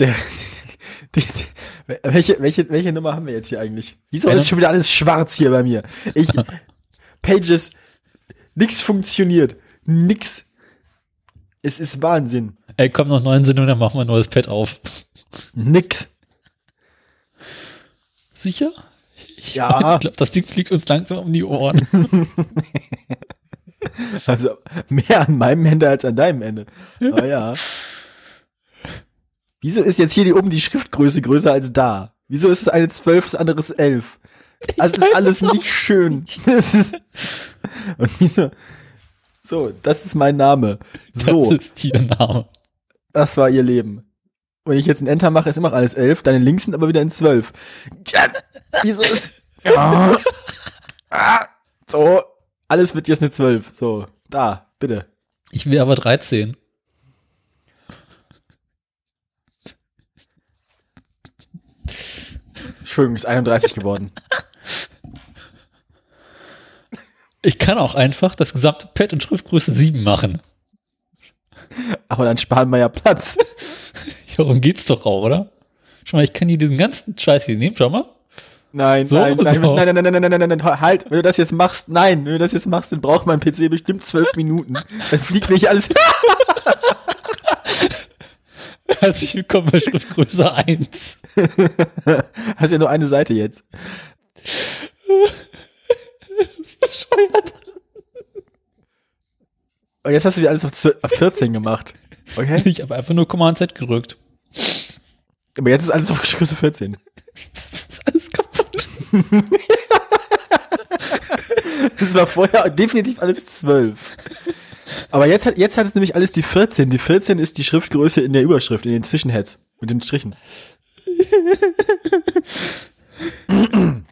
Der, die, die, welche, welche, welche Nummer haben wir jetzt hier eigentlich? Wieso ist schon wieder alles schwarz hier bei mir? Ich, Pages, nix funktioniert. Nix. Es ist Wahnsinn. Ey, komm noch neun Sinn und dann machen wir ein neues Pad auf. Nix. Sicher? Ja. Ich glaube, das Ding fliegt uns langsam um die Ohren. Also mehr an meinem Ende als an deinem Ende. Aber ja. Wieso ist jetzt hier die, oben die Schriftgröße größer als da? Wieso ist es eine 12, das andere ist 11? Also das ist alles nicht schön. Das ist, und wieso? So, das ist mein Name. So, Das ist ihr Name. das war ihr Leben. Wenn ich jetzt ein Enter mache, ist immer alles 11, deine Links sind aber wieder in 12. Ja, wieso ist... Ah. Ah. So, alles wird jetzt eine 12. So, da, bitte. Ich wäre aber 13. Entschuldigung, ist 31 geworden. Ich kann auch einfach das gesamte Pad in Schriftgröße 7 machen. Aber dann sparen wir ja Platz. Darum geht's doch auch, oder? Schau mal, ich kann hier diesen ganzen Scheiß hier nehmen, schau mal. Nein, so, nein, nein, so. nein, nein, nein, nein, nein, nein, nein, halt, wenn du das jetzt machst, nein, wenn du das jetzt machst, dann braucht mein PC bestimmt zwölf Minuten. Dann fliegt nicht alles. Herzlich willkommen bei Schriftgröße 1. Hast ja nur eine Seite jetzt. Bescheuert. Und jetzt hast du wieder alles auf 12 auf 14 gemacht. Okay? Ich habe einfach nur Command Z gedrückt. Aber jetzt ist alles auf Größe 14. Das ist alles kaputt. Das war vorher definitiv alles 12. Aber jetzt hat, jetzt hat es nämlich alles die 14. Die 14 ist die Schriftgröße in der Überschrift, in den Zwischenheads. Mit den Strichen.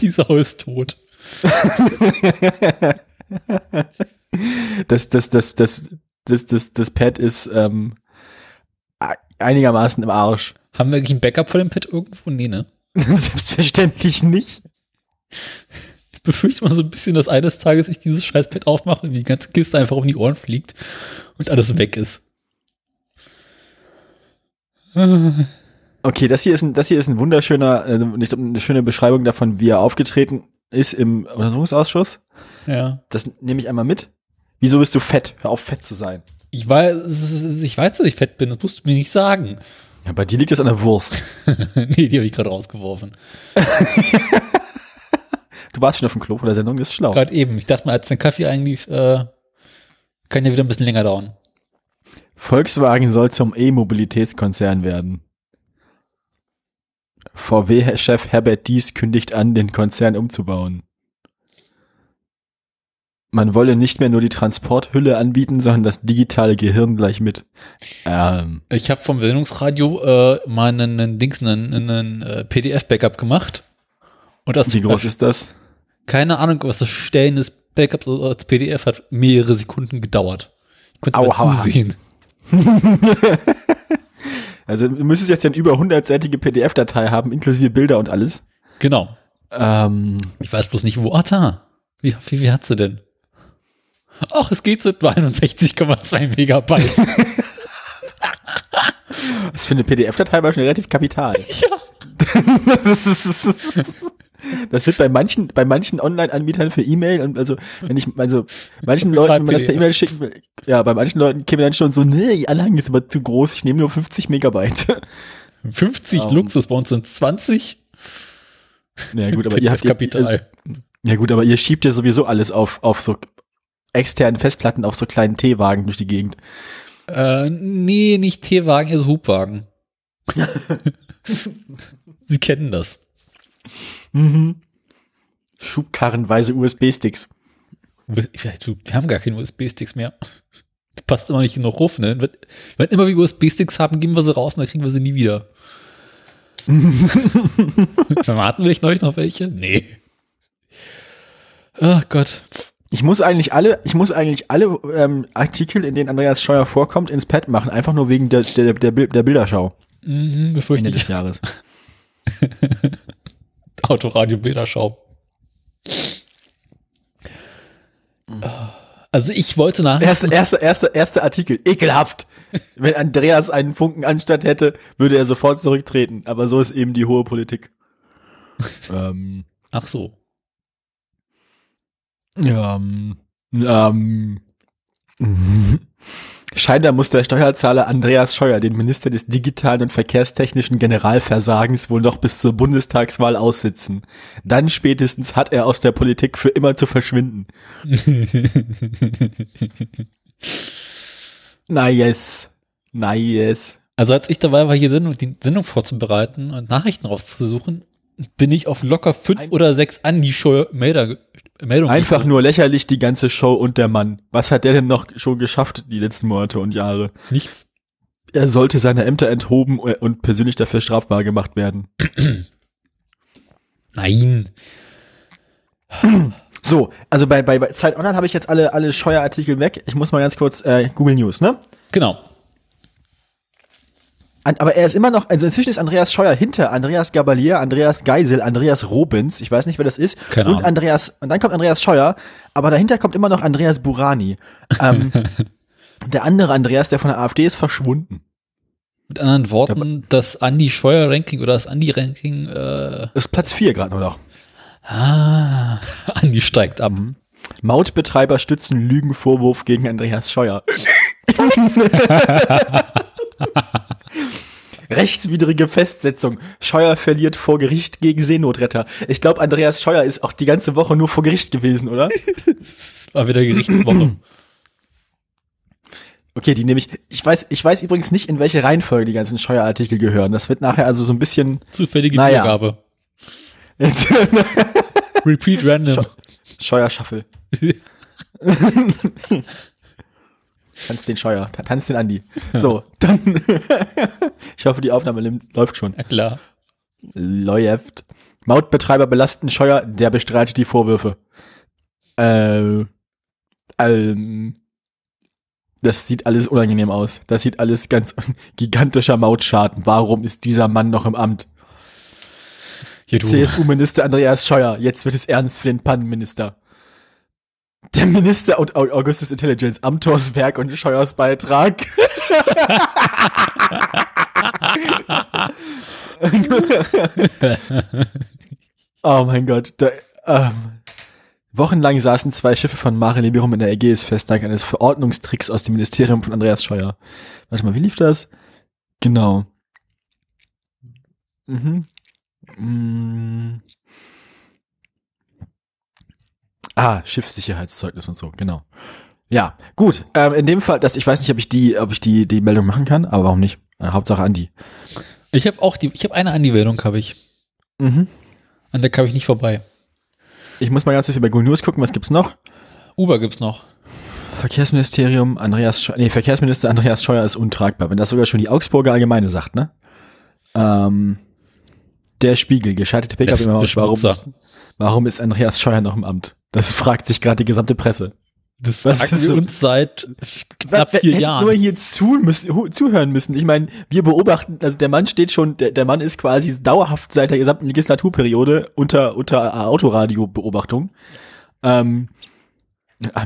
Die Sau ist tot. Das, das, das, das, das, das, das Pad ist ähm, einigermaßen im Arsch. Haben wir eigentlich ein Backup von dem Pad irgendwo? Nee, ne? Selbstverständlich nicht. Ich befürchte mal so ein bisschen, dass eines Tages ich dieses scheiß Pad aufmache und die ganze Kiste einfach um die Ohren fliegt und alles weg ist. Okay, das hier ist ein, das hier ist ein wunderschöner, äh, ich eine schöne Beschreibung davon, wie er aufgetreten ist im Untersuchungsausschuss. Ja. Das nehme ich einmal mit. Wieso bist du fett? Hör auf, fett zu sein. Ich weiß, ich weiß, dass ich fett bin, das musst du mir nicht sagen. Ja, bei dir liegt das an der Wurst. nee, die habe ich gerade rausgeworfen. Du warst schon auf dem Klo vor der Sendung, ist schlau. Gerade eben. Ich dachte mal, als der Kaffee einlief, äh, kann ja wieder ein bisschen länger dauern. Volkswagen soll zum E-Mobilitätskonzern werden. VW-Chef Herbert Dies kündigt an, den Konzern umzubauen. Man wolle nicht mehr nur die Transporthülle anbieten, sondern das digitale Gehirn gleich mit. Ähm, Ich habe vom Sendungsradio äh, mal einen, einen Dings, einen, einen äh, PDF-Backup gemacht. Und das wie groß ist das? keine Ahnung, was das Stellen des Backups als PDF hat mehrere Sekunden gedauert. Ich konnte Au, mal aua. zusehen. Also du müsstest jetzt ja eine über 100-seitige PDF-Datei haben, inklusive Bilder und alles. Genau. Ähm, Ich weiß bloß nicht, wo. Ah, da. Wie, wie, wie hat sie denn? Ach, es geht so 61,2 Megabyte. das für eine PDF-Datei war schon relativ kapital. ja. das, ist, das, ist, das wird bei manchen, bei manchen Online-Anbietern für E-Mail und also, wenn ich, also, manchen Leuten, wenn man das per E-Mail schicken will, ja, bei manchen Leuten käme dann schon so, nee, die Anhang ist aber zu groß, ich nehme nur 50 Megabyte. 50 Ähm. Luxus, bei uns sind 20. Ja, gut, aber ihr habt, ihr, Kapital. ja gut, aber ihr schiebt ja sowieso alles auf, auf so externen Festplatten auf so kleinen T-Wagen durch die Gegend. Äh, nee, nicht T-Wagen, eher so Hubwagen. Sie kennen das. Mhm. Schubkarrenweise USB-Sticks. Wir haben gar keine USB-Sticks mehr. Das passt immer nicht in den Ruf, ne? Wenn, immer wir USB-Sticks haben, geben wir sie raus und dann kriegen wir sie nie wieder. Verraten wir nicht neulich noch welche? Nee. Ach Gott. Ich muss eigentlich alle, ich muss eigentlich alle ähm, Artikel, in denen Andreas Scheuer vorkommt, ins Pad machen, einfach nur wegen der, der, der, der Bilderschau Mhm, bevor ich Ende des Jahres. Autoradio Bilderschau. Also ich wollte nach. Erste, erste, erste, erste Artikel. Ekelhaft. Wenn Andreas einen Funken anstatt hätte, würde er sofort zurücktreten. Aber so ist eben die hohe Politik. ähm, Ach so. ja, ähm, ähm, Scheinbar muss der Steuerzahler Andreas Scheuer den Minister des digitalen und verkehrstechnischen Generalversagens wohl noch bis zur Bundestagswahl aussitzen. Dann spätestens hat er aus der Politik für immer zu verschwinden. Nice. Nice. Also als ich dabei war, hier Sendung, die Sendung vorzubereiten und Nachrichten rauszusuchen, bin ich auf locker fünf Ein- oder sechs Andi-Meldungen Einfach nur lächerlich die ganze Show und der Mann. Was hat der denn noch schon geschafft die letzten Monate und Jahre? nichts. Er sollte seine Ämter enthoben und persönlich dafür strafbar gemacht werden. Nein. So, also bei, bei, bei Zeit Online habe ich jetzt alle, alle Scheuerartikel weg. Ich muss mal ganz kurz äh, Google News, ne? Genau. An, aber er ist immer noch, also inzwischen ist Andreas Scheuer hinter Andreas Gabalier, Andreas Geisel, Andreas Robens, ich weiß nicht, wer das ist, Keine und Ahnung. Andreas, und dann kommt Andreas Scheuer, aber dahinter kommt immer noch Andreas Burani. Ähm, der andere Andreas, der von der AfD ist, verschwunden. Mit anderen Worten, das Andi-Scheuer-Ranking oder das Andi-Ranking, äh, Das ist Platz 4 gerade nur noch. ah, Andi steigt ab. Mautbetreiber stützen Lügenvorwurf gegen Andreas Scheuer. Rechtswidrige Festsetzung. Scheuer verliert vor Gericht gegen Seenotretter. Ich glaube, Andreas Scheuer ist auch die ganze Woche nur vor Gericht gewesen, oder? War wieder Gerichtswoche. Okay, die nehme ich. Ich weiß, ich weiß übrigens nicht, in welche Reihenfolge die ganzen Scheuerartikel gehören. Das wird nachher also so ein bisschen. Zufällige Naja. Wiedergabe. Repeat random. Scheuerschaffel. Tanz den Scheuer, ta- tanz den Andi. So, dann. ich hoffe, die Aufnahme läuft schon. Ja klar. Läuft. Mautbetreiber belasten Scheuer, der bestreitet die Vorwürfe. Äh, ähm, das sieht alles unangenehm aus. Das sieht alles ganz gigantischer Mautschaden. Warum ist dieser Mann noch im Amt? CSU-Minister Andreas Scheuer. Jetzt wird es ernst für den Pannenminister. Der Minister und Au- Augustus Intelligence, Amthors Werk und Scheuers Beitrag. oh mein Gott. Da, ähm, wochenlang saßen zwei Schiffe von Mare Liberum in der Ägäis fest, dank eines Verordnungstricks aus dem Ministerium von Andreas Scheuer. Warte mal, wie lief das? Genau. Mhm. Mm. Ah, Schiffssicherheitszeugnis und so, genau. Ja, gut. Ähm, in dem Fall, dass ich weiß nicht, ob ich die, ob ich die, die Meldung machen kann, aber warum nicht? Äh, Hauptsache Andi. Ich habe auch die, ich habe eine Andi-Meldung, habe ich. Mhm. An der kam ich nicht vorbei. Ich muss mal ganz viel bei Google News gucken, was gibt's noch? Uber gibt's noch. Verkehrsministerium, Andreas Scheuer, nee, Verkehrsminister Andreas Scheuer ist untragbar, wenn das sogar schon die Augsburger Allgemeine sagt, ne? Ähm, der Spiegel, gescheiterte pkw warum, warum ist Andreas Scheuer noch im Amt? Das fragt sich gerade die gesamte Presse. Das fragen wir so- uns seit knapp vier Jahren. nur hier zu müssen, zuhören müssen. Ich meine, wir beobachten, also der Mann steht schon, der, der Mann ist quasi dauerhaft seit der gesamten Legislaturperiode unter, unter Autoradio-Beobachtung. Ähm,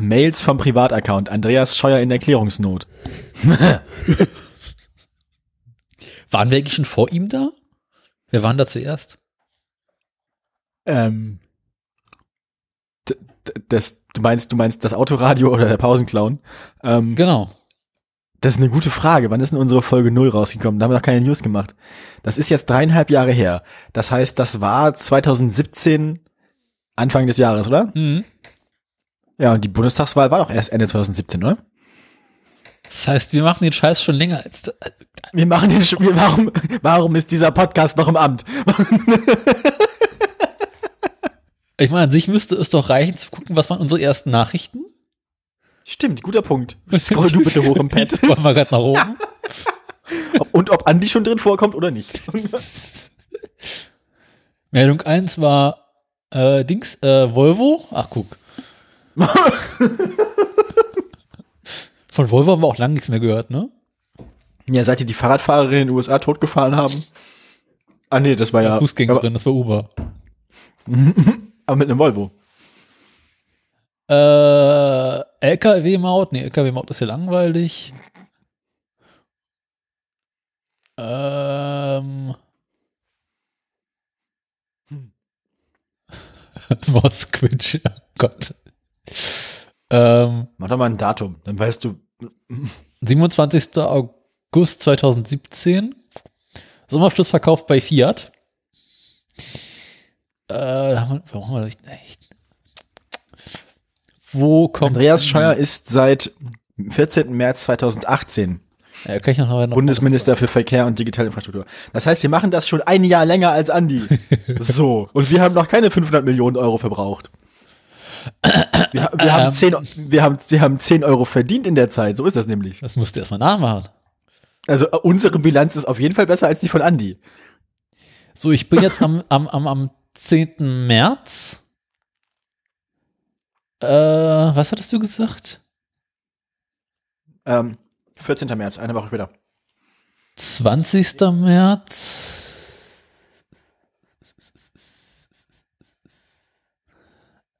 Mails vom Privataccount, Andreas Scheuer in Erklärungsnot. Waren wir eigentlich schon vor ihm da? Wer waren da zuerst? Ähm, das, du meinst, du meinst das Autoradio oder der Pausenclown? Ähm, Genau. Das ist eine gute Frage. Wann ist denn unsere Folge 0 rausgekommen? Da haben wir noch keine News gemacht. Das ist jetzt dreieinhalb Jahre her. Das heißt, das war 2017, Anfang des Jahres, oder? Mhm. Ja, und die Bundestagswahl war doch erst Ende 2017, oder? Das heißt, wir machen den Scheiß schon länger als. Wir machen den, Sch- wir, warum, warum ist dieser Podcast noch im Amt? Ich meine, an sich müsste es doch reichen zu gucken, was waren unsere ersten Nachrichten. Stimmt, guter Punkt. Scroll du bitte hoch im Pad. Wollen wir gerade nach oben? Ob- Und ob Andi schon drin vorkommt oder nicht. Meldung 1 war äh, Dings, äh, Volvo. Ach, guck. Von Volvo haben wir auch lange nichts mehr gehört, ne? Ja, seit die die Fahrradfahrerin in den USA totgefahren haben. Ah, nee, das war ja. Fußgängerin, das war Uber. Aber, mit einem Volvo. Äh, LKW-Maut, nee, LKW-Maut ist ja langweilig. Ähm. Hm. Mosquitch, oh Gott. Ähm, Mach doch mal ein Datum, dann weißt du. 27. August 2017. Sommerschlussverkauf bei Fiat. Äh, warum haben wir echt? Wo kommt Andreas Scheuer ist seit 14. März 2018 Ja, noch noch Bundesminister für Verkehr und digitale Infrastruktur. Das heißt, wir machen das schon ein Jahr länger als Andi. so. Und wir haben noch keine 500 Millionen Euro verbraucht. Wir, wir, haben Ähm. 10, wir, haben, wir haben 10 Euro verdient in der Zeit. So ist das nämlich. Das musst du erstmal nachmachen. Also äh, unsere Bilanz ist auf jeden Fall besser als die von Andi. So, ich bin jetzt am, am, am, am 10. März. Äh, was hattest du gesagt? Ähm, 14. März, eine Woche später. 20. März.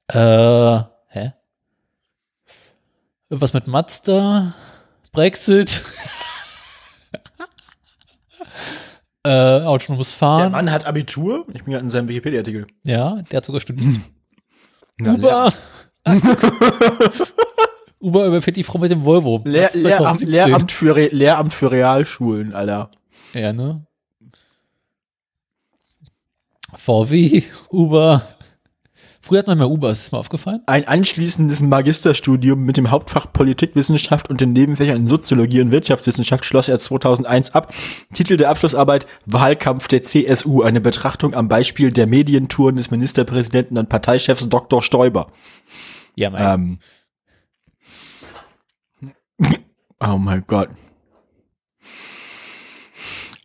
Äh, hä? Was mit Mazda? Brexit? äh, autonomes Der Fahren? Mann hat Abitur. Ich bin gerade in seinem Wikipedia-Artikel. Ja, der hat sogar studiert. Ja, Uber. Uber überfährt die Frau mit dem Volvo. Lehr Lehramt, 2017. Lehramt, für Re Lehramt für Realschulen, Alter. Ja, ne? VW, Uber. Früher hat man mehr Uber, ist das mal aufgefallen? Ein anschließendes Magisterstudium mit dem Hauptfach Politikwissenschaft und den Nebenfächern Soziologie und Wirtschaftswissenschaft schloss er 2001 ab. Titel der Abschlussarbeit Wahlkampf der CSU, eine Betrachtung am Beispiel der Medientouren des Ministerpräsidenten und Parteichefs Dr. Stoiber. Ja, mein. Ähm. Oh mein Gott.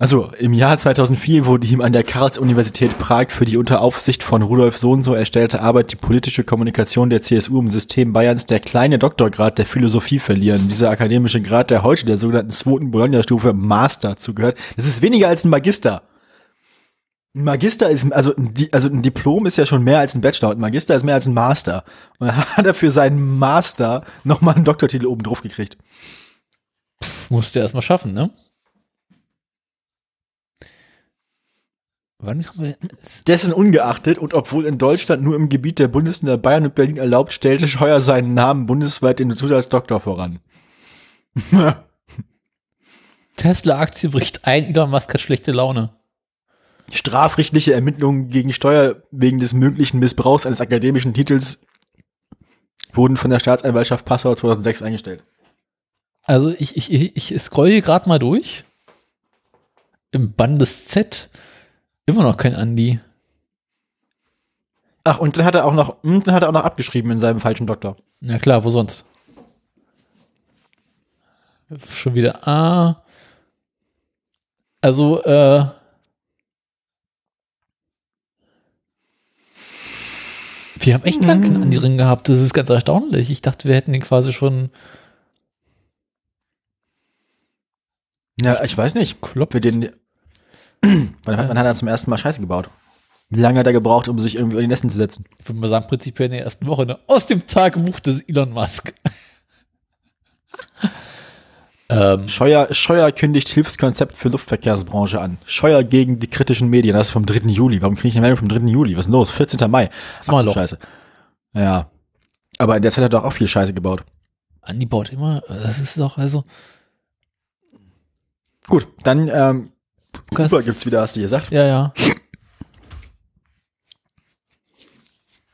Also im Jahr 2004 wurde ihm an der Karls-Universität Prag für die unter Aufsicht von Rudolf Sohnso erstellte Arbeit die politische Kommunikation der CSU im System Bayerns der kleine Doktorgrad der Philosophie verlieren. Dieser akademische Grad, der heute der sogenannten zweiten Bologna-Stufe Master zugehört, das ist weniger als ein Magister. Ein Magister ist, also ein, also ein Diplom ist ja schon mehr als ein Bachelor und ein Magister ist mehr als ein Master. Und dann hat er für seinen Master nochmal einen Doktortitel oben drauf gekriegt. Musste erst mal schaffen, ne? Wann haben wir. Dessen ungeachtet und obwohl in Deutschland nur im Gebiet der Bundesländer Bayern und Berlin erlaubt, stellte Scheuer seinen Namen bundesweit den Zusatzdoktor voran. Tesla-Aktie bricht ein, Elon Musk hat schlechte Laune. Strafrechtliche Ermittlungen gegen Steuer wegen des möglichen Missbrauchs eines akademischen Titels wurden von der Staatsanwaltschaft Passau 2006 eingestellt. Also ich, ich, ich, scroll hier gerade mal durch. Im Bandes Z. Immer noch kein Andi. Ach, und dann hat er auch noch, hm, dann hat er auch noch abgeschrieben in seinem falschen Doktor. Na klar, wo sonst? Schon wieder A. Also, äh. Wir haben echt lange keinen Andi drin gehabt. Das ist ganz erstaunlich. Ich dachte, wir hätten den quasi schon Ja, ich weiß nicht. kloppt. Für den, wann, hat- wann hat er zum ersten Mal Scheiße gebaut? Wie lange hat er gebraucht, um sich irgendwie in die Nesten zu setzen? Ich würde mal sagen, prinzipiell in der ersten Woche. Ne? Aus dem Tagebuch des Elon Musk. ähm, Scheuer, Scheuer kündigt Hilfskonzept für Luftverkehrsbranche an. Scheuer gegen die kritischen Medien. Das ist vom 3. Juli. Warum kriege ich eine Meldung vom 3. Juli? Was ist los? 14. Mai. Sommerloch. Scheiße. Ja. Aber in der Zeit hat er doch auch viel Scheiße gebaut. Andi baut immer. Das ist doch also. Gut, dann ähm, Lukas- Uber gibt's wieder, hast du gesagt. Ja, ja.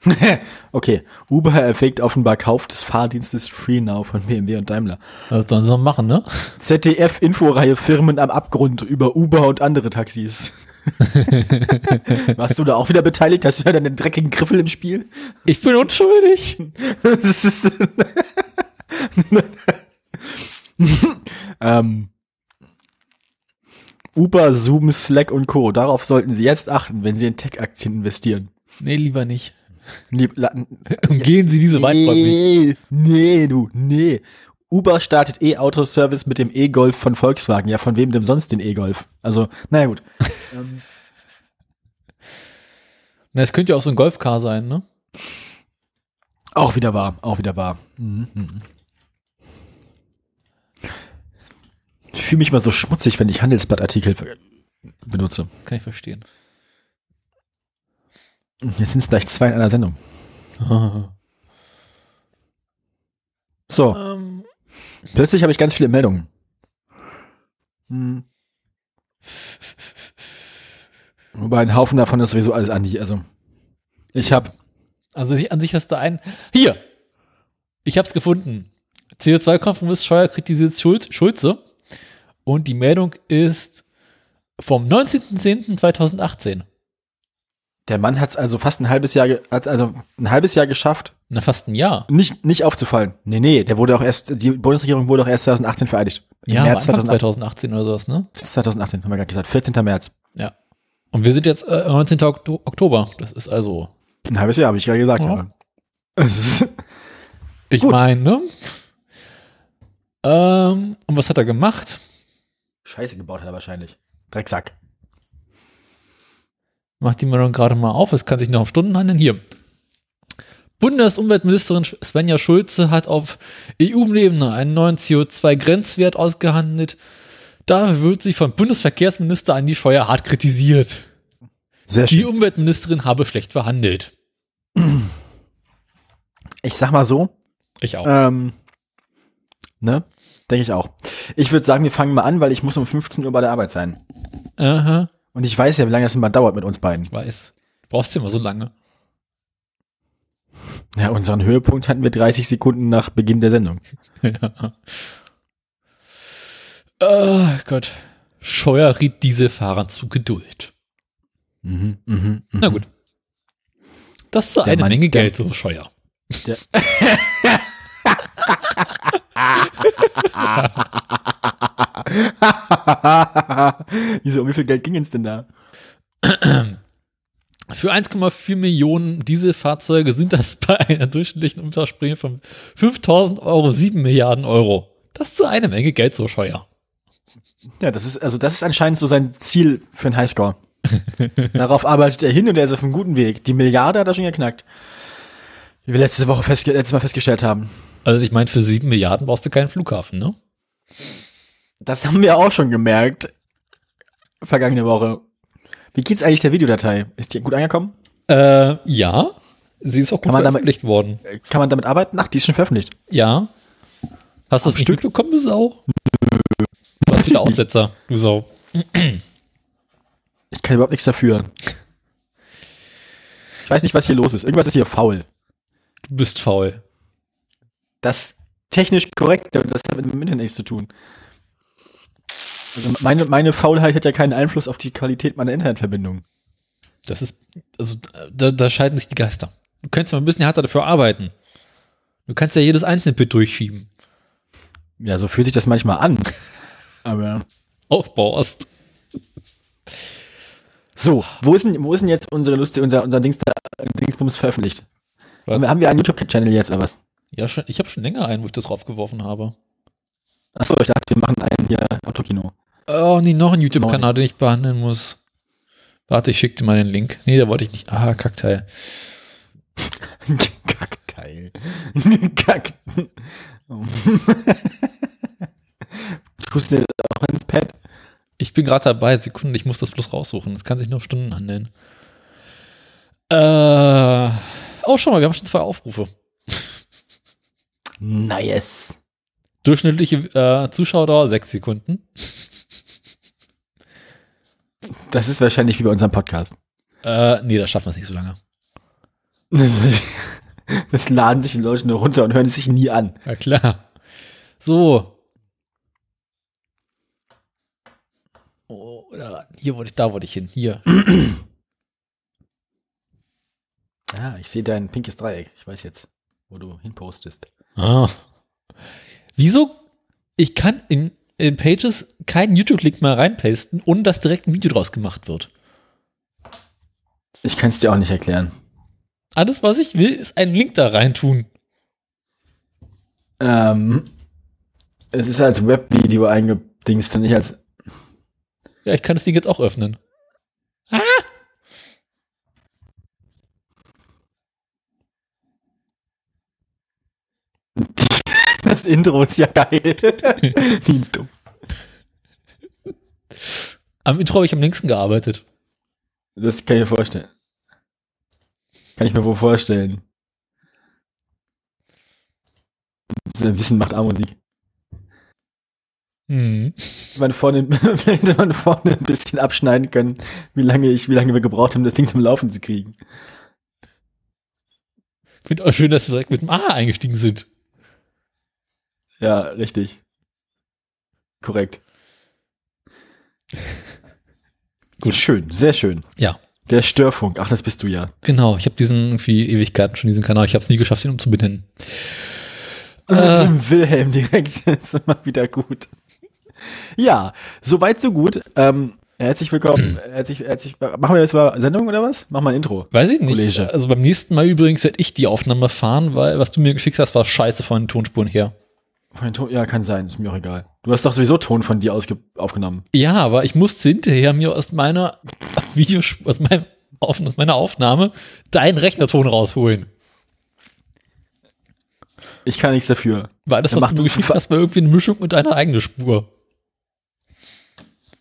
okay. Uber erwägt offenbar Kauf des Fahrdienstes FreeNow von BMW und Daimler. Was sollen sie noch machen, ne? ZDF-Inforeihe Firmen am Abgrund über Uber und andere Taxis. Warst du da auch wieder beteiligt? Hast du ja deinen dreckigen Griffel im Spiel? Ich bin unschuldig. Das ist ähm, Uber, Zoom, Slack und Co. Darauf sollten Sie jetzt achten, wenn Sie in Tech-Aktien investieren. Nee, lieber nicht. Nee, Umgehen Sie diese Weiträume nicht. nee, nee, du, nee. Uber startet E-Auto-Service mit dem E-Golf von Volkswagen. Ja, von wem denn sonst den E-Golf? Also, naja, gut. ähm, Na, es könnte ja auch so ein Golfcar sein, ne? auch wieder wahr, auch wieder wahr. Mhm. mhm. Ich fühle mich immer so schmutzig, wenn ich Handelsblattartikel benutze. Kann ich verstehen. Jetzt sind es gleich zwei in einer Sendung. So, ähm, plötzlich habe ich ganz viele Meldungen. Hm. Wobei ein Haufen davon ist sowieso alles Andi. Also, ich habe also an sich hast du einen. Hier! Ich hab's gefunden. CO2-Kompromiss Scheuer kritisiert Schul Schulze. Und die Meldung ist vom 19.10.2018. Der Mann hat es also fast ein halbes Jahr, hat's also ein halbes Jahr geschafft, Na, fast ein Jahr. nicht, nicht aufzufallen. Nee, nee, der wurde auch erst, die Bundesregierung wurde auch erst 2018 vereidigt. Im Ja, März Anfang 2018, 2018 oder sowas, ne? 2018, haben wir gerade gesagt. 14. März. Ja. Und wir sind jetzt äh, 19. Okto Oktober. Das ist also. Ein halbes Jahr, habe ich gerade gesagt. Ja. Ich meine, ne? Ähm, und was hat er gemacht? Scheiße gebaut hat er wahrscheinlich. Drecksack. Macht die Meldung gerade mal auf. Es kann sich noch um Stunden handeln. Hier. Bundesumweltministerin Svenja Schulze hat auf EU-Ebene einen neuen CO2-Grenzwert ausgehandelt. Dafür wird sie vom Bundesverkehrsminister Andi Scheuer hart kritisiert. Sehr Die schön. Umweltministerin habe schlecht verhandelt. Ich sag mal so, Ich auch. ähm, ne? Denke ich auch. Ich würde sagen, wir fangen mal an, weil ich muss um 15 Uhr bei der Arbeit sein. Aha, Und ich weiß ja, wie lange das immer dauert mit uns beiden. ich weiß. Brauchst du immer so lange. Ja, unseren Höhepunkt hatten wir 30 Sekunden nach Beginn der Sendung. ja. Oh Gott. Scheuer riet Dieselfahrern zu Geduld. Mhm, mhm, mhm. Na gut. Das ist so eine Mann- Menge Geld, so Scheuer. Der Wieso, um wie viel Geld ging es denn da? Für 1,4 Millionen Dieselfahrzeuge sind das bei einer durchschnittlichen Umtauschprämie von 5000 Euro 7 Milliarden Euro. Das ist so eine Menge Geld, so Scheuer. Ja, das ist, also das ist anscheinend so sein Ziel für einen Highscore. Darauf arbeitet er hin und er ist auf einem guten Weg. Die Milliarde hat er schon geknackt. Wie wir letzte Woche letztes Mal festgestellt haben. Also ich meine, für 7 Milliarden brauchst du keinen Flughafen, ne? Das haben wir auch schon gemerkt. Vergangene Woche. Wie geht's eigentlich der Videodatei? Ist die gut angekommen? Äh, ja. Sie ist auch gut man damit- veröffentlicht worden. Kann man damit arbeiten? Ach, die ist schon veröffentlicht. Ja. Hast du es nicht Stück? mitbekommen, du Sau? Du hast wieder Aussetzer, du Sau. Ich kann überhaupt nichts dafür. Ich weiß nicht, was hier los ist. Irgendwas ist hier faul. Du bist faul. Das technisch korrekte, das hat mit dem Internet nichts zu tun. Also meine, meine Faulheit hat ja keinen Einfluss auf die Qualität meiner Internetverbindung. Das ist, also, da, da scheiden sich die Geister. Du könntest mal ein bisschen härter dafür arbeiten. Du kannst ja jedes einzelne Bit durchschieben. Ja, so fühlt sich das manchmal an. Aber Aufbaust. so, wo ist denn, wo ist denn jetzt unsere Lust, unser, unser Dings, Dingsbums veröffentlicht? Was? Haben wir, haben wir einen YouTube-Channel jetzt oder was? Ja, schon, ich habe schon länger einen, wo ich das raufgeworfen habe. Achso, ich dachte, wir machen einen hier Autokino. Oh, nee, noch ein YouTube-Kanal, den ich behandeln muss. Warte, ich schicke dir mal den Link. Nee, da wollte ich nicht. Ah, Kackteil. Kackteil. Kack. Oh. Tust du auch ins Pad? Ich bin gerade dabei. Sekunde, ich muss das bloß raussuchen. Das kann sich nur Stunden handeln. Äh. Oh, schau mal, wir haben schon zwei Aufrufe. Nice. Durchschnittliche äh, Zuschauerdauer sechs Sekunden. Das ist wahrscheinlich wie bei unserem Podcast. Äh, nee, das schaffen wir es nicht so lange. Das laden sich die Leute nur runter und hören es sich nie an. Ja, klar. So. Oh, hier wollte ich, da wollte ich hin. Hier. Ah, ich sehe dein pinkes Dreieck. Ich weiß jetzt, wo du hinpostest. Ah. Wieso? Ich kann in, in Pages keinen YouTube-Link mehr reinpasten, ohne dass direkt ein Video draus gemacht wird. Ich kann es dir auch nicht erklären. Alles, was ich will, ist einen Link da reintun. Ähm, es ist als Webvideo eingedingst und nicht als. Ja, ich kann das Ding jetzt auch öffnen. Das Intro ist ja geil. Wie dumm. Am Intro habe ich am längsten gearbeitet. Das kann ich mir vorstellen. Kann ich mir wohl vorstellen. Wissen macht A-Musik. Mhm. Wenn man vorne, hätte man vorne ein bisschen abschneiden können, wie lange ich, wie lange wir gebraucht haben, das Ding zum Laufen zu kriegen. Ich finde auch schön, dass wir direkt mit dem A eingestiegen sind. Ja, richtig. Korrekt. Gut, schön, sehr schön. Ja. Der Störfunk, ach, das bist du ja. Genau, ich habe diesen irgendwie Ewigkeiten schon diesen Kanal. Ich habe es nie geschafft, ihn umzubenennen. Äh. Tim Wilhelm direkt, das ist immer wieder gut. Ja, soweit so gut. Ähm, herzlich willkommen. Herzlich, herzlich, machen wir jetzt mal Sendung oder was? Machen wir ein Intro. Weiß ich nicht. Kollege. Also beim nächsten Mal übrigens werde ich die Aufnahme fahren, weil was du mir geschickt hast, war scheiße von den Tonspuren her. Ja, kann sein, ist mir auch egal. Du hast doch sowieso Ton von dir aufgenommen. Ja, aber ich musste hinterher mir aus meiner Video, aus, meinem, aus meiner Aufnahme deinen Rechnerton rausholen. Ich kann nichts dafür. Weil das, Dann was du mir geschickt hast, war irgendwie eine Mischung mit deiner eigenen Spur.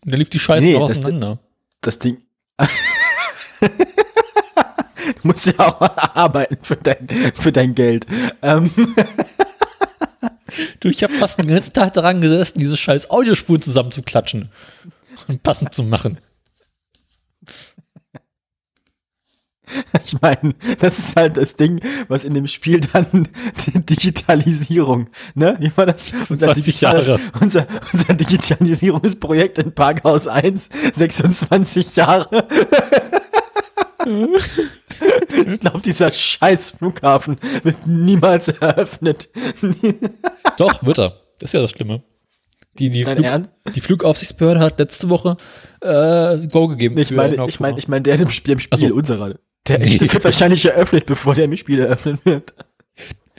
Und da lief die Scheiße Nee, noch das- auseinander. Das Ding. du musst ja auch arbeiten für dein, für dein Geld. Ähm, Du, ich habe fast den ganzen Tag daran gesessen, diese scheiß Audiospuren zusammenzuklatschen und passend zu machen. ich meine, das ist halt das Ding, was in dem Spiel dann die Digitalisierung, ne? Wie war das? 20 Jahre. Unser, unser Digitalisierungsprojekt in Parkhaus 1, 26 Jahre. ich glaube, dieser scheiß Flughafen wird niemals eröffnet. Doch, wird er. Das ist ja das Schlimme. Die, die, Flug, die Flugaufsichtsbehörde hat letzte Woche äh, Go gegeben. Ich meine, ich meine, ich meine, der im Spiel, im Spiel so. unserer. Der Nee. echte wird wahrscheinlich eröffnet, bevor der im Spiel eröffnet wird.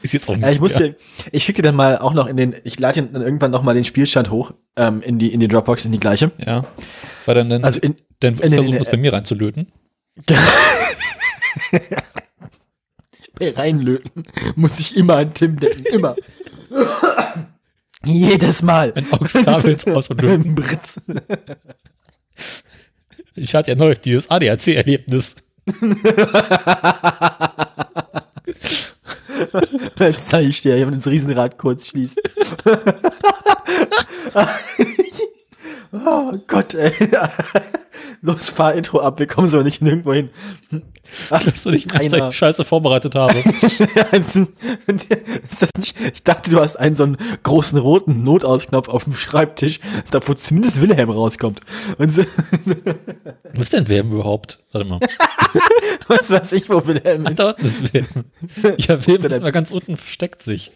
ist jetzt auch Ja, ich muss ja. dir, ich schicke dir dann mal auch noch in den, ich lade dir dann irgendwann noch mal den Spielstand hoch, ähm, in die, in die Dropbox, in die gleiche. Ja. Weil dann, dann, Also in, dann in versuchen, in- das bei mir reinzulöten. reinlöten, muss ich immer an Tim denken, immer. Jedes Mal. Ein AUX-Kabel ins Auto löten. Ich hatte ja neulich dieses ADAC-Erlebnis. Dann zeige ich dir, wie man das Riesenrad kurz schließt. oh Gott, ey. Los, fahr Intro ab, wir kommen so nicht nirgendwo hin. Dass du nicht mehr die Scheiße vorbereitet habe. ist das nicht, ich dachte, du hast einen so einen großen roten Notausknopf auf dem Schreibtisch, da wo zumindest Wilhelm rauskommt. Und so, Wo ist denn Wilhelm überhaupt? Warte mal. was weiß ich, wo Wilhelm Ach, ist. da unten ist Wilhelm. Ja, Wilhelm ist immer ganz unten, versteckt sich.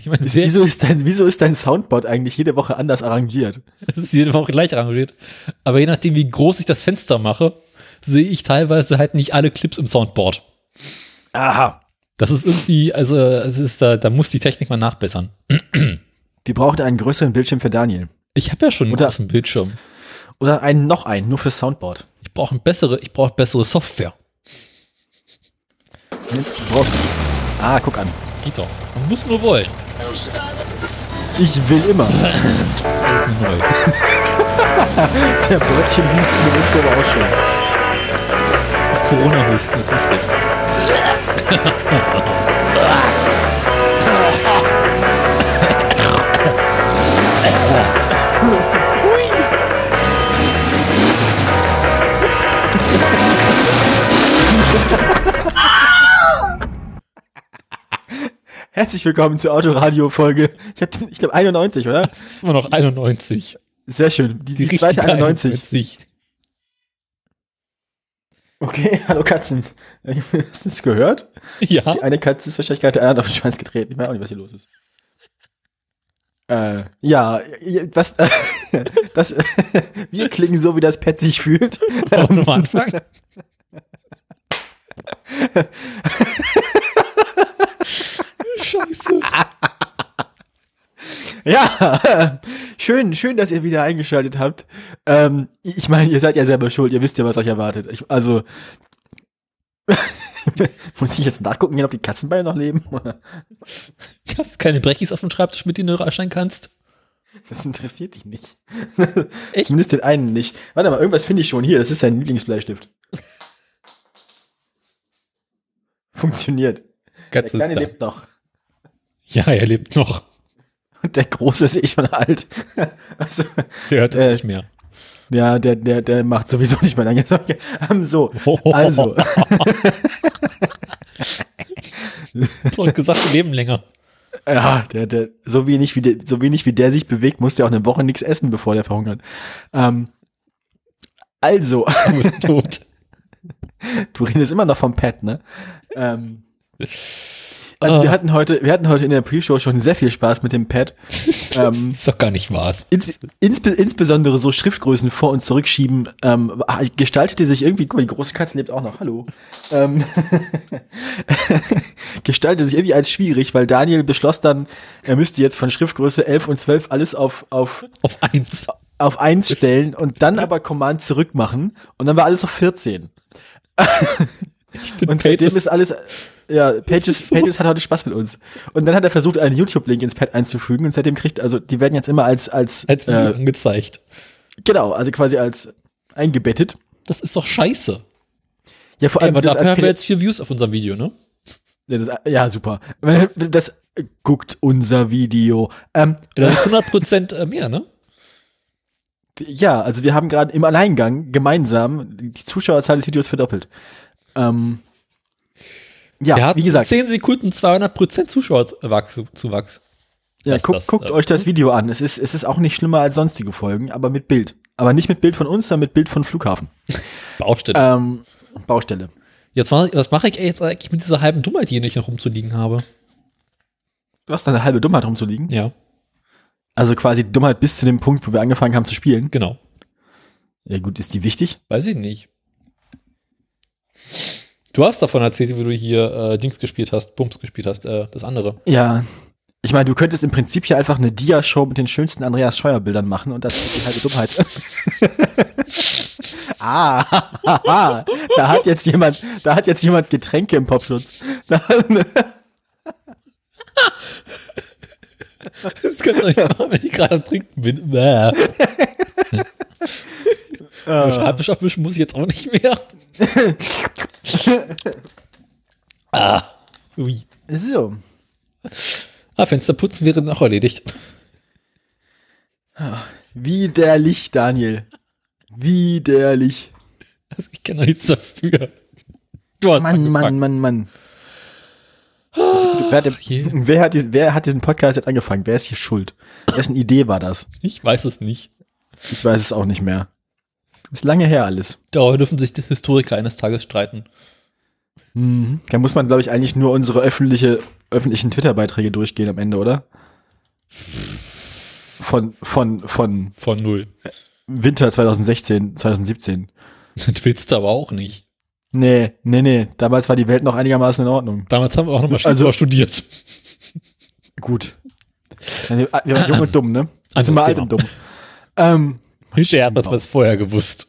Ich meine, Wieso ist, dein, wieso ist dein Soundboard eigentlich jede Woche anders arrangiert? es ist jede Woche gleich arrangiert. Aber je nachdem, wie groß ich das Fenster mache, sehe ich teilweise halt nicht alle Clips im Soundboard. Aha. Das ist irgendwie, also es ist da, da muss die Technik mal nachbessern. Wir brauchen einen größeren Bildschirm für Daniel. Ich habe ja schon einen Oder- großen Bildschirm. Oder einen noch einen, nur für Soundboard. Ich brauche bessere, ich brauche bessere Software. Du brauchst. Ah, guck an. Doch. Man muss nur wollen. Ich will immer. Das ist neu. Der Brötchen husten im Intro aber auch schon. Das Corona-Husten ist wichtig. Herzlich willkommen zur Autoradio-Folge. Ich, hab- ich glaube 91, oder? Das ist immer noch 91. Sehr schön. Die, die, richtige zweite 91. 91. Okay, hallo Katzen. Hast du es gehört? Ja. Die eine Katze ist wahrscheinlich gerade der auf den Schwanz getreten. Ich weiß auch nicht, was hier los ist. Äh, ja, was, das, wir klingen so, wie das Pet sich fühlt. Wollen wir nochmal anfangen? Scheiße. Ja, schön, schön, dass ihr wieder eingeschaltet habt. Ähm, ich meine, ihr seid ja selber schuld, ihr wisst ja, was euch erwartet. Ich, also, muss ich jetzt nachgucken, ob die Katzenbeine noch leben? Hast du keine Breckis auf dem Schreibtisch, mit denen du reinsteigen kannst? Das interessiert dich nicht. Echt? Zumindest den einen nicht. Warte mal, irgendwas finde ich schon hier. Das ist sein Lieblingsbleistift. Funktioniert. Der Ganz Kleine ist da. lebt noch. Ja, er lebt noch. Und der Große ist eh schon alt. Also, Der hört Äh, nicht mehr. ja, der, der, der macht sowieso nicht mehr lange. Ähm, So, also, Zurück gesagt, wir leben länger. ja, der, der, so wenig wie der, so wenig wie der sich bewegt, muss der auch eine Woche nichts essen, bevor der verhungert. Ähm, also, tot. du redest immer noch vom Pet, ne? Ähm, also Ah. wir hatten heute, wir hatten heute in der Pre-Show schon sehr viel Spaß mit dem Pad. Das ähm, ist doch gar nicht wahr. ins, insbe, insbesondere so Schriftgrößen vor und zurückschieben, ähm, gestaltete sich irgendwie, guck mal, die große Katze lebt auch noch, hallo. Ähm, gestaltete sich irgendwie als schwierig, weil Daniel beschloss dann, er müsste jetzt von Schriftgröße 11 und 12 alles auf, auf, Auf eins. auf 1 stellen und dann aber Command zurück machen und dann war alles auf 14. Ich bin Und seitdem ist alles, ja, Pages, Pages hat heute Spaß mit uns. Und dann hat er versucht, einen YouTube-Link ins Pad einzufügen und seitdem kriegt, also die werden jetzt immer als, als, als Video äh, angezeigt. genau, also quasi als eingebettet. Das ist doch scheiße. Ja, vor Ey, allem, aber das dafür haben wir jetzt vier Views auf unserem Video, ne? ja, das, ja, super. Das guckt unser Video. Ähm, Das ist 100% äh, mehr, ne? ja, also wir haben gerade im Alleingang gemeinsam die Zuschauerzahl des Videos verdoppelt. Ähm, ja, Wir hatten wie gesagt, 10 Sekunden 200% Zuschauerzuwachs. ja, was guckt, das, guckt äh, euch das Video an. Es ist, es ist auch nicht schlimmer als sonstige Folgen, aber mit Bild. Aber nicht mit Bild von uns, sondern mit Bild von Flughafen. Baustelle. Ähm, Baustelle. Jetzt, was mache ich jetzt eigentlich mit dieser halben Dummheit, die ich noch rumzuliegen habe? Du hast da eine halbe Dummheit rumzuliegen. Ja, Also quasi Dummheit bis zu dem Punkt, wo wir angefangen haben zu spielen. genau. Ja gut, ist die wichtig? Weiß ich nicht. Du hast davon erzählt, wie du hier äh, Dings gespielt hast, Bums gespielt hast, äh, das andere. Ja. Ich meine, du könntest im Prinzip hier einfach eine Dia-Show mit den schönsten Andreas Scheuer-Bildern machen und das ist die halbe Dummheit. ah, da hat jetzt jemand, da hat jetzt jemand Getränke im Popschutz. Da, Das kann ich doch nicht machen, wenn ich gerade am Trinken bin. Äh, Schreibtisch abwischen muss ich jetzt auch nicht mehr. ah. Ui. so. Ah, Fenster putzen wäre noch erledigt. Widerlich, Daniel. Widerlich. Also ich kann doch nichts dafür. Du hast Mann, angefangen. Mann, Mann, Mann. Wer hat, wer, hat diesen, wer hat diesen Podcast jetzt angefangen? Wer ist hier schuld? Wessen Idee war das? Ich weiß es nicht. Ich weiß es auch nicht mehr. Ist lange her alles. Darüber dürfen sich die Historiker eines Tages streiten. Mhm. Da muss man, glaube ich, eigentlich nur unsere öffentliche, öffentlichen Twitter-Beiträge durchgehen am Ende, oder? Von, von, von Von null. Winter 2016, 2017. Das willst du aber auch nicht. Nee, nee, nee. Damals war die Welt noch einigermaßen in Ordnung. Damals haben wir auch nochmal Also- also, studiert. Gut. Wir waren jung und dumm, ne? Anderes Sind wir alt und dumm. Ähm, Hinterher hat man es vorher gewusst.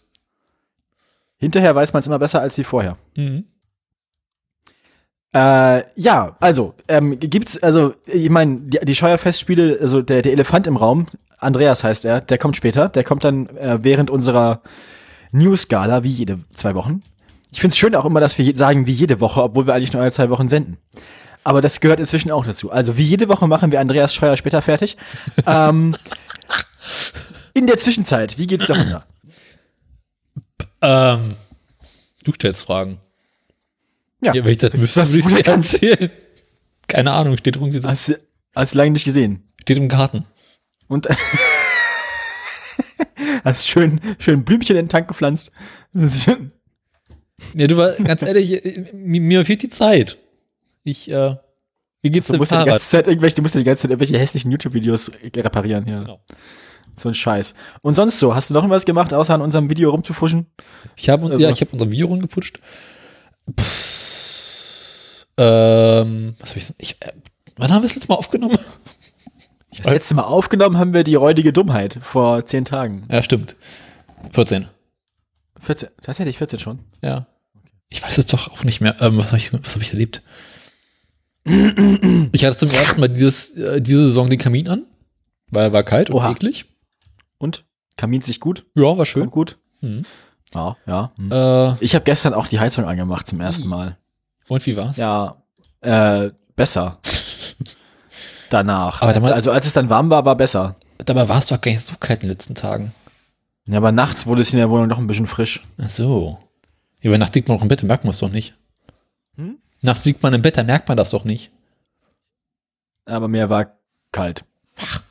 hinterher weiß man es immer besser als wie vorher. Mhm. Äh, ja, also, ähm, gibt's, also, ich meine, die, die Scheuerfestspiele, also der, der Elefant im Raum, Andreas heißt er, der kommt später, der kommt dann äh, während unserer News-Gala, wie jede zwei Wochen. Ich find's schön auch immer, dass wir sagen, wie jede Woche, obwohl wir eigentlich nur alle zwei Wochen senden. Aber das gehört inzwischen auch dazu. Also, wie jede Woche machen wir Andreas Scheuer später fertig. ähm, in der Zwischenzeit, wie geht's darunter? Ähm, du stellst Fragen. Ja, wenn ich das wüsste, würde ich dir erzählen. Keine Ahnung, steht irgendwie so, Hast, du- hast du lange nicht gesehen. steht im Garten. Und hast schön, schön Blümchen in den Tank gepflanzt. Das ist schön. Ja, du war ganz ehrlich, mir, mir fehlt die Zeit. Ich, äh, wie geht's Du dem ja Fahrrad? du musst ja die ganze Zeit irgendwelche hässlichen YouTube-Videos reparieren hier. Genau. So ein Scheiß. Und sonst so, hast du noch irgendwas gemacht, außer an unserem Video rumzufuschen? Ich habe Also- ja, ich habe unser Video rumgeputscht. Pff, ähm, was habe ich, so- ich äh, wann haben wir das letzte Mal aufgenommen? Das letzte Mal aufgenommen haben wir die räudige Dummheit vor zehn Tagen. Ja, stimmt. 14. 14, tatsächlich 14 schon. Ja. Ich weiß es doch auch nicht mehr. Ähm, was habe ich, was hab ich erlebt? Ich hatte zum ersten Mal dieses, äh, diese Saison den Kamin an. weil war kalt und Oha. eklig. Und? Kamin sich gut? Ja, war schön. Kommt gut? Mhm. Ja, ja. hm. Äh, Ich habe gestern auch die Heizung angemacht zum ersten Mal. und wie war's? Ja, äh, besser. Danach. Aber also, damals- also als es dann warm war, war besser. Dabei war es doch gar nicht so kalt in den letzten Tagen. Ja, aber nachts wurde es in der Wohnung noch ein bisschen frisch. Ach so. Über Nacht liegt man noch im Bett, merkt man es doch nicht. Hm? Nachts liegt man im Bett, da merkt man das doch nicht. Aber mir war kalt. Und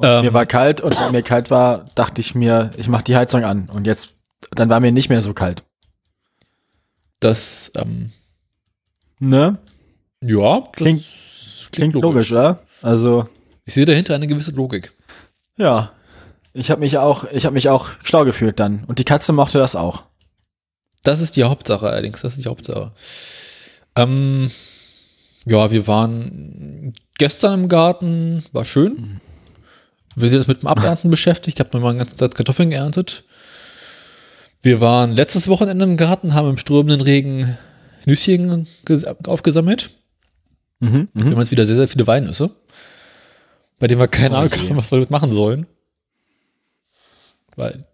Ähm. Mir war kalt und weil mir kalt war, dachte ich mir, ich mache die Heizung an. Und jetzt, dann war mir nicht mehr so kalt. Das, ähm, Ne? ja, das Klingt, klingt logisch, oder? Also, Ich sehe dahinter eine gewisse Logik. ja. Ich habe mich auch, ich habe mich auch schlau gefühlt dann. Und die Katze mochte das auch. Das ist die Hauptsache allerdings, das ist die Hauptsache. Ähm, ja, wir waren gestern im Garten, war schön. Wir sind jetzt mit dem Abernten beschäftigt, ich habe nochmal einen ganzen Satz Kartoffeln geerntet. Wir waren letztes Wochenende im Garten, haben im strömenden Regen Nüsschen ges- aufgesammelt. Mhm, Wir mhm. haben jetzt wieder sehr, sehr viele Weinnüsse, bei denen wir keine Oh Ahnung haben, was wir damit machen sollen. Weil,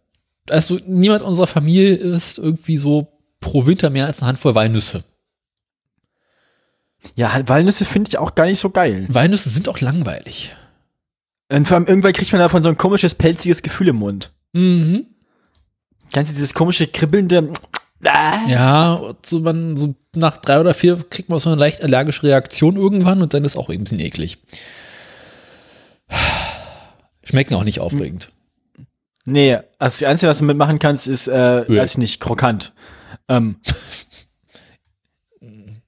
also niemand unserer Familie ist irgendwie so pro Winter mehr als eine Handvoll Weinnüsse. Ja, Walnüsse finde ich auch gar nicht so geil. Weinnüsse sind auch langweilig. Und vor allem irgendwann kriegt man davon so ein komisches, pelziges Gefühl im Mund. Mhm. Kennst du dieses komische, kribbelnde, Ah. Ja, und so, man, so nach drei oder vier kriegt man so eine leicht allergische Reaktion irgendwann und dann ist auch eben ein bisschen eklig. Schmecken auch nicht aufregend. Nee, also das Einzige, was du mitmachen kannst, ist, äh, Öl. weiß ich nicht, krokant. Ähm,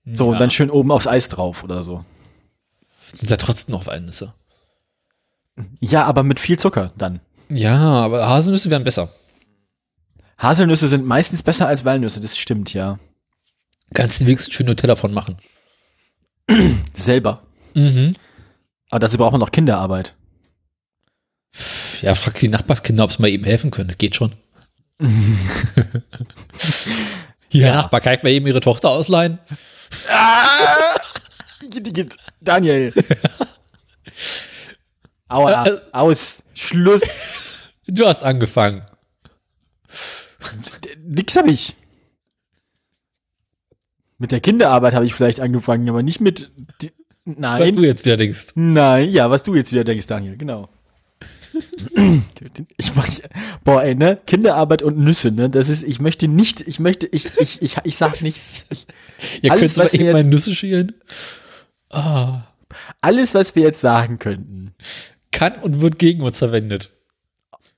so, und Ja. dann schön oben aufs Eis drauf oder so. Sind ja trotzdem noch Walnüsse. Ja, aber mit viel Zucker dann. Ja, aber Haselnüsse wären besser. Haselnüsse sind meistens besser als Walnüsse, das stimmt, ja. Kannst du wenigstens schön Nutella von machen. Selber. Mhm. Aber dazu braucht man noch Kinderarbeit. Ja, frag die Nachbarskinder, ob sie mal eben helfen können. Das geht schon. Hier, Nachbar, kann ich mal eben ihre Tochter ausleihen? Daniel. Aua, Äh, äh. aus, Schluss. Du hast angefangen. Nix hab ich. Mit der Kinderarbeit habe ich vielleicht angefangen, aber nicht mit. Die, Was nein. du jetzt wieder denkst. Nein, ja, was du jetzt wieder denkst, Daniel, genau. ich mach, boah, ey, ne? Kinderarbeit und Nüsse, ne? Das ist, ich möchte nicht, ich möchte, ich, ich, ich, ich sag nichts. Ihr Alles, könnt mal was eben meine Nüsse schälen. Ah, Alles, was wir jetzt sagen könnten, kann und wird gegen uns verwendet.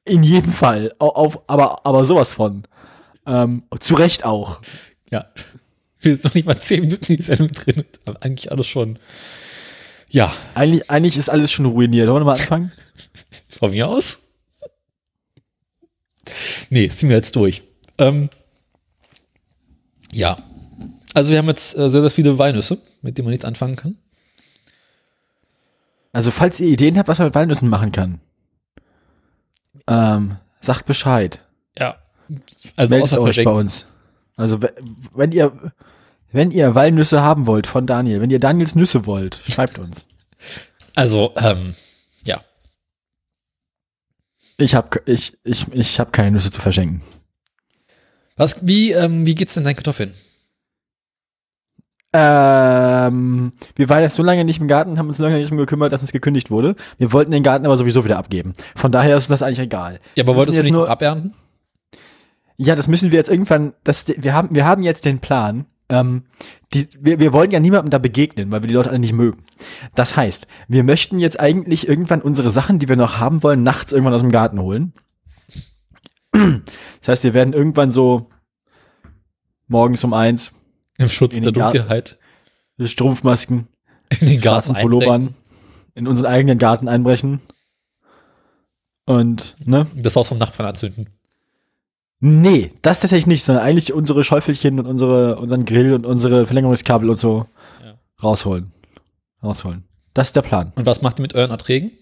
in jedem Fall, au- auf, aber, aber sowas von. Ähm, zu Recht auch. Ja. Wir sind noch nicht mal zehn Minuten in die Sendung drin. Aber eigentlich alles schon. Ja, Eigentlich, eigentlich ist alles schon ruiniert. Wollen wir mal anfangen? von mir aus. Nee, ziehen wir jetzt durch. Ähm, ja. Also wir haben jetzt äh, sehr, sehr viele Walnüsse, mit denen man nichts anfangen kann. Also, falls ihr Ideen habt, was man mit Walnüssen machen kann, ähm, sagt Bescheid. Ja. Also Meldet außer euch bei verschenken. uns. Also, we- wenn ihr, wenn ihr Walnüsse haben wollt von Daniel, wenn ihr Daniels Nüsse wollt, schreibt uns. Also, ähm, ja. Ich habe ich, ich, ich hab keine Nüsse zu verschenken. Was, wie, ähm, wie geht's denn deinen Kartoffeln? Ähm, wir waren jetzt so lange nicht im Garten, haben uns so lange nicht drum gekümmert, dass uns gekündigt wurde. Wir wollten den Garten aber sowieso wieder abgeben. Von daher ist das eigentlich egal. Ja, aber wolltest du nicht nur- abernten? Ja, das müssen wir jetzt irgendwann, das, wir haben, wir haben jetzt den Plan, ähm, die, wir, wir wollen ja niemandem da begegnen, weil wir die Leute alle nicht mögen. Das heißt, wir möchten jetzt eigentlich irgendwann unsere Sachen, die wir noch haben wollen, nachts irgendwann aus dem Garten holen. Das heißt, wir werden irgendwann so morgens um eins Im Schutz In der den Garten. Dunkelheit. Strumpfmasken, In den Garten Pullovern in unseren eigenen Garten einbrechen. Und, ne? Das Haus vom Nachbarn anzünden. Nee, das tatsächlich nicht, sondern eigentlich unsere Schäufelchen und unsere, unseren Grill und unsere Verlängerungskabel und so Ja. rausholen. Rausholen. Das ist der Plan. Und was macht ihr mit euren Erträgen?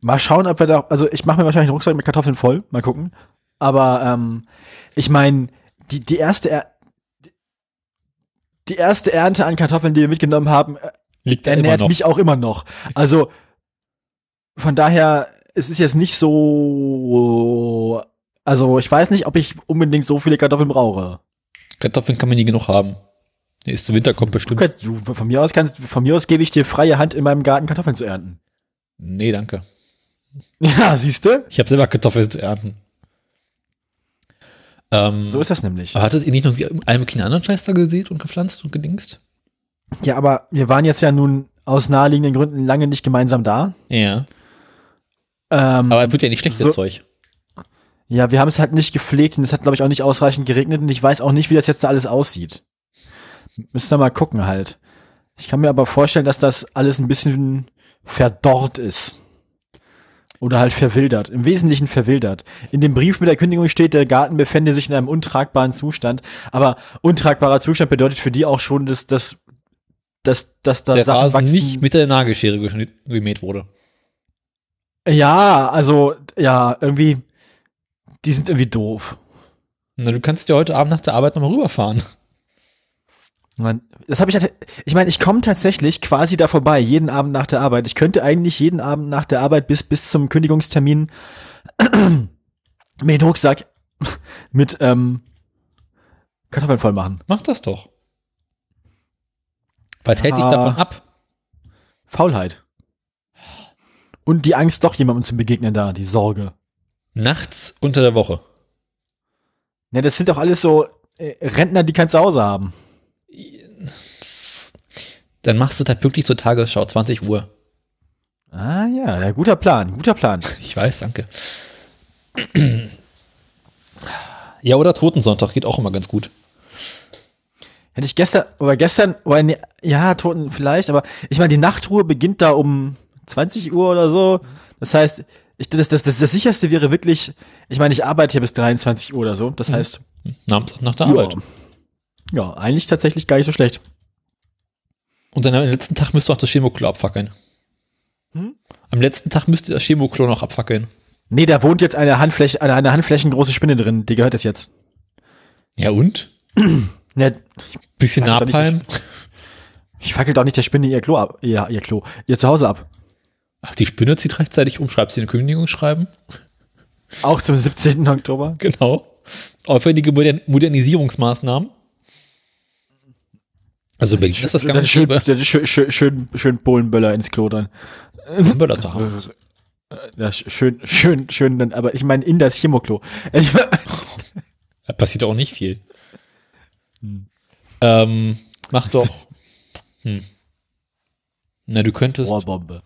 Mal schauen, ob wir da, also ich mache mir wahrscheinlich einen Rucksack mit Kartoffeln voll, mal gucken. Aber ähm, ich meine, die, die erste er die erste Ernte an Kartoffeln, die wir mitgenommen haben, äh, Liegt ernährt mich auch immer noch. Also von daher, es ist jetzt nicht so. Also ich weiß nicht, ob ich unbedingt so viele Kartoffeln brauche. Kartoffeln kann man nie genug haben. Nächste Winter kommt Du bestimmt. kannst, du, von mir aus kannst, von mir aus gebe ich dir freie Hand in meinem Garten Kartoffeln zu ernten. Nee, danke. Ja, siehst du? Ich habe selber Kartoffeln zu ernten. Ähm, So ist das nämlich. aber hattet ihr nicht noch möglichen anderen Scheiß da gesät und gepflanzt und gedingst? Ja, aber wir waren jetzt ja nun aus naheliegenden Gründen lange nicht gemeinsam da. Ja. Ähm, Aber es wird ja nicht schlecht, So- das Zeug. ja, wir haben es halt nicht gepflegt und es hat, glaube ich, auch nicht ausreichend geregnet und ich weiß auch nicht, wie das jetzt da alles aussieht. Müsst ihr mal gucken halt. Ich kann mir aber vorstellen, dass das alles ein bisschen verdorrt ist. Oder halt verwildert. Im Wesentlichen verwildert. In dem Brief mit der Kündigung steht, der Garten befände sich in einem untragbaren Zustand. Aber untragbarer Zustand bedeutet für die auch schon, dass, dass, dass, dass da Der Sachen Rasen wachsen. nicht mit der Nagelschere gemäht wurde. Ja, also, ja, irgendwie, die sind irgendwie doof. Na, du kannst ja heute Abend nach der Arbeit nochmal rüberfahren. Das habe ich, ich meine, ich komme tatsächlich quasi da vorbei, jeden Abend nach der Arbeit. Ich könnte eigentlich jeden Abend nach der Arbeit bis, bis zum Kündigungstermin mit den Rucksack mit ähm, Kartoffeln voll machen. Mach das doch. Was hält dich Ah. davon ab? Faulheit. Und die Angst, doch jemandem zu begegnen da, die Sorge. Nachts unter der Woche. Ne, das sind doch alles so äh, Rentner, die kein Zuhause haben. Dann machst du das wirklich zur Tagesschau, 20 Uhr. Ah ja, ja, guter Plan, guter Plan. Ich weiß, danke. Ja, oder Totensonntag geht auch immer ganz gut. Hätte ich gestern, oder gestern, oder ne, ja, Toten vielleicht, aber ich meine, die Nachtruhe beginnt da um 20 Uhr oder so. Das heißt, ich, das, das, das, das sicherste wäre wirklich, ich meine, ich arbeite hier bis 23 Uhr oder so. Das heißt, Nach, nach der ja, Arbeit. ja, eigentlich tatsächlich gar nicht so schlecht. Und dann am letzten Tag müsst ihr auch das Chemoklo abfackeln. Hm? Am letzten Tag müsst ihr das Chemoklo noch abfackeln. Nee, da wohnt jetzt eine Handfläche, eine, eine handflächengroße Spinne drin, die gehört das jetzt. Ja und? Ne, Bisschen Napalm. ich fackel doch nicht der Spinne ihr Klo ab, ihr, ihr Klo, ihr Zuhause ab. Ach, die Spinne zieht rechtzeitig um, schreibst du eine Kündigung schreiben? Auch zum 17. Oktober. Genau. Aufwendige Modern Modernisierungsmaßnahmen. Also ist das Dann ganz schön, schön. schön, schön, schön, Polenböller ins Klo dann. Wir das doch haben. Ja, sch- schön, schön, schön, dann, aber ich meine in das Chemoklo. Ich, Da passiert auch nicht viel. Hm. Ähm, mach doch. Hm. Na, du könntest. Rohrbombe.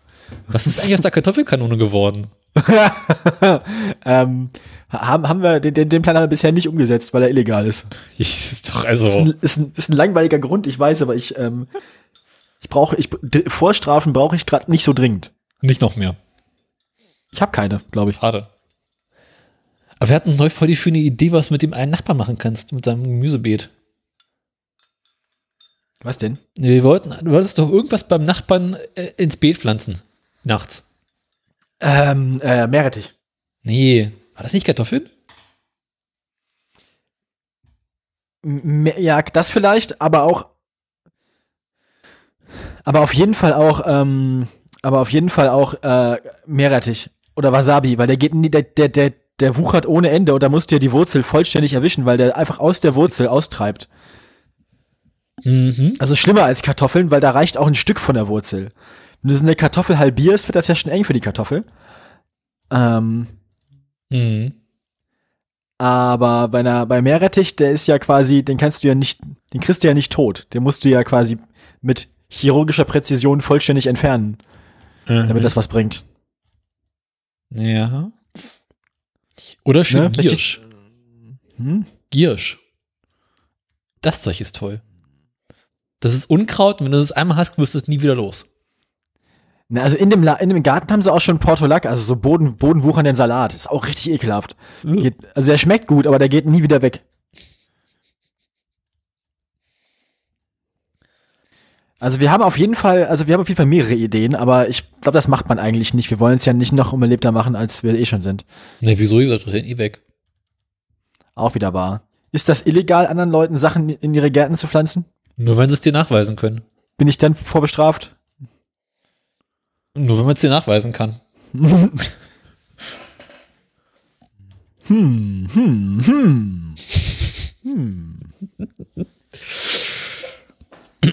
Was ist eigentlich aus der Kartoffelkanone geworden? ähm, haben, haben wir, den, den Plan haben wir bisher nicht umgesetzt, weil er illegal ist. Ich, das ist doch also. Ist ein, ist ein, ist ein langweiliger Grund, ich weiß, aber ich, ähm, ich brauche, ich, Vorstrafen brauche ich gerade nicht so dringend. Nicht noch mehr. Ich habe keine, glaube ich. Schade. Aber wir hatten neu voll die schöne Idee, was du mit dem einen Nachbarn machen kannst, mit seinem Gemüsebeet. Was denn? Wir wollten, du wolltest doch irgendwas beim Nachbarn äh, ins Beet pflanzen. Nachts. Ähm, äh, Meerrettich. Nee. War das nicht Kartoffeln? M- Ja, das vielleicht, aber auch, aber auf jeden Fall auch, ähm, aber auf jeden Fall auch äh, Meerrettich oder Wasabi, weil der geht nie, der, der, der, der wuchert ohne Ende und da musst du ja die Wurzel vollständig erwischen, weil der einfach aus der Wurzel austreibt. Mhm. Also schlimmer als Kartoffeln, weil da reicht auch ein Stück von der Wurzel. Wenn du so eine Kartoffel halbierst, wird das ja schon eng für die Kartoffel. Ähm, Mhm. aber bei einer, bei Meerrettich, der ist ja quasi, den kannst du ja nicht, den kriegst du ja nicht tot. Den musst du ja quasi mit chirurgischer Präzision vollständig entfernen, damit Mhm. das was bringt. Ja. Oder schön Ne? Giersch. Hm? Giersch. Das Zeug ist toll. Das ist Unkraut und wenn du das einmal hast, wirst du es nie wieder los. Na, also in dem, La in dem Garten haben sie auch schon Portulak, also so Boden, bodenwuchernden Salat. Ist auch richtig ekelhaft. Geht, also der schmeckt gut, aber der geht nie wieder weg. Also wir haben auf jeden Fall, also wir haben auf jeden Fall mehrere Ideen, aber ich glaube, das macht man eigentlich nicht. Wir wollen es ja nicht noch unbelebter machen, als wir eh schon sind. Ne, wieso ist das denn eh weg? Auch wieder wahr. Ist das illegal, anderen Leuten Sachen in ihre Gärten zu pflanzen? Nur wenn sie es dir nachweisen können. Bin ich dann vorbestraft? Nur wenn man es dir nachweisen kann. Hm, hm, hm. Hm.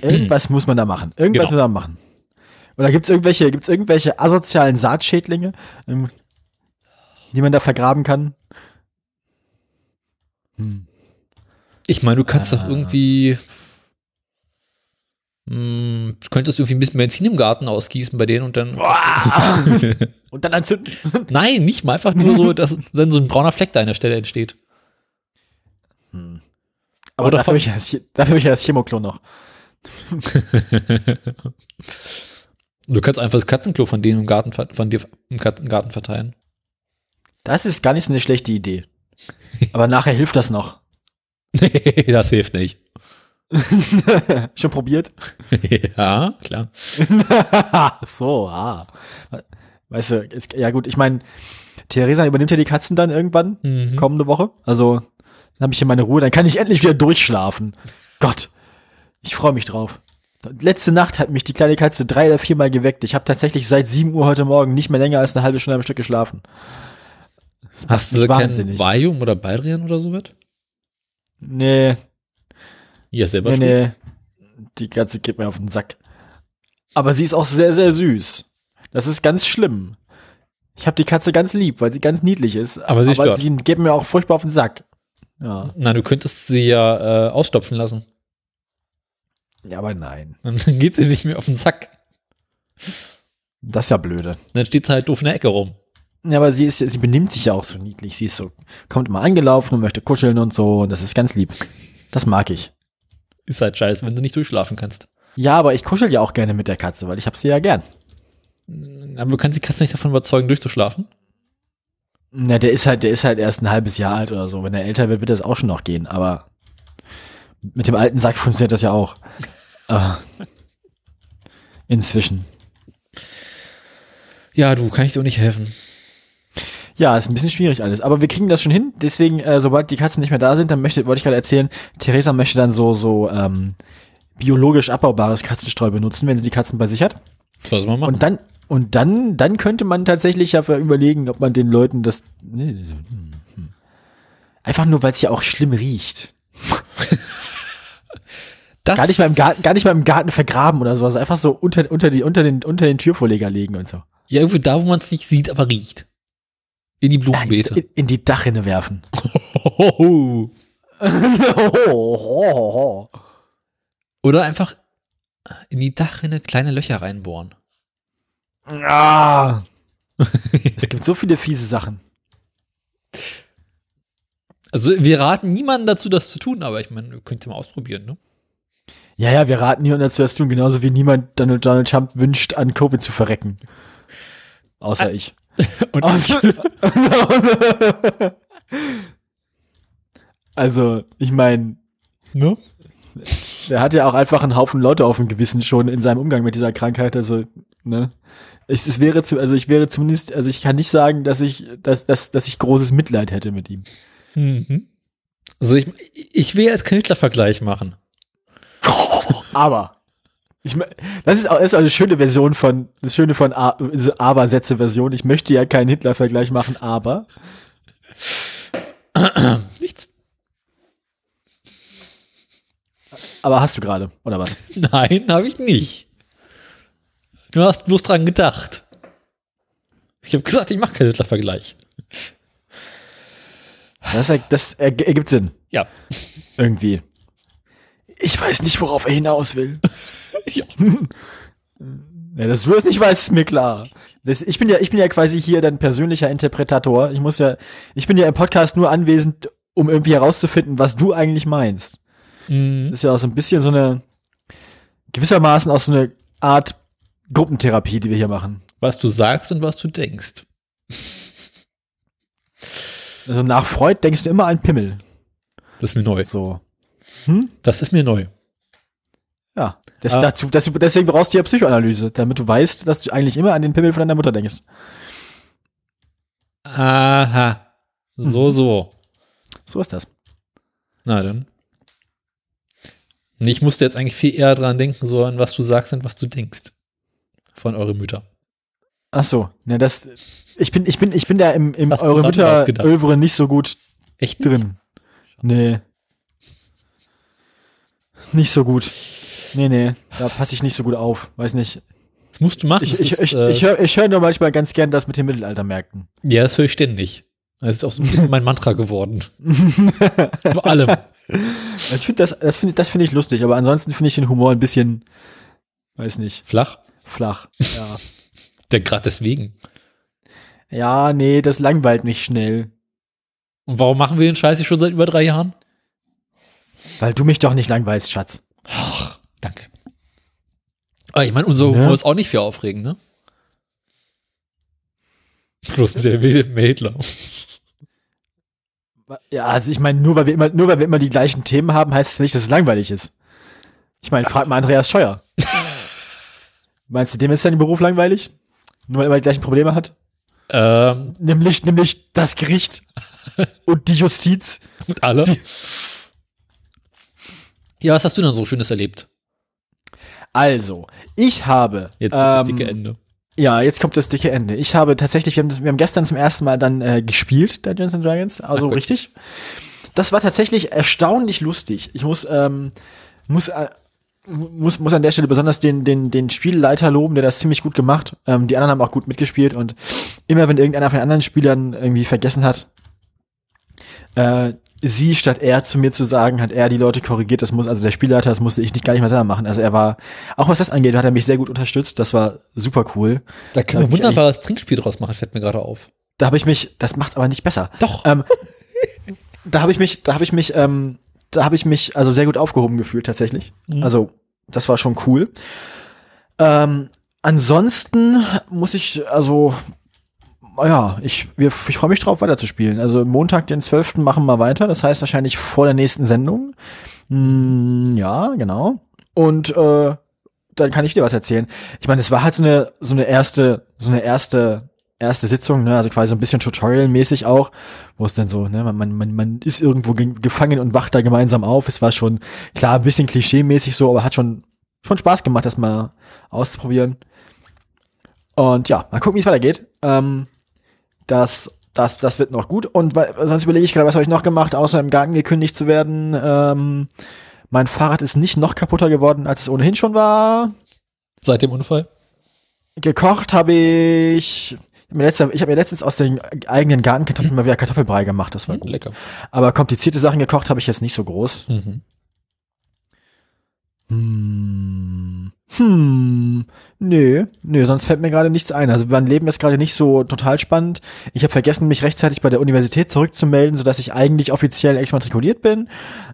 Irgendwas muss man da machen. Irgendwas Genau. muss man da machen. Oder gibt es irgendwelche, gibt's irgendwelche asozialen Saatschädlinge, ähm, die man da vergraben kann? Hm. Ich meine, du kannst Ah. doch irgendwie. Hm, du könntest irgendwie ein bisschen Benzin im Garten ausgießen bei denen und dann. Und dann anzünden. Nein, nicht mal einfach nur so, dass dann so ein brauner Fleck da an der Stelle entsteht. Aber Oder dafür habe ich, ja hab ich ja das Chemoklon noch. Du kannst einfach das Katzenklo von denen im Garten, von dir im Garten verteilen. Das ist gar nicht so eine schlechte Idee. Aber nachher hilft das noch. Nee, das hilft nicht. Schon probiert? ja, klar. so, ah. Weißt du, ist, ja gut, ich meine, Theresa übernimmt ja die Katzen dann irgendwann, Mhm. kommende Woche. Also, dann habe ich hier meine Ruhe, dann kann ich endlich wieder durchschlafen. Gott, ich freue mich drauf. Letzte Nacht hat mich die kleine Katze drei oder viermal geweckt. Ich habe tatsächlich seit 7 Uhr heute Morgen nicht mehr länger als eine halbe Stunde am Stück geschlafen. Hast mich du kein. Valium oder Baldrian oder so was? Nee, Ja, selber nee, schon. nee. Die Katze geht mir auf den Sack. Aber sie ist auch sehr, sehr süß. Das ist ganz schlimm. Ich habe die Katze ganz lieb, weil sie ganz niedlich ist. Aber sie stört. sie geht mir auch furchtbar auf den Sack. Ja, Na, du könntest sie ja äh, ausstopfen lassen. ja aber nein. Dann geht sie nicht mehr auf den Sack. Das ist ja blöde. Dann steht sie halt doof in der Ecke rum. Ja, aber sie ist, sie benimmt sich ja auch so niedlich. Sie ist so, kommt immer angelaufen und möchte kuscheln und so. Und das ist ganz lieb. Das mag ich. Ist halt scheiße, wenn du nicht durchschlafen kannst. Ja, aber ich kuschel ja auch gerne mit der Katze, weil ich habe sie ja gern. Aber du kannst die Katze nicht davon überzeugen, durchzuschlafen. Na, der ist halt, der ist halt erst ein halbes Jahr alt oder so. Wenn er älter wird, wird das auch schon noch gehen. Aber mit dem alten Sack funktioniert das ja auch. Aber inzwischen. Ja, du, kann ich dir auch nicht helfen. Ja, ist ein bisschen schwierig alles. Aber wir kriegen das schon hin. Deswegen, äh, sobald die Katzen nicht mehr da sind, dann möchte, wollte ich gerade erzählen, Theresa möchte dann so, so ähm, biologisch abbaubares Katzenstreu benutzen, wenn sie die Katzen bei sich hat. Soll man machen. Und dann, und dann, dann könnte man tatsächlich ja überlegen, ob man den Leuten das. Nee, so, hm, hm. Einfach nur, weil es ja auch schlimm riecht. das Gar nicht mal im Garten, gar nicht mal im Garten vergraben oder sowas. Einfach so unter, unter, die, unter, den, unter den Türvorleger legen und so. Ja, irgendwie da, wo man es nicht sieht, aber riecht. In die Blumenbeete. in, in die Dachrinne werfen. Oder einfach in die Dachrinne kleine Löcher reinbohren. Ah. es gibt so viele fiese Sachen. Also wir raten niemanden dazu, das zu tun, aber ich meine, könnt ihr mal ausprobieren, ne? Ja, ja, wir raten niemandem dazu, das zu tun, genauso wie niemand Donald, Donald Trump wünscht, an Covid zu verrecken. Außer ich. Und Außer also, ich meine, ne? der hat ja auch einfach einen Haufen Leute auf dem Gewissen schon in seinem Umgang mit dieser Krankheit. Also, ne? Es, es wäre zu, also ich wäre zumindest, also ich kann nicht sagen, dass ich, dass, dass, dass ich großes Mitleid hätte mit ihm. Mhm. Also ich, ich will jetzt keinen Hitler-Vergleich machen. Aber. Ich, das ist auch, ist auch eine schöne Version von, das Schöne von A- Aber-Sätze-Version. Ich möchte ja keinen Hitler-Vergleich machen, aber. Nichts. Aber hast du gerade, oder was? Nein, habe ich nicht. Du hast bloß dran gedacht. Ich habe gesagt, ich mache keinen Hitler-Vergleich. Das, das erg- ergibt Sinn. Ja. Irgendwie. Ich weiß nicht, worauf er hinaus will. Ich auch. Ja, dass du es nicht weißt, ist mir klar. Das, ich bin ja, ich bin ja quasi hier dein persönlicher Interpretator. Ich muss ja, ich bin ja im Podcast nur anwesend, um irgendwie herauszufinden, was du eigentlich meinst. Mhm. Das ist ja auch so ein bisschen so eine, gewissermaßen auch so eine Art Gruppentherapie, die wir hier machen. Was du sagst und was du denkst. Also nach Freud denkst du immer an Pimmel. Das ist mir neu. So. Das ist mir neu. Ja. Das, Ah. dazu, das, deswegen brauchst du ja Psychoanalyse, damit du weißt, dass du eigentlich immer an den Pimmel von deiner Mutter denkst. Aha. So, so. So ist das. Na dann. Ich musste jetzt eigentlich viel eher dran denken, so an was du sagst und was du denkst. Von euren Mütter. Ach so, ne, das, ich bin, ich bin, ich bin da im, im Hast Eure Mütter. Övre nicht so gut Echt nicht? drin. Nee. Nicht so gut. Nee, nee, da passe ich nicht so gut auf. Weiß nicht. Das musst du machen. Ich, ich, ich, äh, ich höre ich hör nur manchmal ganz gern das mit den Mittelaltermärkten. ja, das höre ich ständig. Das ist auch so ein bisschen mein Mantra geworden. Zu allem. Ich finde das, das finde das finde ich lustig, aber ansonsten finde ich den Humor ein bisschen, weiß nicht, Flach. flach. Ja. Der gerade deswegen. ja, nee, das langweilt mich schnell. Und warum machen wir den Scheiß schon seit über drei Jahren? Weil du mich doch nicht langweilst, Schatz. Ach, danke. Aber ich meine, unser Ja. Humor ist auch nicht viel aufregend, ne? Bloß mit der Mädler. Ja, also ich meine, nur weil wir immer, nur weil wir immer die gleichen Themen haben, heißt es nicht, dass es langweilig ist. Ich meine, frag mal Andreas Scheuer. Meinst du, dem ist sein Beruf langweilig? Nur weil er immer die gleichen Probleme hat? Ähm, Nämlich, nämlich das Gericht und die Justiz. und alle. Ja, was hast du denn so Schönes erlebt? Also, ich habe. Jetzt kommt das ähm, dicke Ende. Ja, jetzt kommt das dicke Ende. Ich habe tatsächlich, wir haben, wir haben gestern zum ersten Mal dann äh, gespielt, Dungeons and Dragons, also Ach, richtig. Das war tatsächlich erstaunlich lustig. Ich muss, ähm, muss, äh, muss, muss an der Stelle besonders den, den, den Spielleiter loben, der das ziemlich gut gemacht. Ähm, die anderen haben auch gut mitgespielt und immer wenn irgendeiner von den anderen Spielern irgendwie vergessen hat, äh, sie statt er zu mir zu sagen, hat er die Leute korrigiert. Das muss, also der Spielleiter, das musste ich nicht gar nicht mehr selber machen. Also er war, auch was das angeht, hat er mich sehr gut unterstützt. Das war super cool. Da kann man okay. wunderbares Trinkspiel draus machen, fällt mir gerade auf. Da habe ich mich, das macht aber nicht besser. Doch. Ähm, da habe ich mich, da habe ich mich, ähm, da habe ich mich also sehr gut aufgehoben gefühlt tatsächlich. Mhm. Also das war schon cool. Ähm, ansonsten muss ich, also ja, ich, wir, ich freue mich drauf, weiterzuspielen. Also Montag, den 12. machen wir weiter. Das heißt wahrscheinlich vor der nächsten Sendung. Mm, ja, genau. Und äh, dann kann ich dir was erzählen. Ich meine, es war halt so eine, so eine erste, so eine erste, erste Sitzung, ne? also quasi so ein bisschen Tutorial-mäßig auch, wo es dann so, ne, man, man, man, man ist irgendwo ge gefangen und wacht da gemeinsam auf. Es war schon, klar, ein bisschen klischee-mäßig so, aber hat schon, schon Spaß gemacht, das mal auszuprobieren. Und ja, mal gucken, wie es weitergeht. Ähm, das, das, das wird noch gut. Und weil, sonst überlege ich gerade, was habe ich noch gemacht, außer im Garten gekündigt zu werden. Ähm, mein Fahrrad ist nicht noch kaputter geworden, als es ohnehin schon war. Seit dem Unfall? Gekocht habe ich. Ich habe mir, letztens aus den eigenen Gartenkartoffeln mal wieder Kartoffelbrei gemacht. Das war gut. Lecker. Aber komplizierte Sachen gekocht habe ich jetzt nicht so groß. Mhm. Hm. Hm. Nö, nö, sonst fällt mir gerade nichts ein. Also mein Leben ist gerade nicht so total spannend. Ich habe vergessen, mich rechtzeitig bei der Universität zurückzumelden, sodass ich eigentlich offiziell exmatrikuliert bin.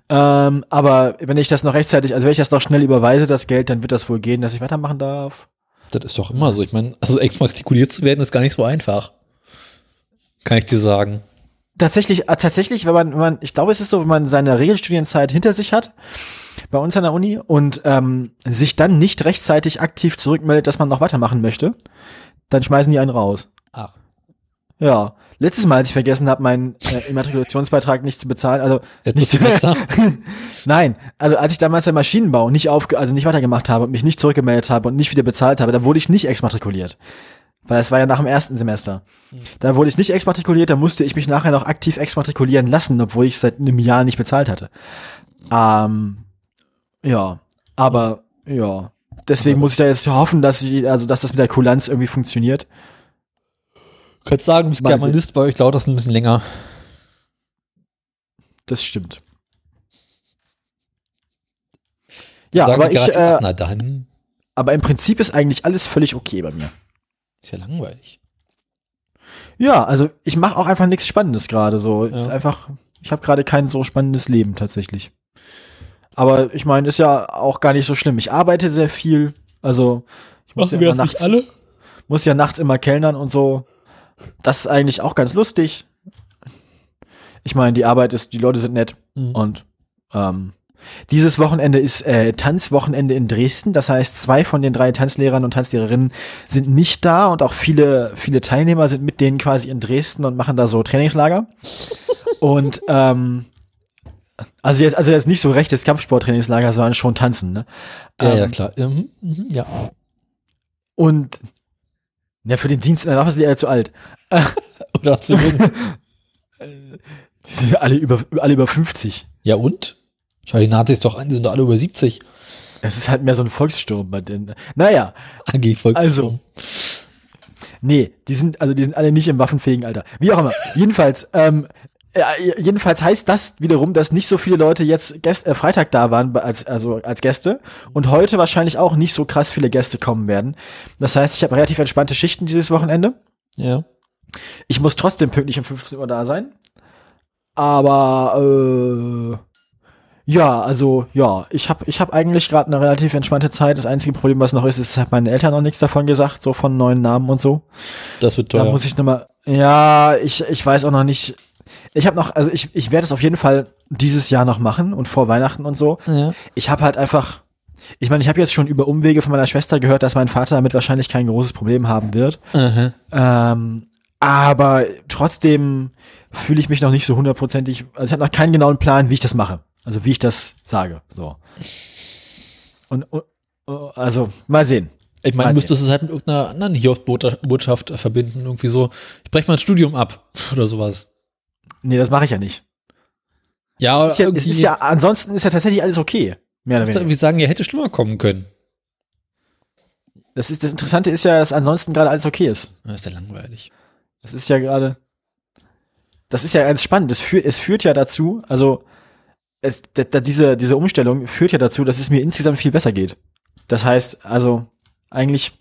Ähm, aber wenn ich das noch rechtzeitig, also wenn ich das noch schnell überweise, das Geld, dann wird das wohl gehen, dass ich weitermachen darf. Das ist doch immer so. Ich meine, also exmatrikuliert zu werden ist gar nicht so einfach. Kann ich dir sagen. Tatsächlich, äh, tatsächlich, wenn man, wenn man, ich glaube, es ist so, wenn man seine Regelstudienzeit hinter sich hat, bei uns an der Uni, und ähm, sich dann nicht rechtzeitig aktiv zurückmeldet, dass man noch weitermachen möchte, dann schmeißen die einen raus. Ach. Ja. Letztes Mal, als ich vergessen habe, meinen äh, Immatrikulationsbeitrag nicht zu bezahlen, also Letztes nicht Semester? Nein, also als ich damals im Maschinenbau nicht aufge also nicht weitergemacht habe und mich nicht zurückgemeldet habe und nicht wieder bezahlt habe, da wurde ich nicht exmatrikuliert. Weil es war ja nach dem ersten Semester. Da wurde ich nicht exmatrikuliert, da musste ich mich nachher noch aktiv exmatrikulieren lassen, obwohl ich seit einem Jahr nicht bezahlt hatte. Ähm, ja, aber ja. Deswegen muss ich da jetzt hoffen, dass ich, also dass das mit der Kulanz irgendwie funktioniert. Du kannst sagen, du bist. Germanist, bei euch dauert das ein bisschen länger. Das stimmt. Ja, aber ich, äh, na dann. aber im Prinzip ist eigentlich alles völlig okay bei mir. Ist ja langweilig. Ja, also ich mache auch einfach nichts Spannendes gerade so. Ist Ja. einfach, ich habe gerade kein so spannendes Leben tatsächlich. Aber ich meine, ist ja auch gar nicht so schlimm. Ich arbeite sehr viel, also ich muss ja, immer nachts, alle? muss ja nachts immer kellnern und so. Das ist eigentlich auch ganz lustig. Ich meine, die Arbeit ist, die Leute sind nett Mhm. und ähm, dieses Wochenende ist äh, Tanzwochenende in Dresden. Das heißt, zwei von den drei Tanzlehrern und Tanzlehrerinnen sind nicht da und auch viele, viele Teilnehmer sind mit denen quasi in Dresden und machen da so Trainingslager. und ähm, also jetzt, also jetzt nicht so rechtes Kampfsporttrainingslager, sondern schon tanzen, ne? Ja, ja, Ähm, klar. Mhm, mhm, ja. Und Ja, für den Dienst in der Waffe sind die alle zu alt. Oder sind alle über, alle über 50. ja und? Schau die Nazis doch an, die sind doch alle über 70. Es ist halt mehr so ein Volkssturm bei denen. Naja, AG Volk. Also. nee, die sind, also die sind alle nicht im waffenfähigen Alter. Wie auch immer. jedenfalls, ähm, äh, jedenfalls heißt das wiederum, dass nicht so viele Leute jetzt Gäste, äh, Freitag da waren als, also als Gäste und heute wahrscheinlich auch nicht so krass viele Gäste kommen werden. Das heißt, ich habe relativ entspannte Schichten dieses Wochenende. Ja. Ich muss trotzdem pünktlich um 15 Uhr da sein. Aber äh, ja, also ja, ich habe ich hab eigentlich gerade eine relativ entspannte Zeit. Das einzige Problem, was noch ist, ist, hat meine Eltern noch nichts davon gesagt, so von neuen Namen und so. Das wird Da teuer. muss ich nochmal. Ja, ich, ich weiß auch noch nicht. Ich habe noch, also ich, ich werde es auf jeden Fall dieses Jahr noch machen und vor Weihnachten und so. ja. Ich habe halt einfach. Ich meine, ich habe jetzt schon über Umwege von meiner Schwester gehört, dass mein Vater damit wahrscheinlich kein großes Problem haben wird. Aha. Ähm, aber trotzdem fühle ich mich noch nicht so hundertprozentig. Also ich habe noch keinen genauen Plan, wie ich das mache. Also wie ich das sage. So. Und, also mal sehen. Ich meine, Weiß du müsstest es halt mit irgendeiner anderen Hiobsbotschaft verbinden. Irgendwie so, ich breche mein Studium ab oder sowas. Nee, das mache ich ja nicht. Ja, Es ist ja, es ist ja, ansonsten ist ja tatsächlich alles okay. Mehr oder weniger. irgendwie sagen, ja, hätte schlimmer kommen können. Das, ist, das Interessante ist ja, dass ansonsten gerade alles okay ist. Das ist ja langweilig. Das ist ja gerade. Das ist ja ganz spannend. Es, führ, es führt ja dazu, also es, diese, diese Umstellung führt ja dazu, dass es mir insgesamt viel besser geht. Das heißt, also eigentlich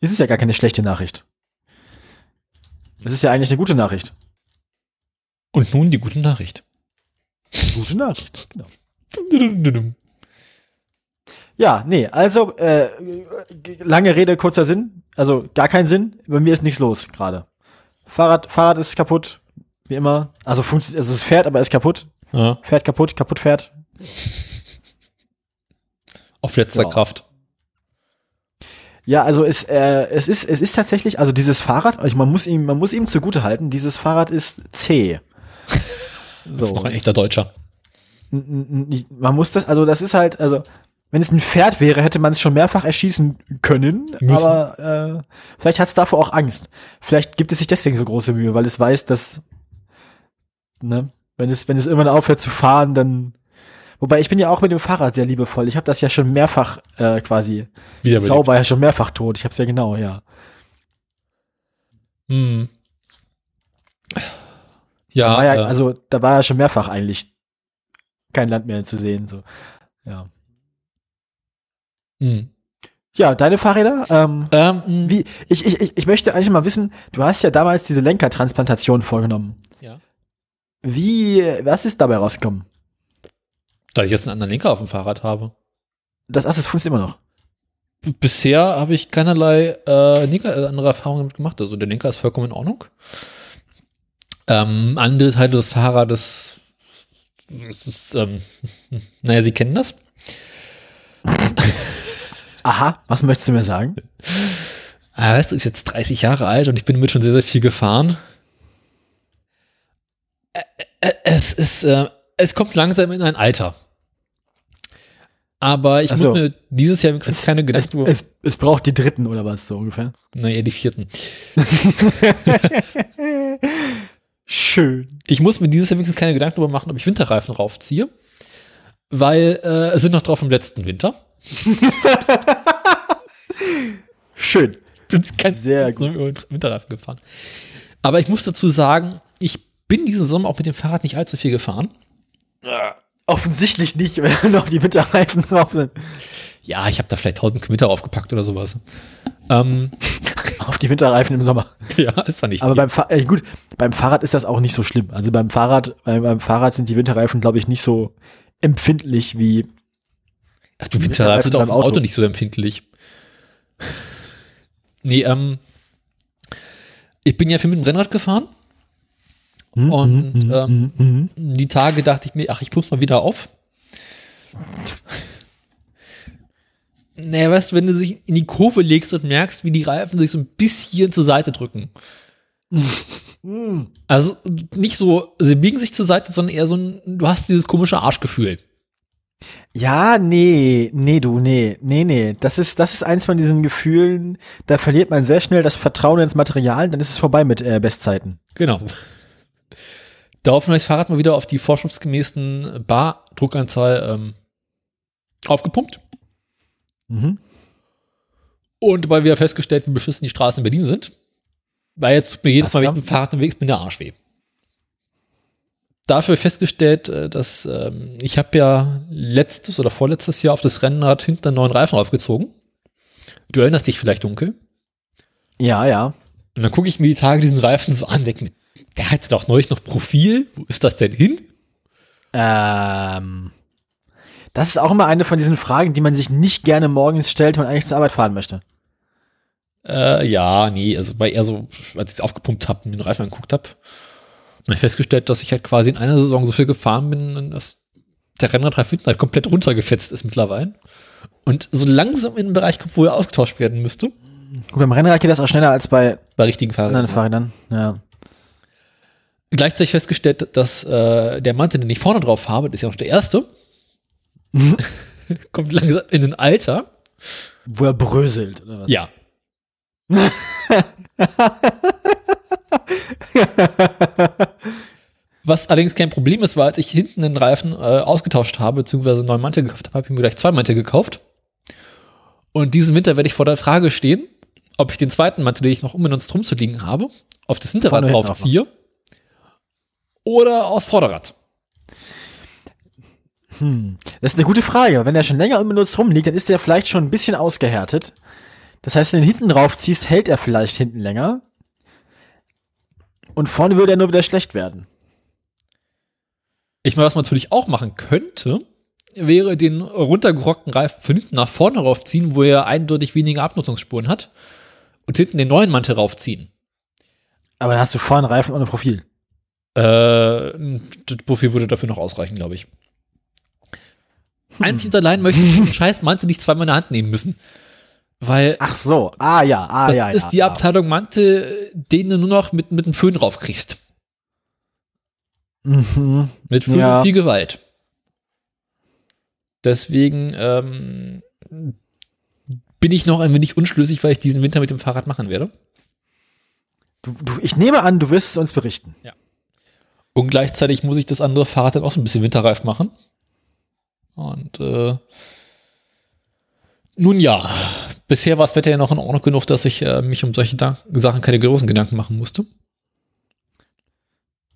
ist es ja gar keine schlechte Nachricht. Es ist ja eigentlich eine gute Nachricht. Und nun die gute Nachricht. Gute Nachricht, genau. Ja, nee, also äh, lange Rede, kurzer Sinn. Also gar kein Sinn. Bei mir ist nichts los gerade. Fahrrad, Fahrrad ist kaputt, wie immer. Also funktioniert, also es fährt, aber ist kaputt. Ja, Fährt kaputt, kaputt fährt. auf letzter Ja. Kraft. Ja, also es, äh, es ist, es ist tatsächlich, also dieses Fahrrad, also man muss ihm, man muss ihm zugute halten, dieses Fahrrad ist zäh. Das ist noch ein echter Deutscher. Man muss das, also das ist halt, also wenn es ein Pferd wäre, hätte man es schon mehrfach erschießen können, Müssen. aber äh, vielleicht hat es davor auch Angst. Vielleicht gibt es sich deswegen so große Mühe, weil es weiß, dass, ne, wenn es, wenn es irgendwann aufhört zu fahren, dann, wobei ich bin ja auch mit dem Fahrrad sehr liebevoll. Ich habe das ja schon mehrfach äh, quasi, Wieder Sau war ja schon mehrfach tot. Ich hab's ja genau, ja. Hm. Ja, ja äh, also da war ja schon mehrfach eigentlich kein Land mehr zu sehen, so. Ja. hm. Ja, deine Fahrräder, ähm, Ähm, hm. Wie, ich, ich, ich- möchte eigentlich mal wissen, du hast ja damals diese Lenkertransplantation vorgenommen. Ja. Wie, was ist dabei rausgekommen? Da ich jetzt einen anderen Lenker auf dem Fahrrad habe. Das, das funktioniert immer noch. Bisher habe ich keinerlei äh, äh, andere Erfahrungen damit gemacht. Also der Lenker ist vollkommen in Ordnung. Ähm, andere Teile des Fahrrades, das ist, ähm, naja, Sie kennen das. Aha, was möchtest du mir sagen? Ah, du, ist jetzt 30 Jahre alt und ich bin damit schon sehr, sehr viel gefahren. Es ist, äh, es kommt langsam in ein Alter. Aber ich Ach so. muss mir dieses Jahr wenigstens keine Es, Gedanken über, es, es braucht die dritten oder was, so ungefähr. naja, die vierten. Schön. Ich muss mir dieses Jahr wenigstens keine Gedanken darüber machen, ob ich Winterreifen raufziehe. Weil äh, es sind noch drauf im letzten Winter. Schön. Bin kein Sehr über Winterreifen gefahren. Aber ich muss dazu sagen, ich bin diesen Sommer auch mit dem Fahrrad nicht allzu viel gefahren. Offensichtlich nicht, wenn noch die Winterreifen drauf sind. Ja, ich habe da vielleicht 1000 Kilometer aufgepackt oder sowas. Ähm, Auf die Winterreifen im Sommer. ja, ist zwar nicht Aber beim Fa äh, gut, beim Fahrrad ist das auch nicht so schlimm. Also beim Fahrrad, beim, beim Fahrrad sind die Winterreifen, glaube ich, nicht so empfindlich wie. Ach, du Winterreifen sind auch im Auto. Auto. nicht so empfindlich. nee, ähm, ich bin ja viel mit dem Rennrad gefahren. Hm, Und, hm, hm, ähm, hm, hm. Die Tage dachte ich mir, ach, ich pump's mal wieder auf. Naja, weißt du, wenn du dich in die Kurve legst und merkst, wie die Reifen sich so ein bisschen zur Seite drücken. Hm. Also nicht so, sie biegen sich zur Seite, sondern eher so ein, du hast dieses komische Arschgefühl. Ja, nee, nee, du, nee, nee, nee. Das ist, das ist eins von diesen Gefühlen, da verliert man sehr schnell das Vertrauen ins Material, dann ist es vorbei mit äh, Bestzeiten. Genau. Daraufhin habe ich das Fahrrad mal wieder auf die vorschriftsgemäßen Bar-Druckanzahl ähm, aufgepumpt. Mhm. Und dabei wieder festgestellt, wie beschissen die Straßen in Berlin sind. Weil jetzt tut mir jedes Mal, wenn ich mit dem Fahrrad unterwegs bin, der Arsch weh. Dafür festgestellt, äh, dass ähm, ich habe ja letztes oder vorletztes Jahr auf das Rennrad hinten einen neuen Reifen aufgezogen. Du erinnerst dich vielleicht dunkel. Ja, ja. Und dann gucke ich mir die Tage diesen Reifen so an, denke mir, der hatte doch neulich noch Profil. Wo ist das denn hin? Ähm, das ist auch immer eine von diesen Fragen, die man sich nicht gerne morgens stellt, wenn man eigentlich zur Arbeit fahren möchte. Äh, ja, nee, also war eher so, als ich es aufgepumpt habe und mir den Reifen angeguckt habe, habe ich festgestellt, dass ich halt quasi in einer Saison so viel gefahren bin, dass der Rennradreifen hinten halt komplett runtergefetzt ist mittlerweile. Und so langsam in den Bereich kommt, wo er ausgetauscht werden müsste. Gut, beim Rennrad geht das auch schneller als bei Bei richtigen anderen Fahrrädern. Fahrrädern. Ja. Gleichzeitig festgestellt, dass äh, der Mantel, den ich vorne drauf habe, das ist ja noch der erste, kommt langsam in ein Alter. Wo er bröselt, oder was? Ja. Was allerdings kein Problem ist, war, als ich hinten den Reifen äh, ausgetauscht habe, beziehungsweise einen neuen Mantel gekauft habe, habe ich mir gleich zwei Mantel gekauft. Und diesen Winter werde ich vor der Frage stehen, ob ich den zweiten Mantel, den ich noch unbenutzt rumzuliegen habe, auf das Hinterrad draufziehe oder aus Vorderrad. Das ist eine gute Frage. Wenn er schon länger unbenutzt rumliegt, dann ist der vielleicht schon ein bisschen ausgehärtet. Das heißt, wenn du ihn hinten drauf ziehst, hält er vielleicht hinten länger. Und vorne würde er nur wieder schlecht werden. Ich meine, was man natürlich auch machen könnte, wäre den runtergerockten Reifen von hinten nach vorne raufziehen, wo er eindeutig weniger Abnutzungsspuren hat und hinten den neuen Mantel raufziehen. Aber dann hast du vorne Reifen ohne Profil. Äh, das Profil würde dafür noch ausreichen, glaube ich. Einzig und allein möchte ich diesen scheiß Mantel nicht zweimal in der Hand nehmen müssen. Weil Ach so. Ah ja, ah das ja. ist ja, die ja. Abteilung Mantel, den du nur noch mit, mit dem Föhn raufkriegst. Mhm. Mit Föhn Ja. und viel Gewalt. Deswegen ähm, bin ich noch ein wenig unschlüssig, weil ich diesen Winter mit dem Fahrrad machen werde. Du, du, ich nehme an, du wirst es uns berichten. Und gleichzeitig muss ich das andere Fahrrad dann auch so ein bisschen winterreif machen. Und äh, nun ja, bisher war das Wetter ja noch in Ordnung genug, dass ich äh, mich um solche da Sachen keine großen Gedanken machen musste.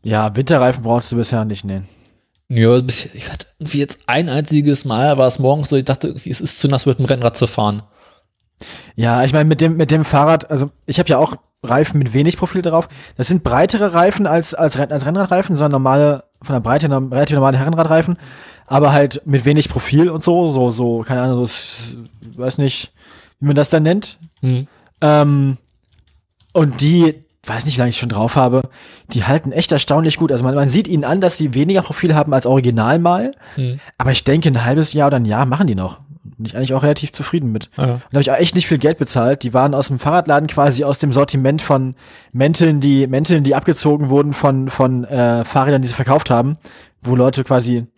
Ja, Winterreifen brauchst du bisher nicht nähen. Ja, bisher, ich sagte, irgendwie jetzt ein einziges Mal war es morgens so, ich dachte, irgendwie, es ist zu nass mit dem Rennrad zu fahren. Ja, ich meine, mit dem, mit dem Fahrrad, also ich habe ja auch Reifen mit wenig Profil drauf. Das sind breitere Reifen als, als, als Rennradreifen, sondern normale, von der Breite relativ normale Herrenradreifen, aber halt mit wenig Profil und so, so, so, keine Ahnung, so, weiß nicht, wie man das dann nennt. Hm. Ähm, und die, weiß nicht, wie lange ich schon drauf habe, die halten echt erstaunlich gut. Also man, man sieht ihnen an, dass sie weniger Profil haben als original mal, Hm. aber ich denke, ein halbes Jahr oder ein Jahr machen die noch. Bin ich eigentlich auch relativ zufrieden mit. Ja. Da habe ich auch echt nicht viel Geld bezahlt. Die waren aus dem Fahrradladen quasi aus dem Sortiment von Mänteln, die Mänteln, die abgezogen wurden von von äh, Fahrrädern, die sie verkauft haben, wo Leute quasi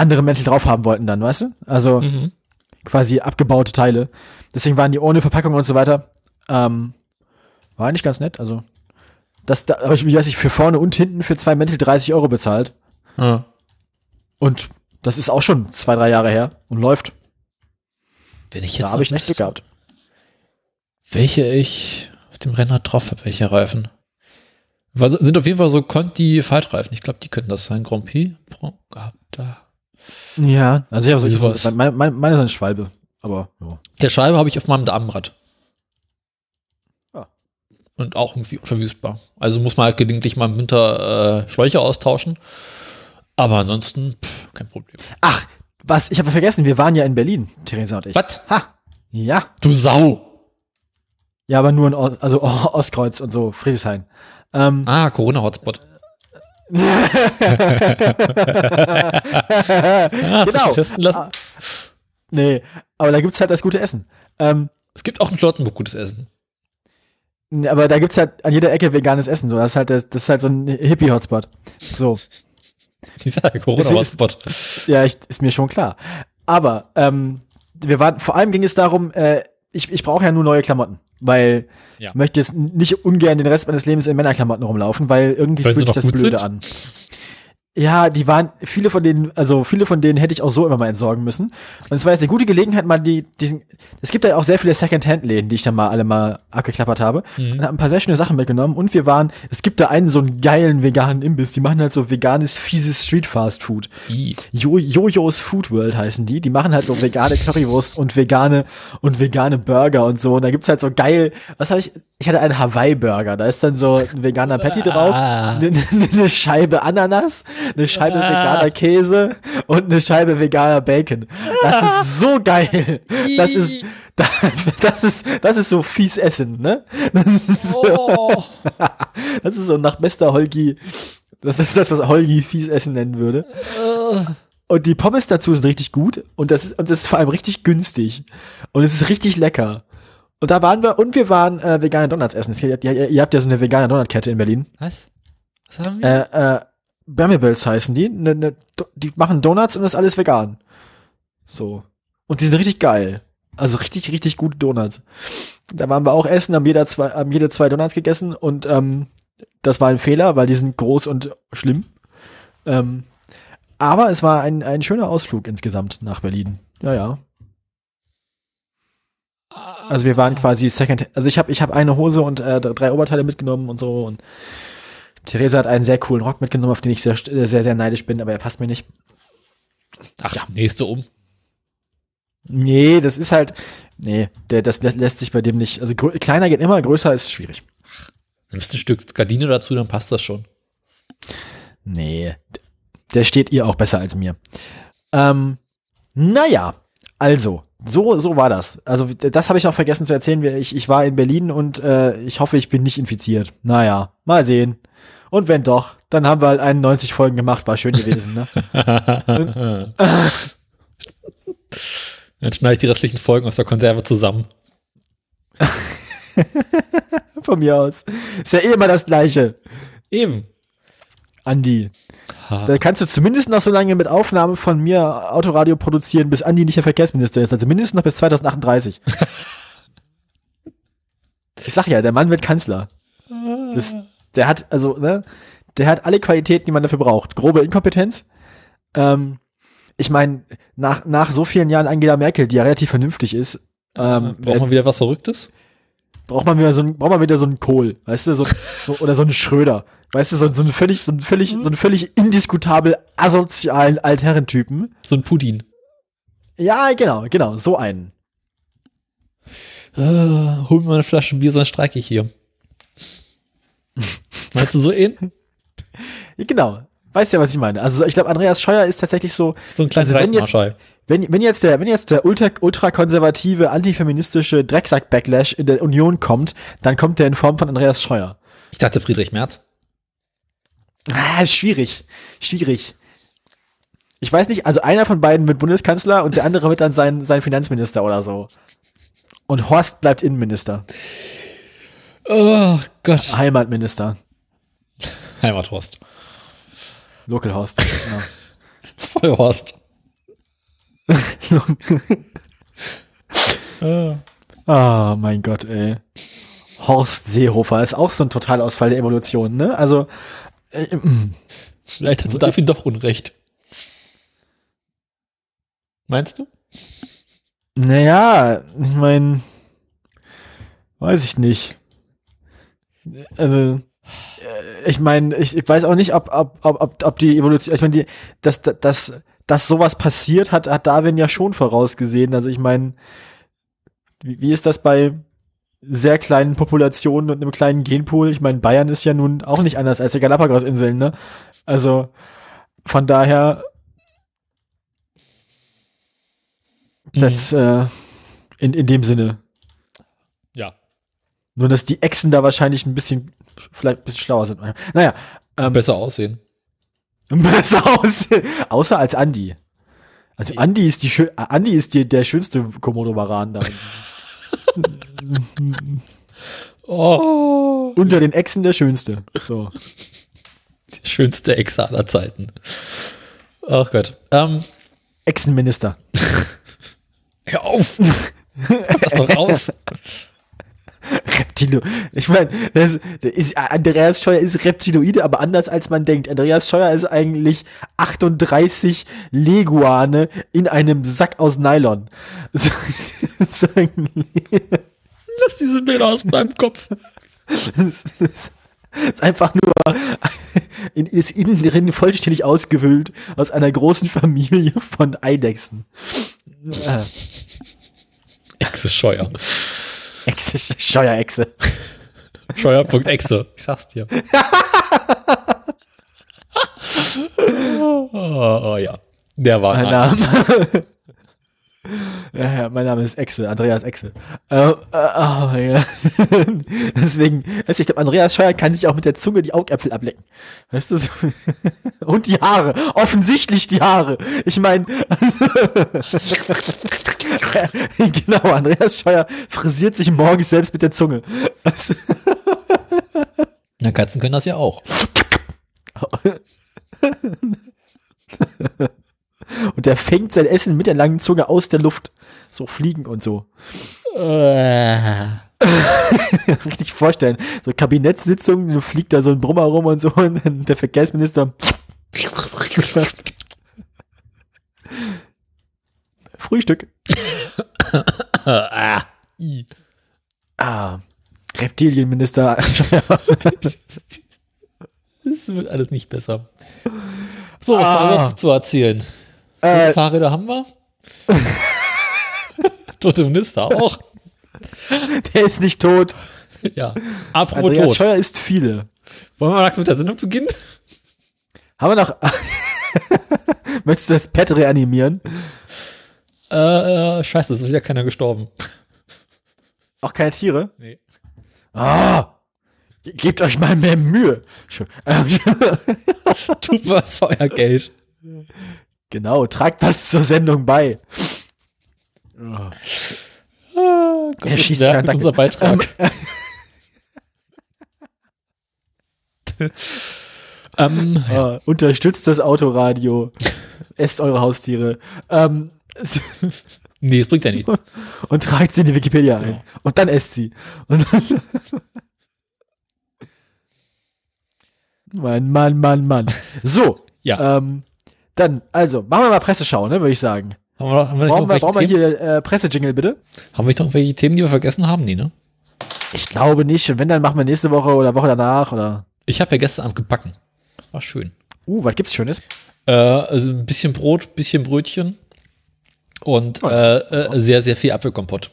andere Mäntel drauf haben wollten dann, weißt du? Also Mhm. quasi abgebaute Teile. Deswegen waren die ohne Verpackung und so weiter. Ähm, war eigentlich ganz nett. Also das, da habe ich, wie weiß ich, für vorne und hinten für zwei Mäntel 30 Euro bezahlt. Ja. Und das ist auch schon zwei, drei Jahre her und läuft. Wenn ich Da jetzt habe ich nicht Glück gehabt. welche ich auf dem Rennrad drauf habe, welche Reifen. Sind auf jeden Fall so Conti Faltreifen. Ich glaube, die könnten das sein. Grand Prix gehabt da. Ja, also ich habe so, Sowas. meine, meine, meine sind Schwalbe, aber ja. Der Scheibe habe ich auf meinem Damenrad. Ah. Und auch irgendwie unverwüstbar. Also muss man halt gelegentlich mal im Winter äh, Schläuche austauschen. Aber ansonsten, pff, kein Problem. Ach, was, ich habe vergessen, wir waren ja in Berlin, Theresa und ich. Was? Ha, ja. Du Sau! Ja, aber nur in O- also Ostkreuz und so, Friedrichshain. Ähm, Ah, Corona-Hotspot. Ah, Genau. testen lassen? Ah. nee, aber da gibt's halt das gute Essen. Ähm, Es gibt auch in Charlottenburg gutes Essen. aber da gibt's halt an jeder Ecke veganes Essen. So, das ist halt, das, das ist halt so ein Hippie-Hotspot. So. Dieser Corona-Hotspot. Ja, ich, ist mir schon klar. Aber ähm, wir waren, vor allem ging es darum, äh, ich, ich brauche ja nur neue Klamotten, weil Ja. ich möchte jetzt nicht ungern den Rest meines Lebens in Männerklamotten rumlaufen, weil irgendwie fühlt sich das blöde sind? an. Ja, die waren, viele von denen, also viele von denen hätte ich auch so immer mal entsorgen müssen. Und es war jetzt eine gute Gelegenheit, mal die, diesen, es gibt ja auch sehr viele Second-Hand-Läden, die ich dann mal alle mal abgeklappert habe. Mhm. Und habe ein paar sehr schöne Sachen mitgenommen. Und wir waren, es gibt da einen so einen geilen veganen Imbiss, die machen halt so veganes, fieses Street-Fast-Food. Jo Jojos Food World heißen die. Die machen halt so vegane Currywurst und vegane und vegane Burger und so. Und da gibt's halt so geil, was habe ich? Ich hatte einen Hawaii Burger. Da ist dann so ein veganer Patty drauf, Ah. eine ne, ne Scheibe Ananas, eine Scheibe Ah. veganer Käse und eine Scheibe veganer Bacon. Das ist so geil. Das ist das ist das ist so fies Essen, ne? Das ist so, Oh. das ist so nach bester Holgi. Das ist das, was Holgi fies Essen nennen würde. Und die Pommes dazu sind richtig gut und das ist, und das ist vor allem richtig günstig. Und es ist richtig lecker. Und da waren wir, und wir waren äh, vegane Donuts essen. Es- Ihr, ihr, ihr habt ja so eine vegane Donutkette in Berlin. Was? Was haben wir? Äh, äh, Brambles heißen die. Ne, ne, die machen Donuts und das ist alles vegan. So. Und die sind richtig geil. Also richtig, richtig gute Donuts. Da waren wir auch essen, haben jeder zwei, haben jede zwei Donuts gegessen und ähm, das war ein Fehler, weil die sind groß und schlimm. Ähm, aber es war ein, ein schöner Ausflug insgesamt nach Berlin. Ja, ja. Also wir waren quasi Second, also ich habe ich hab eine Hose und äh, drei Oberteile mitgenommen und so und Theresa hat einen sehr coolen Rock mitgenommen, auf den ich sehr, sehr, sehr neidisch bin, aber er passt mir nicht. Ach, nächste um. Nee, das ist halt, nee, der, das lä- lässt sich bei dem nicht, also kleiner geht immer, größer ist schwierig. Nimmst ein Stück Gardine dazu, dann passt das schon. Nee, der steht ihr auch besser als mir. Ähm, naja, also, so, so war das. Also, das habe ich auch vergessen zu erzählen. Ich, ich war in Berlin und äh, ich hoffe, ich bin nicht infiziert. Naja, mal sehen. Und wenn doch, dann haben wir halt 91 Folgen gemacht, war schön gewesen, ne? Dann schneide ich die restlichen Folgen aus der Konserve zusammen. Von mir aus. Ist ja eh immer das Gleiche. Eben. Andi. Ha. Da kannst du zumindest noch so lange mit Aufnahme von mir Autoradio produzieren, bis Andi nicht der Verkehrsminister ist. Also mindestens noch bis 2038. ich sag ja, der Mann wird Kanzler. Das, der hat, also, ne, der hat alle Qualitäten, die man dafür braucht. Grobe Inkompetenz. Ähm, ich meine, nach, nach so vielen Jahren Angela Merkel, die ja relativ vernünftig ist, ähm, Braucht man wieder was Verrücktes? braucht man wieder so ein, braucht man wieder so einen Kohl, weißt du, so, so oder so einen Schröder, weißt du, so, so einen völlig, so einen völlig, so einen völlig indiskutabel asozialen Altherrentypen. So ein Puddin. Ja, genau, genau, so einen. Äh, hol mir mal eine Flasche Bier, sonst streike ich hier. Meinst du so ihn? Genau. Weißt ja, was ich meine. Also ich glaube, Andreas Scheuer ist tatsächlich so, So ein kleines Also wenn jetzt- wenn, wenn jetzt der, wenn jetzt der ultra, ultrakonservative, antifeministische Drecksack-Backlash in der Union kommt, dann kommt der in Form von Andreas Scheuer. Ich dachte Friedrich Merz. Ah, ist schwierig. Schwierig. Ich weiß nicht, also einer von beiden wird Bundeskanzler und der andere wird dann sein, sein Finanzminister oder so. Und Horst bleibt Innenminister. Oh Gott. Heimatminister. Heimathorst. Local Horst. Genau. Feuerhorst. äh. Ah, mein Gott, ey. Horst Seehofer ist auch so ein Totalausfall der Evolution, ne? Also, äh, mm. Vielleicht hat Darf ihn doch Unrecht. Meinst du? naja, ich meine, weiß ich nicht. Also, äh, ich meine, ich, ich weiß auch nicht, ob, ob, ob, ob, die Evolution, ich meine, die, dass, dass, dass sowas passiert, hat, hat Darwin ja schon vorausgesehen. Also ich meine, wie, wie ist das bei sehr kleinen Populationen und einem kleinen Genpool? Ich meine, Bayern ist ja nun auch nicht anders als die Galapagos-Inseln, ne? Also von daher, das äh, in, in dem Sinne. Nur, dass die Echsen da wahrscheinlich ein bisschen, vielleicht ein bisschen schlauer sind. Naja, ähm, Besser aussehen. besser aus, außer als Andi. Also Andi ist die schön, äh, Andi ist die, der schönste Komodo-Varan da. Oh. Unter den Echsen der schönste. So. Die schönste Exe aller Zeiten. Ach Gott. Ähm, Echsenminister. hör auf! Lass doch raus. Reptilo. Ich meine, Andreas Scheuer ist Reptiloide, aber anders als man denkt. Andreas Scheuer ist eigentlich 38 Leguane in einem Sack aus Nylon. So, so, Lass diese Bilder aus meinem Kopf. das ist, ist einfach nur in, ist innen drin vollständig ausgewühlt aus einer großen Familie von Eidechsen. Exe Scheuer. Echse, Scheuerechse. Scheuer.exe. Ich sag's dir. oh, oh ja. Der war ein Name. Ja, ja, mein Name ist Exe, Andreas Exe. Äh, äh, oh Gott. Deswegen, ich glaube, Andreas Scheuer kann sich auch mit der Zunge die Augäpfel ablecken. Weißt du? So. Und die Haare. Offensichtlich die Haare. Ich meine, genau, Andreas Scheuer frisiert sich morgens selbst mit der Zunge. Also, Na, Katzen können das ja auch. Und der fängt sein Essen mit der langen Zunge aus der Luft. So fliegen und so. Äh, richtig vorstellen. So Kabinettssitzung, du fliegt da so ein Brummer rum und so und der Verkehrsminister. Frühstück. ah. Ah, Reptilienminister. Das wird alles nicht besser. So, was Ah. wir jetzt zu erzählen? Äh, Fahrräder haben wir. Tote Minister auch. der ist nicht tot. Ja. Apropos Andreas tot. Scheuer ist viele. Wollen wir langsam mit der Sendung beginnen? Haben wir noch. Möchtest du das Pet reanimieren? Äh, äh, scheiße, es ist wieder keiner gestorben. Auch keine Tiere? Nee. Ah! Ge- Gebt euch mal mehr Mühe. Tut was für euer Geld. Genau, tragt was zur Sendung bei. Ah, Gott, Er schießt wäre mir mit Danke. unser Beitrag. ähm, Ah, unterstützt das Autoradio. Esst eure Haustiere. Ähm, nee, es bringt ja nichts. und tragt sie in die Wikipedia ein. Und dann esst sie. Und Mann, Mann, Mann, Mann. So, Ja. ähm, dann, also, machen wir mal Presseschau, ne, würde ich sagen. Haben wir, haben wir, Brauchen wir, brauchen wir hier äh, Pressejingle, bitte? haben wir noch welche Themen, die wir vergessen haben? Nee, ne? Ich glaube nicht. Und wenn, dann machen wir nächste Woche oder Woche danach oder. Ich habe ja gestern Abend gebacken. War schön. Uh, was gibt's Schönes? Äh, also ein bisschen Brot, bisschen Brötchen und Oh. äh, äh, sehr, sehr viel Apfelkompott.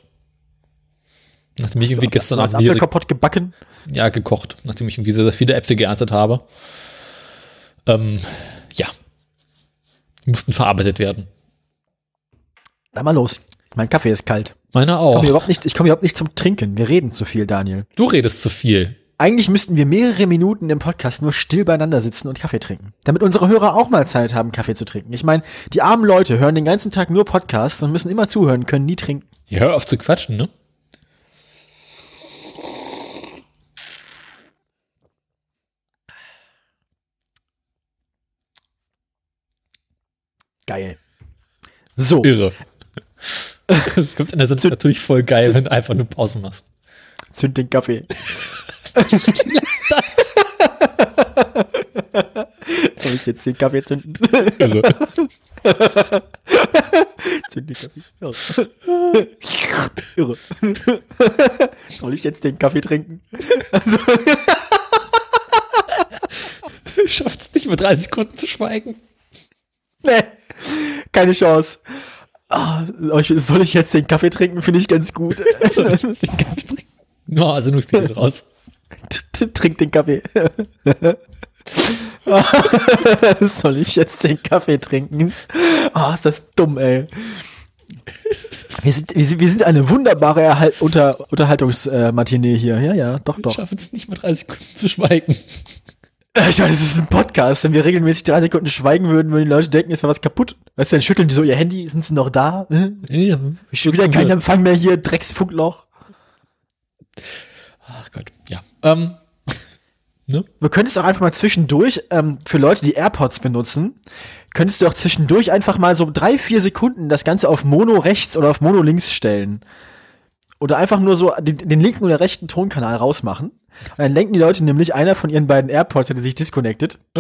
Nachdem ich irgendwie gestern Abend Apfelkompott gebacken. ja, gekocht, nachdem ich irgendwie sehr, sehr viele Äpfel geerntet habe. Ähm, ja. Mussten verarbeitet werden. Dann mal los. Mein Kaffee ist kalt. Meiner Ich auch. komme überhaupt, nicht- ich komme überhaupt nicht zum Trinken. Wir reden zu viel, Daniel. Du redest zu viel. Eigentlich müssten wir mehrere Minuten im Podcast nur still beieinander sitzen und Kaffee trinken. Damit unsere Hörer auch mal Zeit haben, Kaffee zu trinken. Ich meine, die armen Leute hören den ganzen Tag nur Podcasts und müssen immer zuhören, können nie trinken. Ja, hör auf zu quatschen, ne? Geil. So, Irre. Das kommt in der Sendung natürlich voll geil, wenn du einfach eine Pause machst. zünd den Kaffee. Soll ich jetzt den Kaffee zünden? Irre. Zünd den Kaffee. Ja. Irre. Soll ich jetzt den Kaffee trinken? Also, Du schaffst es nicht mit 30 Sekunden zu schweigen. nee, keine Chance. Ah, soll ich- soll ich jetzt den Kaffee trinken? Finde ich ganz gut. Also, den Kaffee trinken. No, also nur Stil raus. Trink den Kaffee. Soll ich jetzt den Kaffee trinken? Oh, ist das dumm, ey. Wir sind, wir sind, wir sind eine wunderbare Erhalt Unter Unterhaltungsmatinee hier. Ja, ja, doch, doch. schaffst es nicht mit 30 Sekunden zu schweigen. Ich meine, das ist ein Podcast. Wenn wir regelmäßig drei Sekunden schweigen würden, würden die Leute denken, es wäre was kaputt. Weißt du, dann schütteln die so ihr Handy. Sind sie noch da? Hm? Schon wieder kein Empfang mehr hier. Drecksfunkloch. Ach Gott, ja. Ähm, Ne? Du könntest auch einfach mal zwischendurch, ähm, für Leute, die AirPods benutzen, könntest du auch zwischendurch einfach mal so drei, vier Sekunden das Ganze auf Mono rechts oder auf Mono links stellen. Oder einfach nur so den, den linken oder rechten Tonkanal rausmachen. Und dann denken die Leute nämlich, einer von ihren beiden AirPods hätte sich disconnected.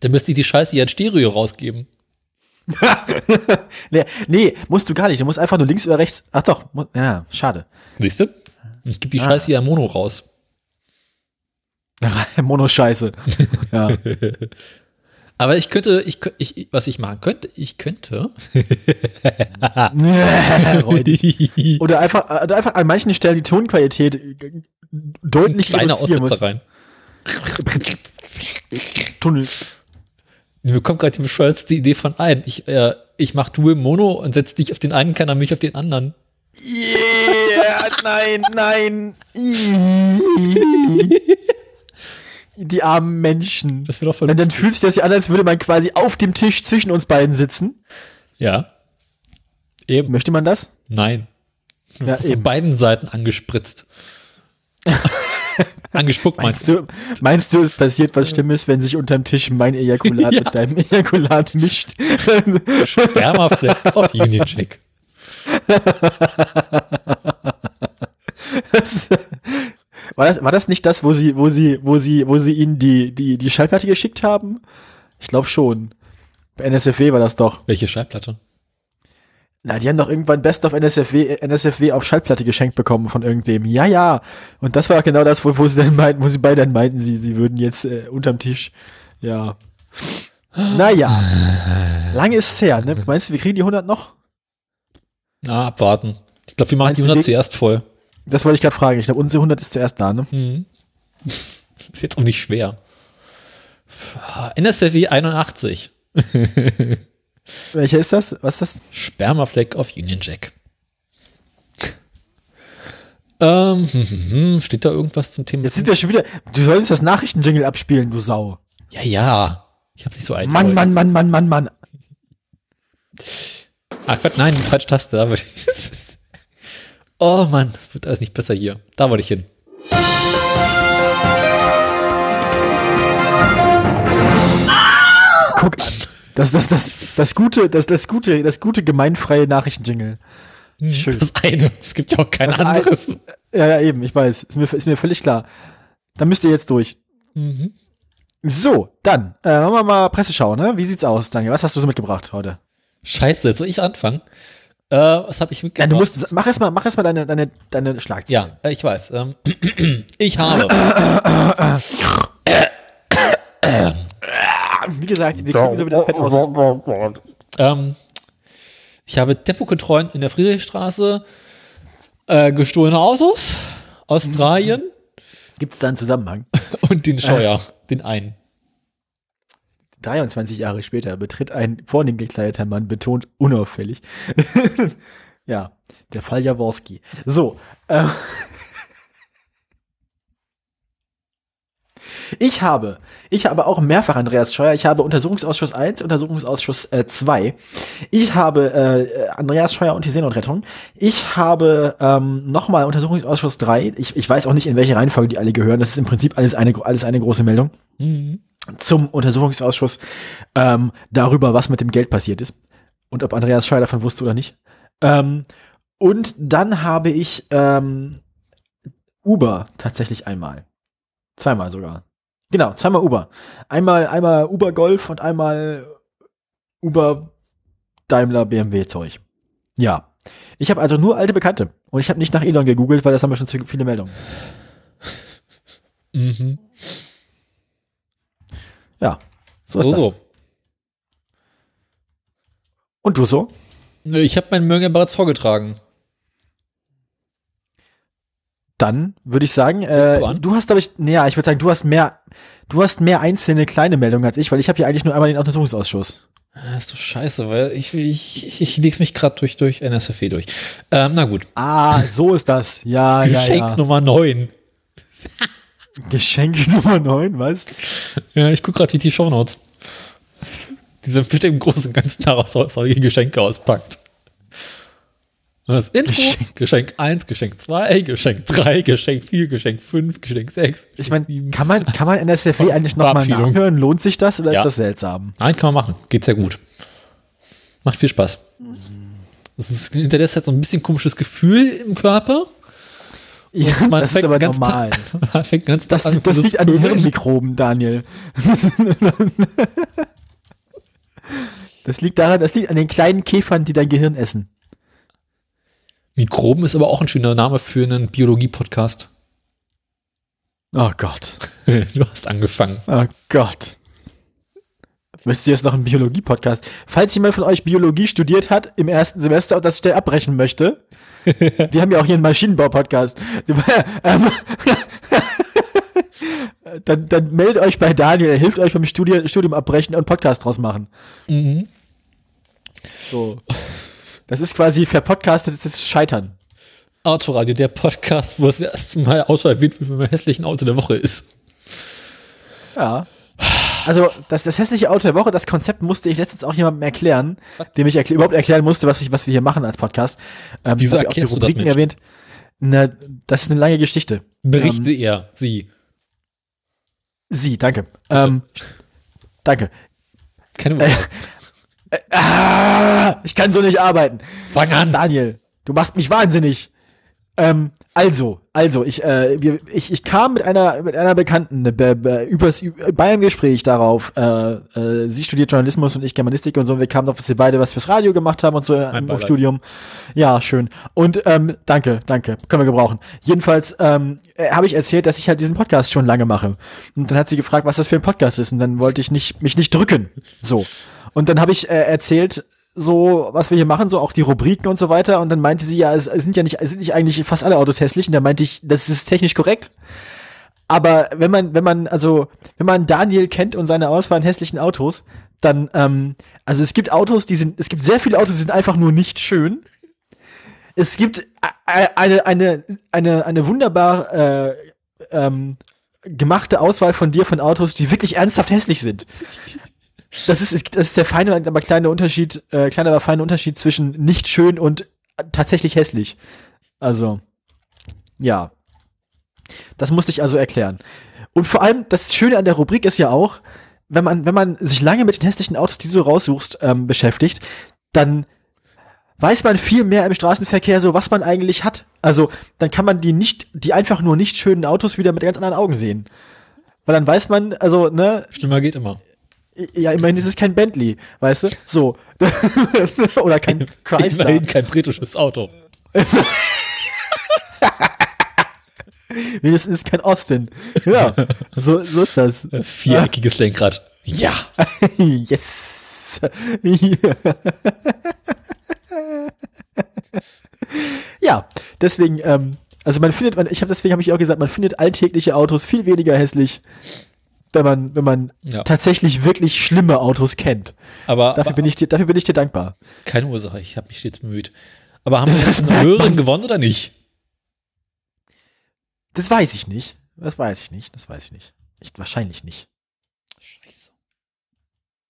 Dann müsste ich die Scheiße ja in Stereo rausgeben. nee, nee, musst du gar nicht. Du musst einfach nur links oder rechts. Ach doch, ja, schade. Siehst du? Ich gebe die Ah. Scheiße ja in Mono raus. Mono-Scheiße. ja. Aber ich könnte, ich, ich, was ich machen könnte, ich könnte. Oder einfach, oder einfach an manchen Stellen die Tonqualität äh, deutlich Kleine Aussetzer rein. Tunnel. Mir kommt gerade die bescheuertste Idee von ein. Ich, äh, ich mach Dual Mono und setz dich auf den einen Kanal, mich auf den anderen. Yeah, nein, nein. Die armen Menschen. Das wäre doch voll Und dann fühlt sich das ja an, als würde man quasi auf dem Tisch zwischen uns beiden sitzen. Ja. Eben. Möchte man das? Nein. Ja, Von eben. beiden Seiten angespritzt. Angespuckt meinst Meinst du, meinst du, es passiert was Schlimmes, wenn sich unterm Tisch mein Ejakulat Ja. mit deinem Ejakulat mischt? Spermafleck auf Union Check. Das- war, das, war das nicht das, wo sie, wo sie, wo sie, wo sie ihnen die, die, die Schallplatte geschickt haben? Ich glaube schon. Bei NSFW war das doch. Welche Schallplatte? Na, die haben doch irgendwann Best of NSFW, NSFW auf Schallplatte geschenkt bekommen von irgendwem. Ja, ja. Und das war auch genau das, wo, wo sie dann meinten, wo sie beide dann meinten, sie, sie würden jetzt äh, unterm Tisch. Ja. Naja. Lange ist es her, ne? Meinst du, wir kriegen die 100 noch? Na, abwarten. Ich glaube, wir machen Meinst die du 100 die- zuerst voll. Das wollte ich gerade fragen. Ich glaube, unsere 100 ist zuerst da, ne? Mhm. Ist jetzt auch nicht schwer. NSFW 81. Welcher ist das? Was ist das? Spermafleck auf Union Jack. Ähm, hm, hm, hm, steht da irgendwas zum Thema? Jetzt sind wir schon wieder. Du solltest das Nachrichtenjingle abspielen, du Sau. ja, ja. Ich hab's nicht so ein. Mann, Mann, Mann, Mann, Mann, Mann. Ah, Quatsch, nein, die falsche Taste. Aber oh Mann, das wird alles nicht besser hier. Da wollte ich hin. Guck an. Das, das, das, das gute, das, das gute, das gute gemeinfreie Nachrichtenjingle. Schön. Das eine. Es gibt ja auch kein Das anderes. Ja, ja, eben, ich weiß. Ist mir, ist mir völlig klar. Dann müsst ihr jetzt durch. Mhm. So, dann, äh, machen wir mal Presseschau, ne? Wie sieht's aus, Daniel? Was hast du so mitgebracht heute? Scheiße, soll ich anfangen? Äh, was habe ich Ja, mitgebracht? du musst, mach erst mal, mach erst mal deine, deine, deine Schlagzeile. Ja, äh, ich weiß. Ähm, ich habe. Wie gesagt, wir kriegen so wieder das Pad raus. Ähm, ich habe Tempokontrollen in der Friedrichstraße, äh, gestohlene Autos, Australien Gibt's da einen Zusammenhang? und den Scheuer, den einen. 23 Jahre später betritt ein vornehm gekleideter Mann betont unauffällig. ja, der Fall Jaworski. So. Äh, ich habe, ich habe auch mehrfach Andreas Scheuer. Ich habe Untersuchungsausschuss 1, Untersuchungsausschuss äh, 2. Ich habe äh, Andreas Scheuer und die Seenotrettung. Ich habe ähm, nochmal Untersuchungsausschuss 3. Ich, ich weiß auch nicht, in welche Reihenfolge die alle gehören. Das ist im Prinzip alles eine, alles eine große Meldung Mhm. Zum Untersuchungsausschuss ähm, darüber, was mit dem Geld passiert ist und ob Andreas Scheuer davon wusste oder nicht. Ähm, und dann habe ich ähm, Uber tatsächlich einmal. Zweimal sogar. Genau, zweimal Uber. Einmal, einmal Uber Golf und einmal Uber Daimler BMW Zeug. Ja. Ich habe also nur alte Bekannte. Und ich habe nicht nach Elon gegoogelt, weil das haben wir schon zu viele Meldungen. Mhm. Ja. So ist So, das. so. Und du so? Nö, Ich habe meinen Mörger bereits vorgetragen. Dann würde ich sagen, äh, du hast, glaube ich, nee, ja, ich würde sagen, du hast mehr, du hast mehr einzelne kleine Meldungen als ich, weil ich habe hier eigentlich nur einmal den Untersuchungsausschuss. Das ist doch scheiße, weil ich, ich, ich, ich leg's mich gerade durch, durch NSFW durch. Ähm, na gut. Ah, so ist das. Ja, Geschenk ja, ja. Nummer 9. Geschenk Nummer 9, was? Ja, ich gucke gerade die Shownotes. Die sind bestimmt im Großen und Ganzen daraus solche Geschenke auspackt. Das Intro, Geschenk. Geschenk 1, Geschenk 2, Geschenk 3, Geschenk 4, Geschenk 5, Geschenk 6. Ich meine, kann man, kann man NSFW eigentlich nochmal Verabschiedung. nachhören? Lohnt sich das oder Ja. ist das seltsam? Nein, kann man machen. Geht sehr gut. Macht viel Spaß. Es ist- hinterlässt halt so ein bisschen komisches Gefühl im Körper. Ja, Man das ist fängt aber ganz normal. Man fängt ganz Das, Tag das liegt an den. Hirnmikroben, Daniel. Das liegt daran, das liegt an den kleinen Käfern, die dein Gehirn essen. Mikroben ist aber auch ein schöner Name für einen Biologie-Podcast. Oh Gott. Du hast angefangen. Oh Gott. Möchtest du jetzt noch einen Biologie-Podcast? Falls jemand von euch Biologie studiert hat im ersten Semester und das schnell abbrechen möchte, wir haben ja auch hier einen Maschinenbau-Podcast. Ähm, dann, dann meldet euch bei Daniel, er hilft euch beim Studium, Studium abbrechen und Podcast draus machen. Mhm. So. Das ist quasi verpodcastetes Scheitern. Autoradio, der Podcast, wo das erste Mal Auto erwähnt wird, wenn man hässlichen Auto der Woche ist. Ja. Also, das, das hässliche Auto der Woche, das Konzept musste ich letztens auch jemandem erklären, dem ich erkl überhaupt erklären musste, was, ich, was wir hier machen als Podcast. Ähm, Wieso ich auch die erklärst du das, Rubriken erwähnt. Na, das ist eine lange Geschichte. Berichte er, sie. Sie, danke. Ähm, danke. Keine Äh, Ah, ich kann so nicht arbeiten. Fang an. Daniel, du machst mich wahnsinnig. Ähm, also, also, ich, äh, wir, ich, ich kam mit einer, mit einer Bekannten äh, be, be, übers, bei einem Gespräch darauf, äh, äh, sie studiert Journalismus und ich Germanistik und so, und wir kamen darauf, dass wir beide was fürs Radio gemacht haben und so äh, im. Studium. Ja, schön. Und ähm, danke, danke, können wir gebrauchen. Jedenfalls ähm, äh, habe ich erzählt, dass ich halt diesen Podcast schon lange mache. Und dann hat sie gefragt, was das für ein Podcast ist, und dann wollte ich nicht, mich nicht drücken. So. Und dann habe ich äh, erzählt, so, was wir hier machen, so auch die Rubriken und so weiter. Und dann meinte sie, ja, es, sind ja nicht, es sind nicht eigentlich fast alle Autos hässlich. Und da meinte ich, das ist technisch korrekt. Aber wenn man, wenn man, also, wenn man Daniel kennt und seine Auswahl an hässlichen Autos, dann, ähm, also es gibt Autos, die sind, es gibt sehr viele Autos, die sind einfach nur nicht schön. Es gibt eine, eine, eine, eine wunderbar äh, ähm, gemachte Auswahl von dir von Autos, die wirklich ernsthaft hässlich sind. Das ist, das ist der feine, aber kleine Unterschied, äh, kleiner, aber feine Unterschied zwischen nicht schön und tatsächlich hässlich. Also, ja. Das musste ich also erklären. Und vor allem, das Schöne an der Rubrik ist ja auch, wenn man, wenn man sich lange mit den hässlichen Autos, die du raussuchst, ähm, beschäftigt, dann weiß man viel mehr im Straßenverkehr so, was man eigentlich hat. Also, dann kann man die nicht, die einfach nur nicht schönen Autos wieder mit ganz anderen Augen sehen. Weil dann weiß man, also, ne, Schlimmer geht immer. Ja, immerhin ist es kein Bentley, weißt du? So. Oder kein Chrysler. Immerhin kein britisches Auto. Wenigstens kein Austin. Ja, so, so ist das. Viereckiges Lenkrad. Ja. yes. ja, deswegen, ähm, also man findet, man, ich habe deswegen habe ich auch gesagt, man findet alltägliche Autos viel weniger hässlich, wenn man, wenn man Ja. tatsächlich wirklich schlimme Autos kennt. Aber, Dafür aber bin ich dir, dafür bin ich dir dankbar. keine Ursache, ich habe mich stets bemüht. Aber haben wir Das jetzt merkt eine man. Hörerin gewonnen oder nicht? Das weiß ich nicht. Das weiß ich nicht. Das weiß ich nicht. Ich, wahrscheinlich nicht. Scheiße.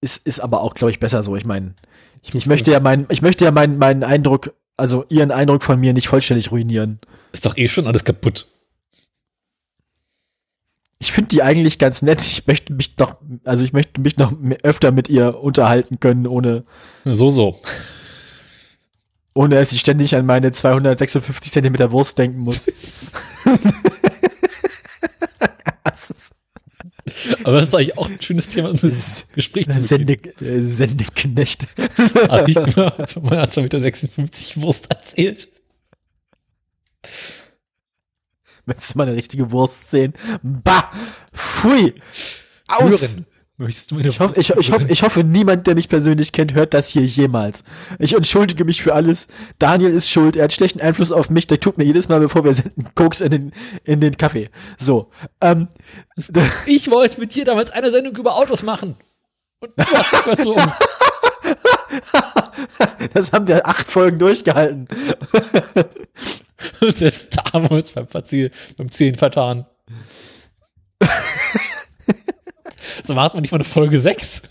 Ist, ist aber auch, glaube ich, besser so. Ich meine, ich, ich möchte ja meinen, ich möchte ja meinen, meinen Eindruck, also ihren Eindruck von mir nicht vollständig ruinieren. Ist doch eh schon alles kaputt. Ich finde die eigentlich ganz nett. Ich möchte mich doch, also ich möchte mich noch öfter mit ihr unterhalten können, ohne, So, so. ohne dass ich ständig an meine 256 Zentimeter Wurst denken muss. Aber das ist eigentlich auch ein schönes Thema, um das Gespräch zu Sende, äh, Sendeknecht. Habe ich immer von meiner 2,56 Meter Wurst erzählt. Möchtest du mal eine richtige Wurst sehen? Bah! Pfui! Aus! Hören. Möchtest du Ich hoffe, ich, ich, hoffe, ich hoffe, niemand, der mich persönlich kennt, hört das hier jemals. Ich entschuldige mich für alles. Daniel ist schuld. Er hat schlechten Einfluss auf mich. Der tut mir jedes Mal, bevor wir senden, Koks in den, in den Kaffee. So. Ähm, Ich wollte mit dir damals eine Sendung über Autos machen. Und du hast mich verzogen. das haben wir acht Folgen durchgehalten. Und selbst da haben wir uns beim, Verziel, beim Zählen vertan. so warten wir nicht mal eine Folge 6.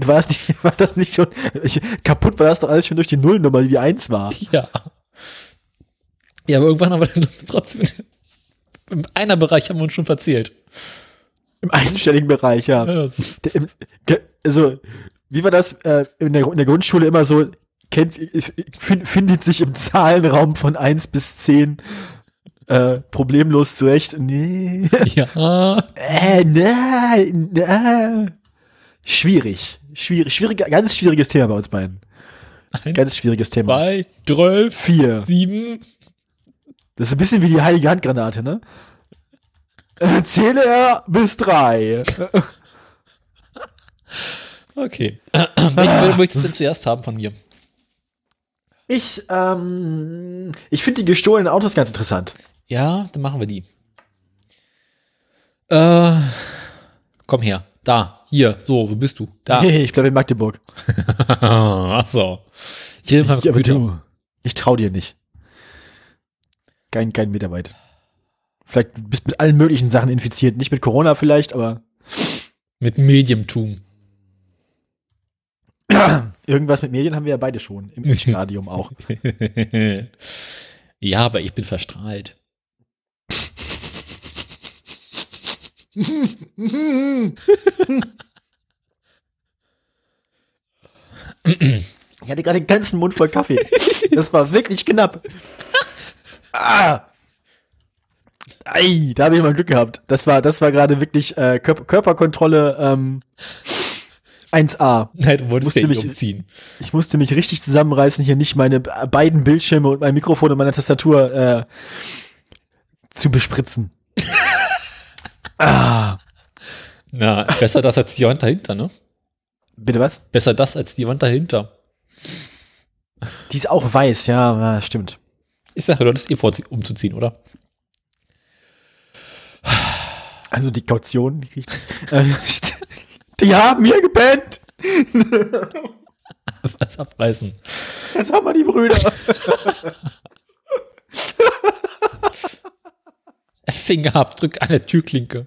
war, das nicht, war das nicht schon, ich, kaputt war das doch alles schon durch die Nullnummer, die die Eins war. Ja. Ja, aber irgendwann haben wir uns trotzdem, in einer Bereich haben wir uns schon verzählt. Im einstelligen Bereich, ja. Ja, im- Also, wie war das äh, in, der, in der Grundschule immer so, kennt, fin- findet sich im Zahlenraum von 1 bis 10 äh, problemlos zurecht? Nee. Ja. Äh, nein, nein. Schwierig. Schwierig, schwierig, ganz schwieriges Thema bei uns beiden. Eins, Ganz schwieriges Thema. zwei, drei, Vier. sieben. Das ist ein bisschen wie die heilige Handgranate, ne? Äh, Zähle er bis drei. Okay. Welche Meldung möchtest du denn zuerst haben von mir? Ich, ähm, ich finde die gestohlenen Autos ganz interessant. Ja, dann machen wir die. Äh, komm her. Da, hier, so, wo bist du? Da. Nee, ich bleibe in Magdeburg. Ach so. Ich Ich, aber du, ich trau dir nicht. Kein, kein Mitarbeit. Vielleicht bist du mit allen möglichen Sachen infiziert. Nicht mit Corona vielleicht, aber Mit Mediumtum. irgendwas mit Medien haben wir ja beide schon. Im Stadium auch. ja, aber ich bin verstrahlt. Ich hatte gerade den ganzen Mund voll Kaffee. Das war wirklich knapp. Ah. Ei, da habe ich mal Glück gehabt. Das war, das war gerade wirklich äh, Körper Körperkontrolle ähm, 1A. Nein, du wolltest Musste mich- umziehen. Ich musste mich richtig zusammenreißen, hier nicht meine beiden Bildschirme und mein Mikrofon und meine Tastatur äh, zu bespritzen. ah, Na, besser das als die Wand dahinter, ne? bitte was? Besser das als die Wand dahinter. Die ist auch weiß, ja, stimmt. Ich sage, du hattest eh vor, umzuziehen, oder? Also die Kaution, die, kriegt- äh, die haben hier gepennt. Was abreißen. Jetzt haben wir die Brüder. Fingerabdrück an der Türklinke.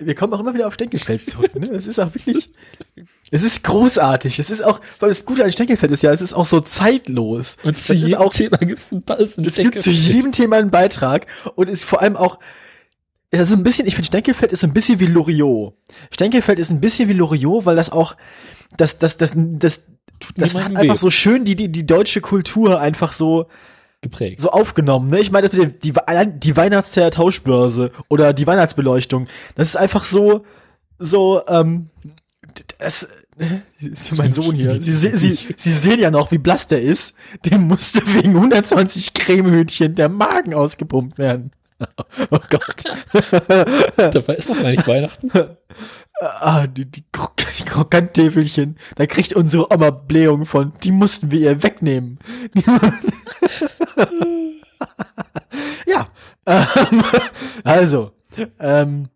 Wir kommen auch immer wieder auf Stenkelfeld zurück. Ne? Das ist auch wirklich, es ist großartig. Das ist auch, weil das Gute an Stenkelfeld ist ja, es ist auch so zeitlos. Und das zu ist jedem auch, Thema gibt es einen passenden es gibt zu jedem Thema einen Beitrag und ist vor allem auch, es ist ein bisschen, ich finde Stenkelfeld ist so ein bisschen wie Loriot. Stenkelfeld ist ein bisschen wie Loriot, weil das auch, das, das, das, das, das hat einfach so schön die, die, die deutsche Kultur einfach so, geprägt. so aufgenommen. Ne? Ich meine, das mit dem, die, die Weihnachtszeit Tauschbörse oder die Weihnachtsbeleuchtung, das ist einfach so, so, ähm, das, das ist mein Sohn hier. Sie, se- sie, sie sehen ja noch, wie blass der ist. Dem musste wegen 120 Cremehütchen der Magen ausgepumpt werden. Oh Gott. Dabei ist noch gar nicht Weihnachten. Ah, die, die, Krok die Krokanttäfelchen, da kriegt unsere Oma Blähung von. Die mussten wir ihr wegnehmen. ja. Ähm, also, ähm,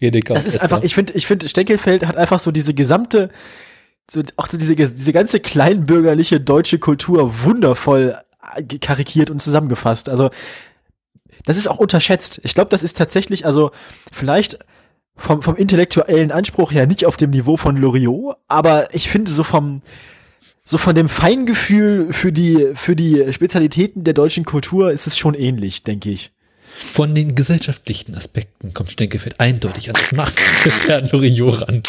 Edeka das ist einfach, ich finde, ich finde, Steckelfeld hat einfach so diese gesamte, so, auch so diese, diese ganze kleinbürgerliche deutsche Kultur wundervoll äh, karikiert und zusammengefasst. Also, das ist auch unterschätzt. Ich glaube, das ist tatsächlich, also, vielleicht vom, vom intellektuellen Anspruch her nicht auf dem Niveau von Loriot, aber ich finde so vom, so von dem Feingefühl für die, für die Spezialitäten der deutschen Kultur ist es schon ähnlich, denke ich. Von den gesellschaftlichen Aspekten kommt Stenkefeld eindeutig ans Machen Herrn Loriot ran.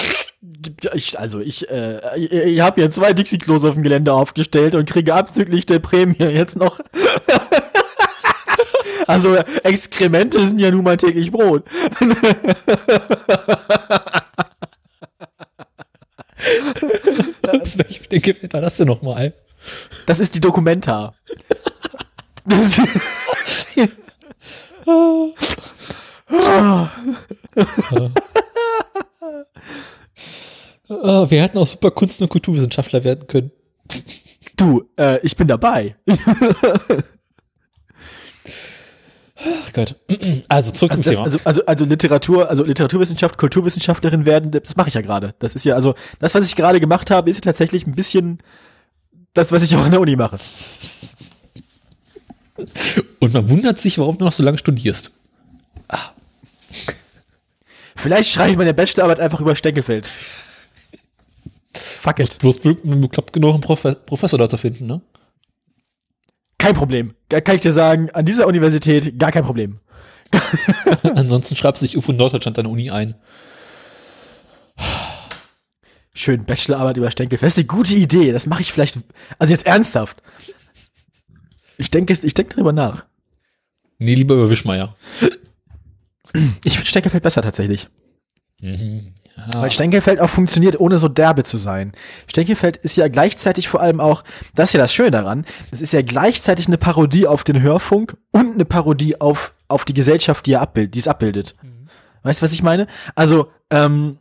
Ich, also ich, äh, ich, ich habe hier zwei Dixie-Klos auf dem Gelände aufgestellt und kriege abzüglich der Prämie jetzt noch. Also Exkremente sind ja nun mal täglich Brot. Aus welchem Stenkefeld war das denn nochmal? Das ist die Dokumenta. Das ist, Oh, wir hätten auch super Kunst- und Kulturwissenschaftler werden können. du, äh, ich bin dabei. Ach Gott. Also zurück Also, zum das, Thema. also, also, also Literatur, also Literaturwissenschaft, Kulturwissenschaftlerin werden, das mache ich ja gerade. Das ist ja, also, das, was ich gerade gemacht habe, ist ja tatsächlich ein bisschen das, was ich auch an der Uni mache. und man wundert sich, warum du noch so lange studierst. Vielleicht schreibe ich meine Bachelorarbeit einfach über Steckelfeld. Fuck it. Bloß einen bekloppt genug einen Profe Professor da zu finden, ne? Kein Problem. Kann ich dir sagen, an dieser Universität gar kein Problem. Ansonsten schreibst du dich UFO Norddeutschland an Uni ein. Schön, Bachelorarbeit über Steckelfeld. Das ist eine gute Idee. Das mache ich vielleicht. Also jetzt ernsthaft. Ich denke, ich denke darüber nach. Nee, lieber über Wischmeier. Ich finde Steckelfeld besser tatsächlich. Mhm. Ja. Weil Stenkelfeld auch funktioniert, ohne so derbe zu sein. Stenkelfeld ist ja gleichzeitig vor allem auch, das ist ja das Schöne daran, es ist ja gleichzeitig eine Parodie auf den Hörfunk und eine Parodie auf, auf die Gesellschaft, die er abbildet, die es abbildet. Weißt du, was ich meine? Also, ähm,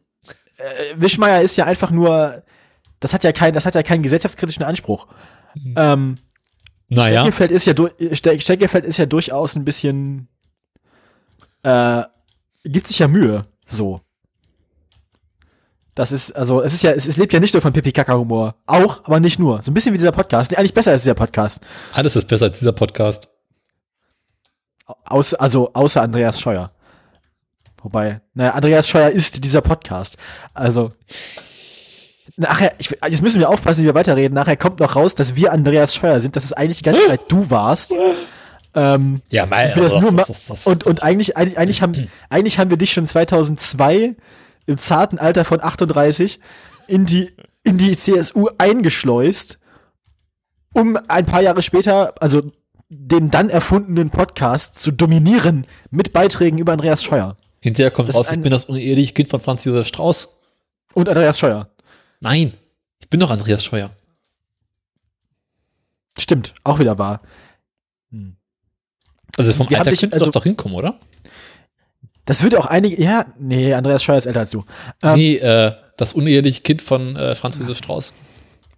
äh, Wischmeier ist ja einfach nur, das hat ja kein, das hat ja keinen gesellschaftskritischen Anspruch. Ähm, naja, Steckelfeld ist ja du- Ste- Steckelfeld ist ja durchaus ein bisschen äh, gibt sich ja Mühe, so. Das ist, also, es ist ja, es, es lebt ja nicht nur von Pipi-Kaka-Humor. Auch, aber nicht nur. So ein bisschen wie dieser Podcast. Nee, eigentlich besser als dieser Podcast. alles ist besser als dieser Podcast. Aus, also, außer Andreas Scheuer. Wobei, naja, Andreas Scheuer ist dieser Podcast. Also, nachher, ich, jetzt müssen wir aufpassen, wie wir weiterreden. Nachher kommt noch raus, dass wir Andreas Scheuer sind, dass es eigentlich die ganze Zeit du warst. Ähm, Ja, mei, wir das aber nur ma- das- das- das- und, und eigentlich, eigentlich, eigentlich, haben, eigentlich haben wir dich schon 2002 im zarten Alter von 38 in die, in die CSU eingeschleust, um ein paar Jahre später, also den dann erfundenen Podcast zu dominieren mit Beiträgen über Andreas Scheuer. Hinterher kommt Das raus, ich bin das uneheliche Kind von Franz Josef Strauß. Und Andreas Scheuer. Nein, ich bin doch Andreas Scheuer. Stimmt, auch wieder wahr. Also vom Wir Alter könnte also- doch doch hinkommen, oder? Das würde auch einige, ja, nee, Andreas Scheuer ist älter als du. Ähm, nee, äh, das uneheliche Kind von äh, Franz Josef Strauß.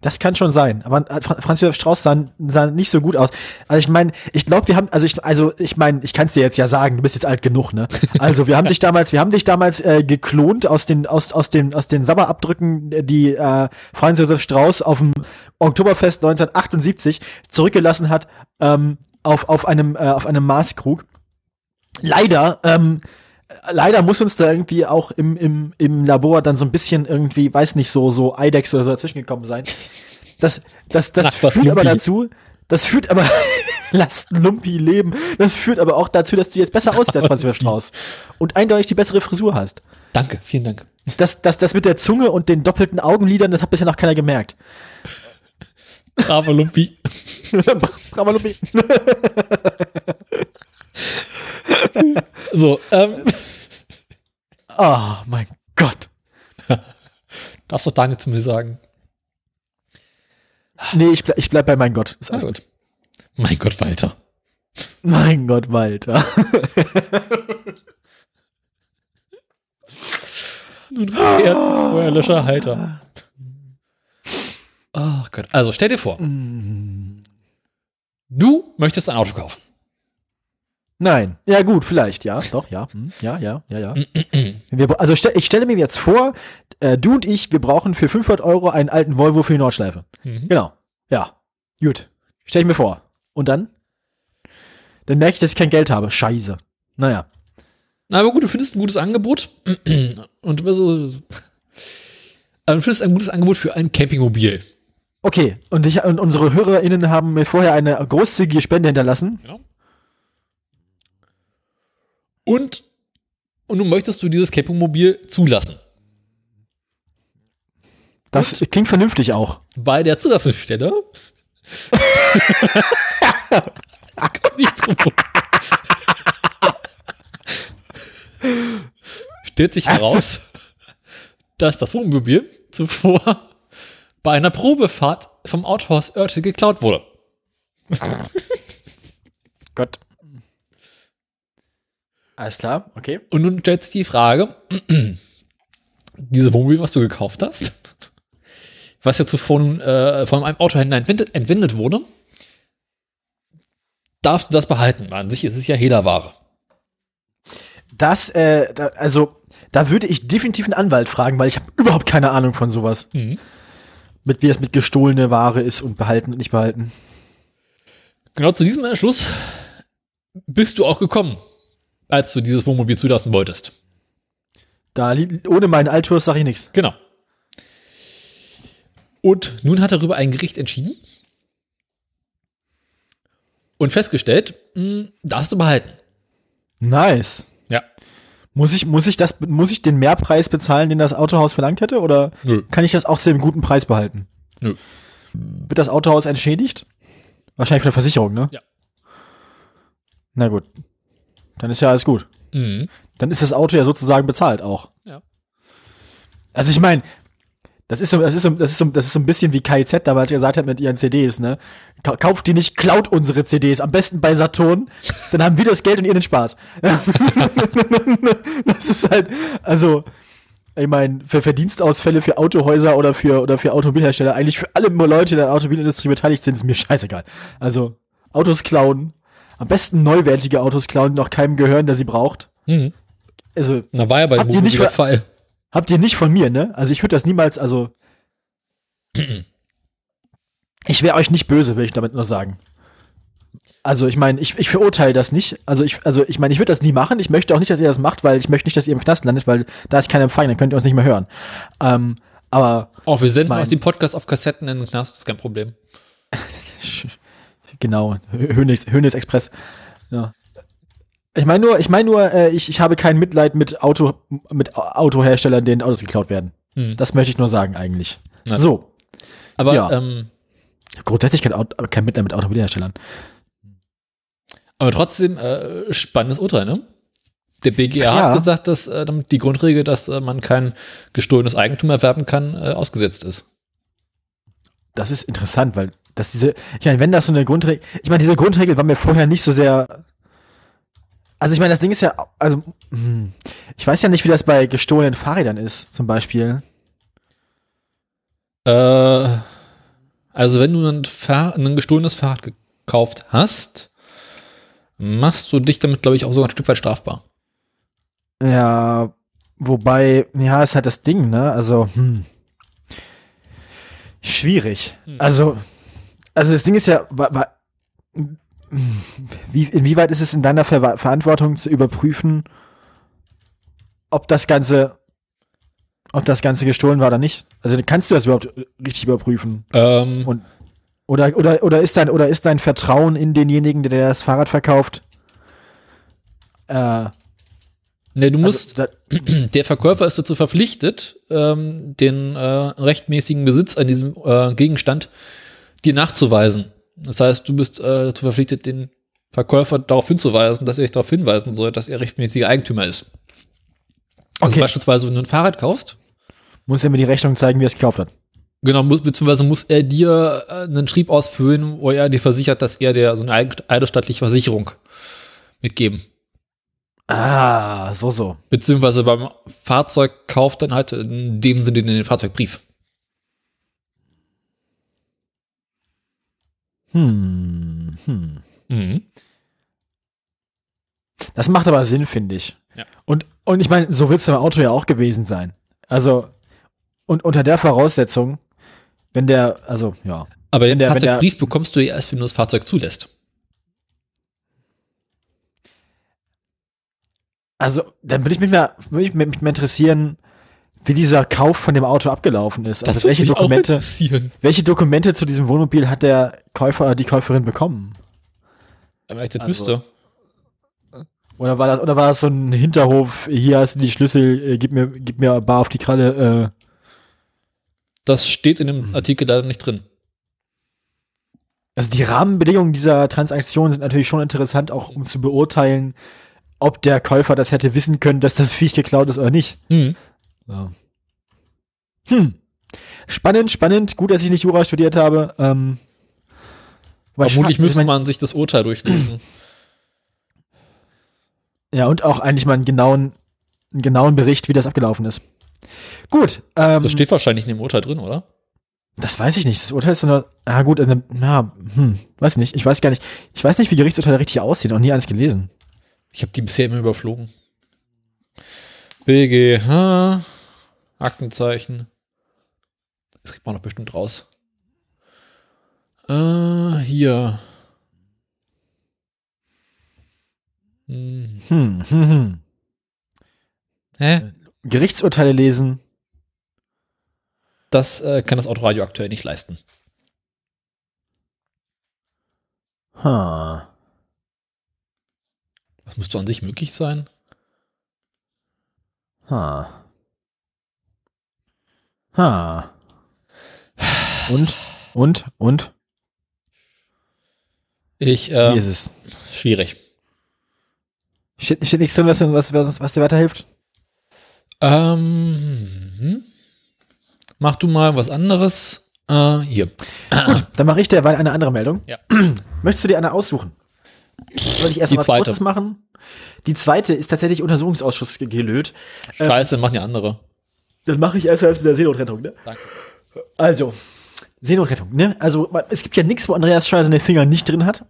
Das kann schon sein, aber äh, Fra- Franz Josef Strauß sah, sah nicht so gut aus. Also ich meine, ich glaube, wir haben, also ich, also ich meine, ich kann es dir jetzt ja sagen, du bist jetzt alt genug, ne? Also wir haben dich damals, wir haben dich damals äh, geklont aus den aus aus den aus den Sabberabdrücken, äh, die äh, Franz Josef Strauß auf dem Oktoberfest 1978 zurückgelassen hat ähm, auf auf einem äh, auf einem Maßkrug. Leider ähm, leider muss uns da irgendwie auch im, im, im Labor dann so ein bisschen irgendwie, weiß nicht, so, so Eidex oder so dazwischen gekommen sein. Das, das, das Ach, führt aber dazu, das führt aber, lasst Lumpi leben, das führt aber auch dazu, dass du jetzt besser aussiehst als Franz Josef Strauß und eindeutig die bessere Frisur hast. Danke, vielen Dank. Das, das, das mit der Zunge und den doppelten Augenlidern, das hat bisher noch keiner gemerkt. Bravo Lumpi. Bravo, Lumpi. So, ähm, Oh, mein Gott. darfst doch Daniel zu mir sagen. Nee, ich bleib, ich bleib bei mein Gott. Ist alles gut. Mein Gott, Walter. Mein Gott, Walter. Nun Feuerlöscher heiter. Ach Gott. Also stell dir vor, du möchtest ein Auto kaufen. Nein. Ja, gut, vielleicht, ja. Doch, ja. Hm, Ja, ja, ja, ja. Wir, also stell, ich stelle mir jetzt vor, äh, du und ich, wir brauchen für 500 Euro einen alten Volvo für die Nordschleife. Mhm. Genau. Ja. Gut. Stell ich mir vor. Und dann? Dann merke ich, dass ich kein Geld habe. Scheiße. Naja. Aber gut, du findest ein gutes Angebot und du, so, du findest ein gutes Angebot für ein Campingmobil. Okay. Und, ich, und unsere HörerInnen haben mir vorher eine großzügige Spende hinterlassen. Genau. Und, und nun möchtest du dieses Campingmobil zulassen. Das klingt vernünftig auch. Bei der Zulassungsstelle Kann nicht drum rum. stellt sich heraus, dass das Wohnmobil zuvor bei einer Probefahrt vom Autohaus Örte geklaut wurde. Gott. Alles klar, okay. Und nun stellt sich die Frage, dieses Wohnmobil, was du gekauft hast, was ja zuvor nun, äh, von einem Autohändler entwendet, entwendet wurde, darfst du das behalten? An sich ist es ja Hehlerware. Das, äh, da, also, da würde ich definitiv einen Anwalt fragen, weil ich habe überhaupt keine Ahnung von sowas. Mhm. Mit wie das mit gestohlene Ware ist und behalten und nicht behalten. Genau zu diesem Entschluss bist du auch gekommen, als du dieses Wohnmobil zulassen wolltest. Da, ohne meinen Altours sage ich nichts. Genau. Und nun hat darüber ein Gericht entschieden und festgestellt, mh, darfst du behalten. Nice. Ja. Muss ich, muss ich das, muss ich den Mehrpreis bezahlen, den das Autohaus verlangt hätte, oder Nö. kann ich das auch zu dem guten Preis behalten? Nö. Wird das Autohaus entschädigt? Wahrscheinlich von der Versicherung, ne? Ja. Na gut. Dann ist ja alles gut. Mhm. Dann ist das Auto ja sozusagen bezahlt auch. Ja. Also ich meine, das ist so, das ist so, das ist so, das ist so ein bisschen wie KIZ damals gesagt hat mit ihren CDs, ne? Ka- Kauft die nicht, klaut unsere CDs, am besten bei Saturn, dann haben wir das Geld und ihr den Spaß. das ist halt, also, ich meine, für Verdienstausfälle für Autohäuser oder für, oder für Automobilhersteller, eigentlich für alle Leute, die in der Automobilindustrie beteiligt sind, ist mir scheißegal. Also, Autos klauen, am besten neuwertige Autos klauen, die noch keinem gehören, der sie braucht. Mhm. Also, Na, war ja bei dem Habt ihr nicht der Fall. Habt ihr nicht von mir, ne? Also ich würde das niemals, also. ich wäre euch nicht böse, will ich damit nur sagen. Also ich meine, ich, ich verurteile das nicht. Also ich, also ich meine, ich würde das nie machen. Ich möchte auch nicht, dass ihr das macht, weil ich möchte nicht, dass ihr im Knast landet, weil da ist kein Empfang, dann könnt ihr uns nicht mehr hören. Ähm, aber Auch wir senden Mein- auch den Podcast auf Kassetten in den Knast, ist kein Problem. genau, Hö- Hönes, Hönes Express. Ja. Ich meine nur, ich meine nur, äh, ich, ich habe kein Mitleid mit Auto, mit Au- Autoherstellern, denen Autos geklaut werden. Mhm. Das möchte ich nur sagen eigentlich. Ja. So. Aber Ja. ähm, grundsätzlich kein, Auto, kein Mitleid mit Automobilherstellern. Aber trotzdem, äh, spannendes Urteil, ne? Der BGH Ja. hat gesagt, dass äh, die Grundregel, dass äh, man kein gestohlenes Eigentum erwerben kann, äh, ausgesetzt ist. Das ist interessant, weil das diese, ich meine, wenn das so eine Grundregel, ich meine, diese Grundregel war mir vorher nicht so sehr, also ich meine, das Ding ist ja, also, hm, ich weiß ja nicht, wie das bei gestohlenen Fahrrädern ist, zum Beispiel. Äh, also wenn du ein, Fahr ein gestohlenes Fahrrad gekauft hast, machst du dich damit, glaube ich, auch sogar ein Stück weit strafbar. Ja, wobei, ja, ist halt das Ding, ne, also, hm, schwierig. Also, also das Ding ist ja, wa, wa, wie, inwieweit ist es in deiner Ver Verantwortung zu überprüfen, ob das Ganze, ob das Ganze gestohlen war oder nicht? Also kannst du das überhaupt richtig überprüfen? Ähm, Und- Oder, oder, oder, ist dein, oder ist dein Vertrauen in denjenigen, der das Fahrrad verkauft? Äh, ne, du musst, also, da, der Verkäufer ist dazu verpflichtet, ähm, den äh, rechtmäßigen Besitz an diesem äh, Gegenstand dir nachzuweisen. Das heißt, du bist äh, dazu verpflichtet, den Verkäufer darauf hinzuweisen, dass er sich darauf hinweisen soll, dass er rechtmäßiger Eigentümer ist. Also Okay. beispielsweise, wenn du ein Fahrrad kaufst, muss er mir die Rechnung zeigen, wie er es gekauft hat. genau, muss, beziehungsweise muss er dir äh, einen Schrieb ausfüllen, wo er dir versichert, dass er dir so eine eidesstattliche Versicherung mitgeben. Ah, so, so. Beziehungsweise beim Fahrzeugkauf dann halt in dem Sinne den Fahrzeugbrief. Hm, hm. Mhm. Das macht aber Sinn, finde ich. Ja. Und, und ich meine, so wird es beim Auto ja auch gewesen sein. Also, und unter der Voraussetzung, wenn der, also, ja. Aber den der- wenn der- Fahrzeugbrief bekommst du ja erst, wenn du das Fahrzeug zulässt. Also, dann würde ich mich mal, würde ich mich mal interessieren, wie dieser Kauf von dem Auto abgelaufen ist. Also, welche würde mich auch Dokumente, interessieren. welche Dokumente zu diesem Wohnmobil hat der Käufer oder die Käuferin bekommen? Aber ich das Also- wüsste. Oder war das, oder war das so ein Hinterhof, hier hast du die Schlüssel, äh, gib mir, gib mir bar auf die Kralle, äh, Das steht in dem Artikel leider nicht drin. Also die Rahmenbedingungen dieser Transaktion sind natürlich schon interessant, auch um zu beurteilen, ob der Käufer das hätte wissen können, dass das Viech geklaut ist oder nicht. Mhm. Ja. Hm. Spannend, spannend. Gut, dass ich nicht Jura studiert habe. Ähm, Vermutlich müsste man sich das Urteil durchlesen. Ja, und auch eigentlich mal einen genauen, einen genauen Bericht, wie das abgelaufen ist. Gut. Ähm, Das steht wahrscheinlich in dem Urteil drin, oder? Das weiß ich nicht. Das Urteil ist so eine. Ah, gut, also, na, hm, weiß nicht. Ich weiß gar nicht. Ich weiß nicht, wie Gerichtsurteile richtig aussehen. Noch nie eins gelesen. Ich habe die bisher immer überflogen. BGH, Aktenzeichen. Das kriegt man noch bestimmt raus. Äh, hier. Hm. Hm, hm, hm. Hä? Gerichtsurteile lesen. Das äh, kann das Autoradio aktuell nicht leisten. Ha. Das müsste an sich möglich sein. Ha. Ha. Und? Und? Und? Ich, Wie äh, ist es? schwierig. Steht, steht nichts drin, was, was, was, was dir weiterhilft? Ähm, hm. mach du mal was anderes. Äh, hier. Gut, dann mache ich derweil eine andere Meldung. Ja. Möchtest du dir eine aussuchen? Soll ich erst Die mal was zweite. Kurzes machen? Die zweite ist tatsächlich Untersuchungsausschuss ge- gelöt. Scheiße, machen ja andere. Dann mache ich erst erst mit der Seenotrettung, ne? Danke. Also, Seenotrettung, ne? Also, es gibt ja nichts, wo Andreas Scheuer seine Finger nicht drin hat.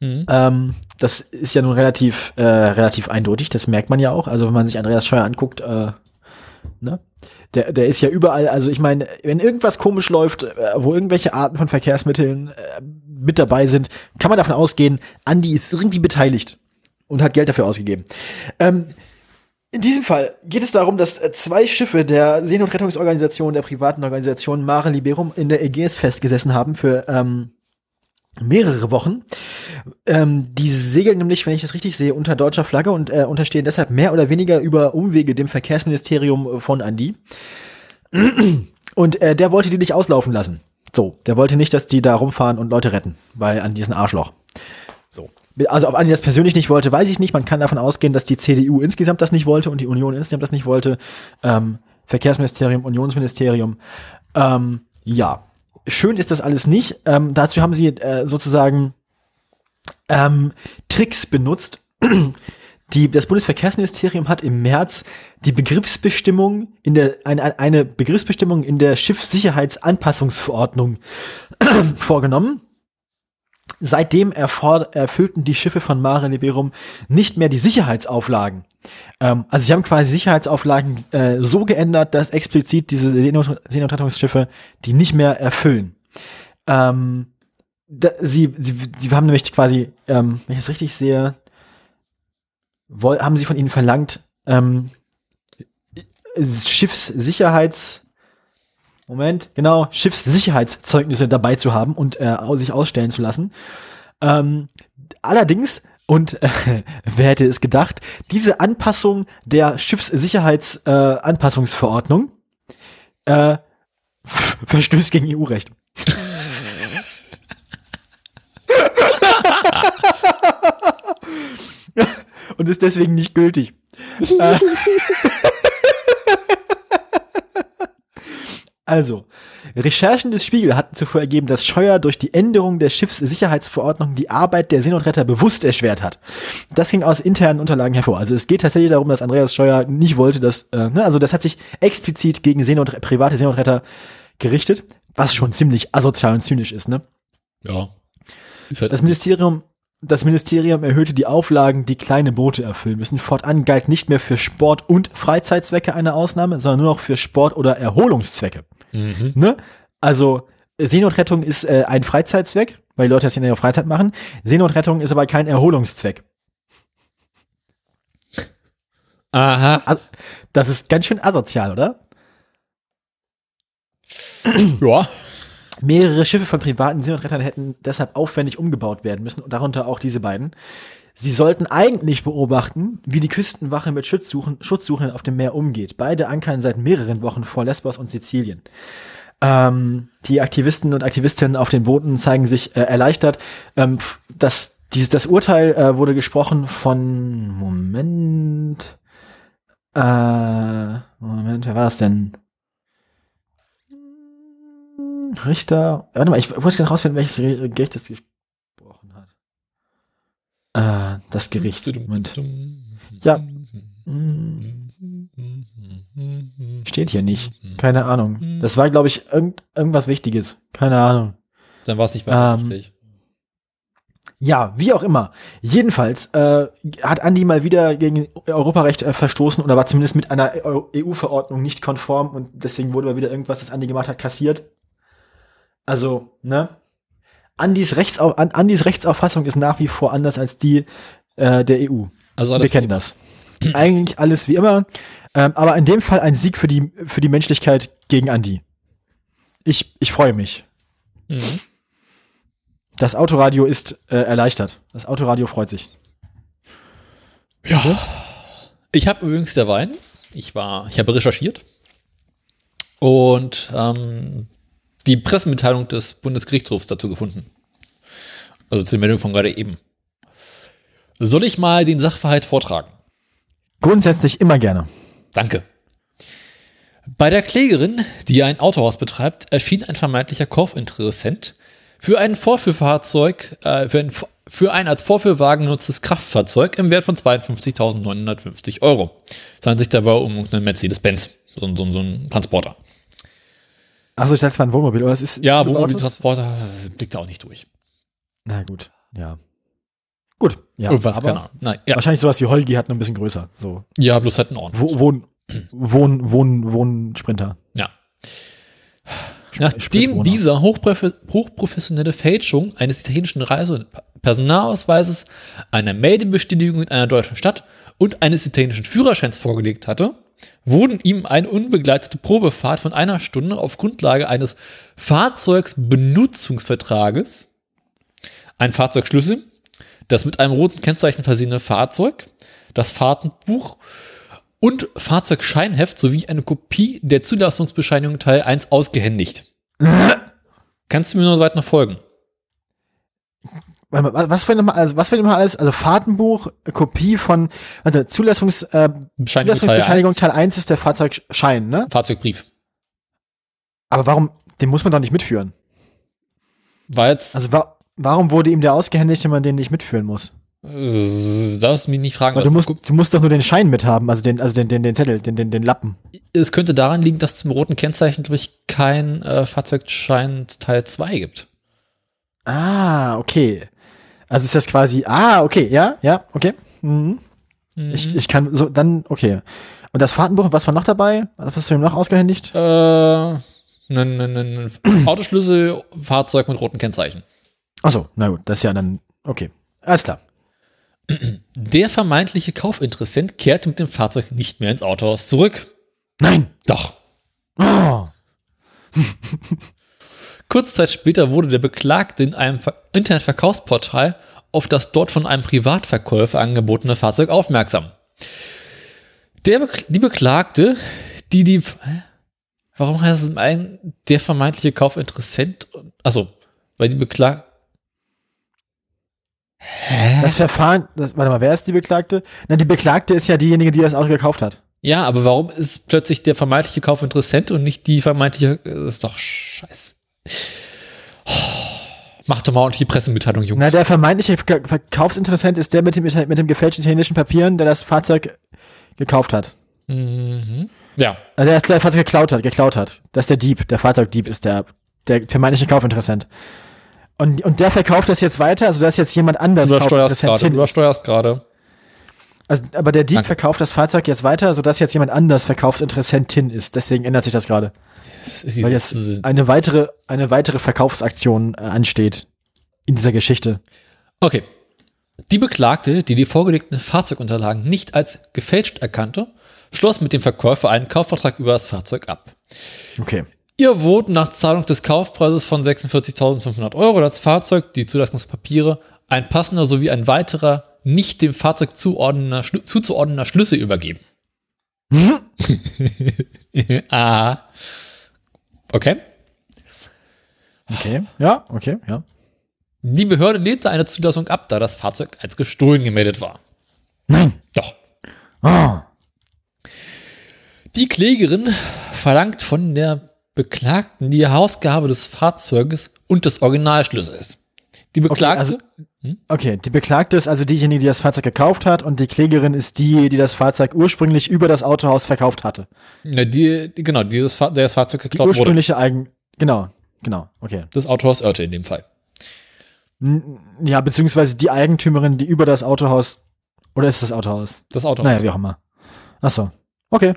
Mhm. Ähm, das ist ja nun relativ, äh, relativ eindeutig, das merkt man ja auch. Also, wenn man sich Andreas Scheuer anguckt, äh, ne? Der, der ist ja überall, also ich meine, wenn irgendwas komisch läuft, äh, wo irgendwelche Arten von Verkehrsmitteln äh, mit dabei sind, kann man davon ausgehen, Andi ist irgendwie beteiligt und hat Geld dafür ausgegeben. Ähm, in diesem Fall geht es darum, dass äh, zwei Schiffe der Seenotrettungsorganisation, der privaten Organisation Mare Liberum in der Ägäis festgesessen haben für ähm, mehrere Wochen. Ähm, die segeln nämlich, wenn ich das richtig sehe, unter deutscher Flagge und äh, unterstehen deshalb mehr oder weniger über Umwege dem Verkehrsministerium von Andi. Und äh, der wollte die nicht auslaufen lassen. So, der wollte nicht, dass die da rumfahren und Leute retten, weil Andi ist ein Arschloch. So. Also ob Andi das persönlich nicht wollte, weiß ich nicht. Man kann davon ausgehen, dass die CDU insgesamt das nicht wollte und die Union insgesamt das nicht wollte. Ähm, Verkehrsministerium, Unionsministerium. Ähm, ja, schön ist das alles nicht. Ähm, dazu haben sie äh, sozusagen ähm, Tricks benutzt. Die, das Bundesverkehrsministerium hat im März die Begriffsbestimmung in der, eine, eine Begriffsbestimmung in der Schiffssicherheitsanpassungsverordnung vorgenommen. Seitdem erfüllten die Schiffe von Mare Liberum nicht mehr die Sicherheitsauflagen. Ähm, also sie haben quasi Sicherheitsauflagen äh, so geändert, dass explizit diese Seenot Seenotrettungsschiffe die nicht mehr erfüllen. Ähm, da, sie, sie, sie haben nämlich quasi, ähm, wenn ich das richtig sehe, haben sie von ihnen verlangt, ähm, Schiffssicherheits Moment, genau, Schiffssicherheitszeugnisse dabei zu haben und äh, sich ausstellen zu lassen. Ähm, allerdings, und äh, wer hätte es gedacht, diese Anpassung der Schiffssicherheitsanpassungsverordnung äh, äh, verstößt gegen EU-Recht. und ist deswegen nicht gültig. Äh, Also, Recherchen des Spiegel hatten zuvor ergeben, dass Scheuer durch die Änderung der Schiffssicherheitsverordnung die Arbeit der Seenotretter bewusst erschwert hat. Das ging aus internen Unterlagen hervor. Also es geht tatsächlich darum, dass Andreas Scheuer nicht wollte, dass, äh, ne, also das hat sich explizit gegen Seenot private Seenotretter gerichtet, was schon ziemlich asozial und zynisch ist, ne? Ja. Halt Das Ministerium, das Ministerium erhöhte die Auflagen, die kleine Boote erfüllen müssen. Fortan galt nicht mehr für Sport- und Freizeitzwecke eine Ausnahme, sondern nur noch für Sport- oder Erholungszwecke. mhm. Ne? Also Seenotrettung ist äh, ein Freizeitzweck, weil die Leute das in ihrer Freizeit machen. Seenotrettung ist aber kein Erholungszweck. Aha. Also, das ist ganz schön asozial, oder? Ja. Mehrere Schiffe von privaten Seenotrettern hätten deshalb aufwendig umgebaut werden müssen, darunter auch diese beiden. Sie sollten eigentlich beobachten, wie die Küstenwache mit Schutzsuchen, Schutzsuchenden auf dem Meer umgeht. Beide ankern seit mehreren Wochen vor Lesbos und Sizilien. Ähm, die Aktivisten und Aktivistinnen auf den Booten zeigen sich äh, erleichtert. Ähm, pf, das, dieses, das Urteil äh, wurde gesprochen von Moment. Äh, Moment, wer war das denn? Richter. Warte mal, ich muss gerne rausfinden, welches Gericht das gesprochen hat. Äh, das Gericht. Moment. Ja. Hm, Steht hier nicht. Keine Ahnung. Das war, glaube ich, irgend, irgendwas Wichtiges. Keine Ahnung. Dann war es nicht weiter Ähm, richtig. Ja, wie auch immer. Jedenfalls äh, hat Andi mal wieder gegen Europarecht äh, verstoßen oder war zumindest mit einer EU-Verordnung nicht konform und deswegen wurde mal wieder irgendwas, das Andi gemacht hat, kassiert. Also, ne? Andis, Rechtsau An Andis Rechtsauffassung ist nach wie vor anders als die äh, der EU. Also Wir alles kennen das. Eigentlich alles wie immer. Ähm, aber in dem Fall ein Sieg für die, für die Menschlichkeit gegen Andi. Ich, ich freue mich. Mhm. Das Autoradio ist äh, erleichtert. Das Autoradio freut sich. Ja. Ich habe übrigens der Wein. Ich war, ich habe recherchiert und ähm, die Pressemitteilung des Bundesgerichtshofs dazu gefunden. Also zur Meldung von gerade eben. Soll ich mal den Sachverhalt vortragen? Grundsätzlich immer gerne. Danke. Bei der Klägerin, die ein Autohaus betreibt, erschien ein vermeintlicher Kaufinteressent für ein Vorführfahrzeug, äh, für, ein, für ein als Vorführwagen genutztes Kraftfahrzeug im Wert von 52.950 Euro. Es handelt sich dabei um einen Mercedes-Benz, so, so, so ein Transporter. Achso, ich dachte, es war ein Wohnmobil, oder es ist. Ja? Wohnmobil-Transporter blickt auch nicht durch. Na gut, ja. Gut, ja. Irgendwas, aber keine Ahnung. Nein, ja. Wahrscheinlich sowas wie Holgi hat nur ein bisschen größer. So. ja, bloß halt ein Ort. Wo, Wohn, Wohn, Wohn, Wohnsprinter. Ja. Nachdem dieser hochprofe hochprofessionelle Fälschung eines italienischen Reise- und Personalausweises, einer Meldebestätigung in einer deutschen Stadt und eines italienischen Führerscheins vorgelegt hatte, wurden ihm eine unbegleitete Probefahrt von einer Stunde auf Grundlage eines Fahrzeugsbenutzungsvertrages, ein Fahrzeugschlüssel, das mit einem roten Kennzeichen versehene Fahrzeug, das Fahrtenbuch und Fahrzeugscheinheft sowie eine Kopie der Zulassungsbescheinigung Teil 1 ausgehändigt. Kannst du mir nur weit noch folgen? Was für nochmal, also was für nochmal alles, also Fahrtenbuch, Kopie von, warte, Zulassungs, äh, Bescheinigung Zulassungsbescheinigung Teil 1. Teil 1 ist der Fahrzeugschein, ne? Fahrzeugbrief. Aber warum, den muss man doch nicht mitführen. Jetzt, Also wa warum wurde ihm der ausgehändigt, wenn man den nicht mitführen muss? äh, darfst du mich nicht fragen. Du musst, du musst doch nur den Schein mithaben, also den, also den, den, den Zettel, den, den, den Lappen. es könnte daran liegen, dass zum roten Kennzeichen, glaube ich, kein äh, Fahrzeugschein Teil 2 gibt. Ah, okay. Also ist das quasi, ah, okay, ja, ja, okay. Mhm. Ich, ich kann so, dann, okay. Und das Fahrtenbuch, was war noch dabei? Was hast du ihm noch ausgehändigt? Äh, ein, ein, ein Autoschlüssel, Fahrzeug mit roten Kennzeichen. Achso, na gut, das ist ja dann, okay. Alles klar. Der vermeintliche Kaufinteressent kehrte mit dem Fahrzeug nicht mehr ins Autohaus zurück. Nein! Doch. Oh. Kurze Zeit später wurde der Beklagte in einem Ver Internetverkaufsportal auf das dort von einem Privatverkäufer angebotene Fahrzeug aufmerksam. Der Be die Beklagte, die die. Hä? Warum heißt es im einen der vermeintliche Kaufinteressent? Also, weil die Beklagte. Das Verfahren, das, warte mal, wer ist die Beklagte? Na, die Beklagte ist ja diejenige, die das Auto gekauft hat. Ja, aber warum ist plötzlich der vermeintliche Kaufinteressent und nicht die vermeintliche. Das ist doch scheiße. Mach doch mal ordentlich die Pressemitteilung, Jungs. Na, der vermeintliche Verka- Verkaufsinteressent ist der mit dem, mit dem gefälschten italienischen Papieren, der das Fahrzeug gekauft hat. mhm. Ja, Also der, ist der Fahrzeug geklaut hat, geklaut hat. Das ist der Dieb, der Fahrzeugdieb ist der, der vermeintliche Kaufinteressent. Und, und der verkauft das jetzt weiter, also da ist jetzt jemand anders du übersteuerst gerade. Du übersteuerst gerade. Also, aber der Dieb Danke. verkauft das Fahrzeug jetzt weiter, sodass jetzt jemand anders Verkaufsinteressentin ist. Deswegen ändert sich das gerade. Weil jetzt eine weitere, eine weitere Verkaufsaktion äh, ansteht in dieser Geschichte. Okay. Die Beklagte, die die vorgelegten Fahrzeugunterlagen nicht als gefälscht erkannte, schloss mit dem Verkäufer einen Kaufvertrag über das Fahrzeug ab. Okay. Ihr wurde nach Zahlung des Kaufpreises von 46.500 Euro das Fahrzeug, die Zulassungspapiere, ein passender sowie ein weiterer nicht dem Fahrzeug zuzuordnender Schlüssel übergeben. ah. Okay. Okay. Ja, okay, ja. Die Behörde lehnte eine Zulassung ab, da das Fahrzeug als gestohlen gemeldet war. Nein. Doch. Oh. Die Klägerin verlangt von der Beklagten die Herausgabe des Fahrzeuges und des Originalschlüssels. Die Beklagte, also- Okay, die Beklagte ist also diejenige, die das Fahrzeug gekauft hat und die Klägerin ist die, die das Fahrzeug ursprünglich über das Autohaus verkauft hatte. na, die, die, genau, die das, der das Fahrzeug Die geklaut wurde. ursprüngliche Eigen... Genau, genau, okay. Das Autohaus Örte in dem Fall. Ja, beziehungsweise die Eigentümerin, die über das Autohaus... Oder ist das Autohaus? Das Autohaus. Naja, wie auch immer. Ach so. Okay.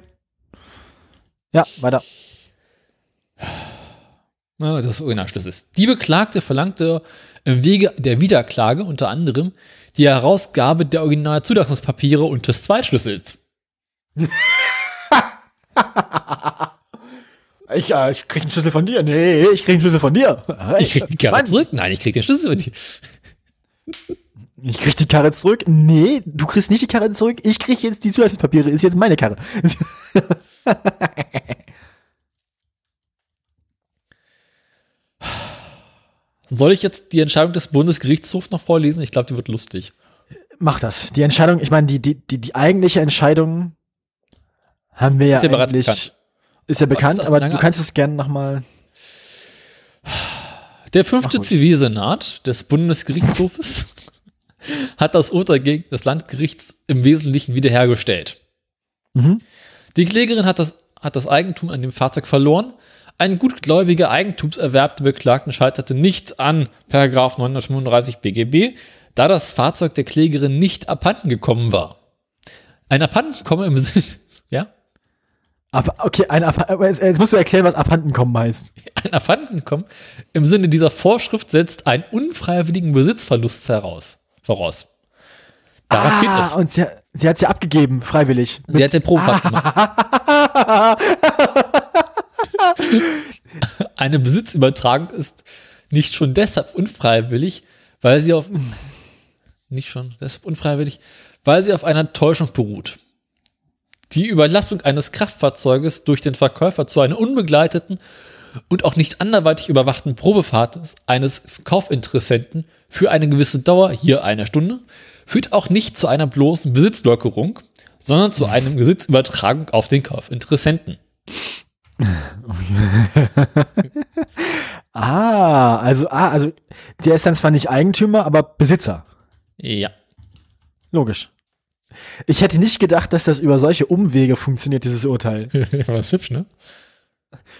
Ja, weiter. Ja, des Originalschlüssels. Die Beklagte verlangte Wege der Wiederklage unter anderem die Herausgabe der Originalzulassungspapiere und des Zweitschlüssels. Ich, äh, ich krieg einen Schlüssel von dir. Nee, ich krieg einen Schlüssel von dir. Ich krieg die Karre Mann. zurück. Nein, ich krieg den Schlüssel von dir. Ich krieg die Karre zurück. Nee, du kriegst nicht die Karre zurück. Ich krieg jetzt die Zulassungspapiere. Ist jetzt meine Karre. Soll ich jetzt die Entscheidung des Bundesgerichtshofs noch vorlesen? Ich glaube, die wird lustig. Mach das. Die Entscheidung, ich meine, die, die, die, die eigentliche Entscheidung haben wir ja, Ist ja bereits eigentlich. bekannt. Ist ja bekannt, ist das aber du kannst es gerne nochmal. Der fünfte. Zivilsenat des Bundesgerichtshofes hat das Urteil gegen des Landgerichts im Wesentlichen wiederhergestellt. Mhm. Die Klägerin hat das, hat das Eigentum an dem Fahrzeug verloren. Ein gutgläubiger Eigentumserwerb der Beklagten scheiterte nicht an Paragraph 935 BGB, da das Fahrzeug der Klägerin nicht abhanden gekommen war. Ein Abhandenkommen im Sinne, ja, Aber okay, ein Ab jetzt, musst du erklären, was abhanden kommen heißt. ein Abhandenkommen im Sinne dieser Vorschrift setzt einen unfreiwilligen Besitzverlust heraus, voraus. Darauf geht es. Ah, und sie, sie hat sie abgegeben, freiwillig. Sie hat den Probefahrt gemacht. Eine Besitzübertragung ist nicht schon deshalb unfreiwillig, weil sie auf nicht schon deshalb unfreiwillig, weil sie auf einer Täuschung beruht. Die Überlassung eines Kraftfahrzeuges durch den Verkäufer zu einer unbegleiteten und auch nicht anderweitig überwachten Probefahrt eines Kaufinteressenten für eine gewisse Dauer, hier eine Stunde, führt auch nicht zu einer bloßen Besitzlockerung, sondern zu einem Besitzübertragung auf den Kaufinteressenten. Ah, also, ah, also, der ist dann zwar nicht Eigentümer, aber Besitzer. Ja. Logisch. Ich hätte nicht gedacht, dass das über solche Umwege funktioniert, dieses Urteil. War das hübsch, ne?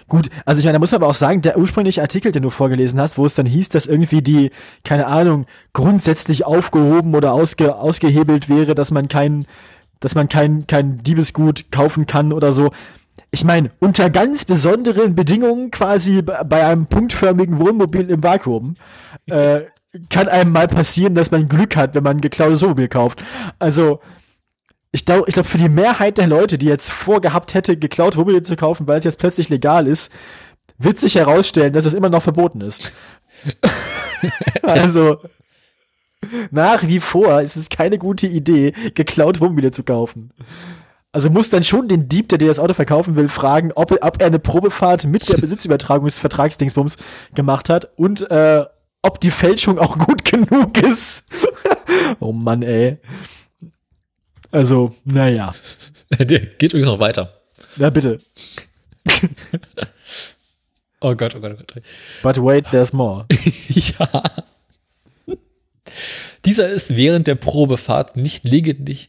Gut, also ich meine, da muss man aber auch sagen, der ursprüngliche Artikel, den du vorgelesen hast, wo es dann hieß, dass irgendwie die, keine Ahnung, grundsätzlich aufgehoben oder ausge, ausgehebelt wäre, dass man kein, dass man kein, kein Diebesgut kaufen kann oder so. Ich meine, unter ganz besonderen Bedingungen quasi bei einem punktförmigen Wohnmobil im Vakuum äh, kann einem mal passieren, dass man Glück hat, wenn man ein geklautes Wohnmobil kauft. Also, ich glaube, ich glaub, für die Mehrheit der Leute, die jetzt vorgehabt hätte, geklaut Wohnmobil zu kaufen, weil es jetzt plötzlich legal ist, wird sich herausstellen, dass es immer noch verboten ist. also, nach wie vor ist es keine gute Idee, geklaut Wohnmobile zu kaufen. Also muss dann schon den Dieb, der dir das Auto verkaufen will, fragen, ob, er- ob er eine Probefahrt mit der Besitzübertragungsvertragsdingsbums gemacht hat und äh, ob die Fälschung auch gut genug ist. oh Mann, ey. Also, naja. Der geht übrigens noch weiter. Na bitte. Oh Gott, oh Gott, oh Gott. But wait, there's more. ja. Dieser ist während der Probefahrt nicht lediglich,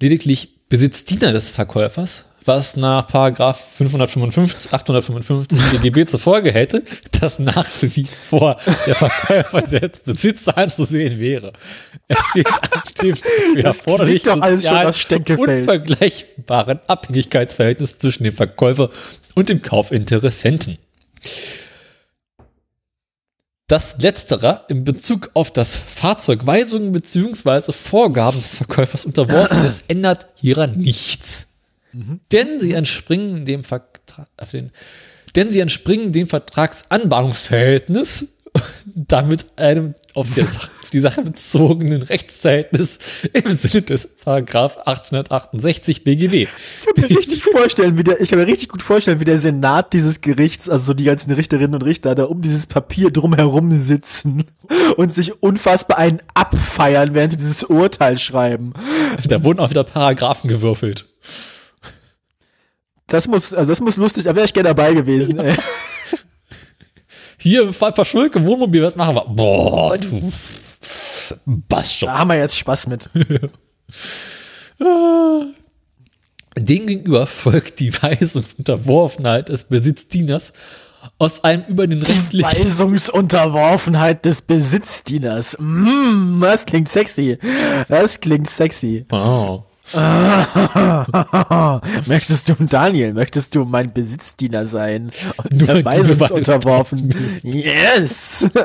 lediglich Besitzdiener des Verkäufers, was nach Paragraph 555, 855 BGB zur Folge hätte, dass nach wie vor der Verkäufer des Besitz anzusehen wäre. Es wird dem dafür klingt doch alles schon unvergleichbaren Abhängigkeitsverhältnis zwischen dem Verkäufer und dem Kaufinteressenten. Das Letztere in Bezug auf das Fahrzeug Weisungen bzw. Vorgaben des Verkäufers unterworfen ist, ändert hieran nichts. Denn sie entspringen dem Vertrag, denn sie entspringen dem Vertragsanbahnungsverhältnis, damit einem auf, der, auf die Sache bezogenen Rechtsverhältnis im Sinne des Paragraph 868 BGB. Ich kann mir richtig vorstellen, wie der, ich kann mir richtig gut vorstellen, wie der Senat dieses Gerichts, also so die ganzen Richterinnen und Richter, da um dieses Papier drumherum sitzen und sich unfassbar einen abfeiern, während sie dieses Urteil schreiben. Da wurden auch wieder Paragraphen gewürfelt. Das muss, also das muss lustig, da wäre ich gerne dabei gewesen. Ey. Hier, Fall Verschulke, Wohnmobil, was machen wir? Boah, du. Passt schon. Da haben wir jetzt Spaß mit. Dem gegenüber folgt die Weisungsunterworfenheit des Besitzdieners aus einem über den rechtlichen Weisungsunterworfenheit des Besitzdieners. Mm, das klingt sexy. Das klingt sexy. Oh. möchtest du, Daniel, möchtest du mein Besitzdiener sein? Und Nur der weil du Weisungsunterworfen. Yes!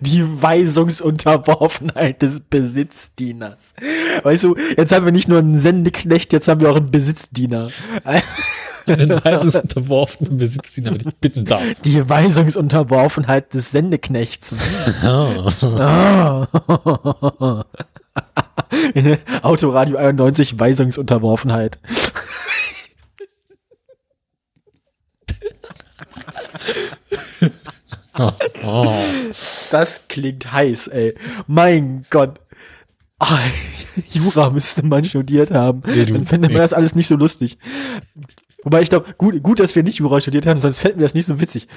Die Weisungsunterworfenheit des Besitzdieners. Weißt du, jetzt haben wir nicht nur einen Sendeknecht, jetzt haben wir auch einen Besitzdiener. Einen weisungsunterworfenen Besitzdiener, wenn ich bitten darf. Die Weisungsunterworfenheit des Sendeknechts. Oh. Ah. Autoradio 91 Weisungsunterworfenheit. Oh. Das klingt heiß, ey. Mein Gott. Ah, Jura müsste man studiert haben. Nee, du- Dann fände man nee. das alles nicht so lustig. Wobei ich glaube, gut, gut, dass wir nicht Jura studiert haben, sonst fällt mir das nicht so witzig.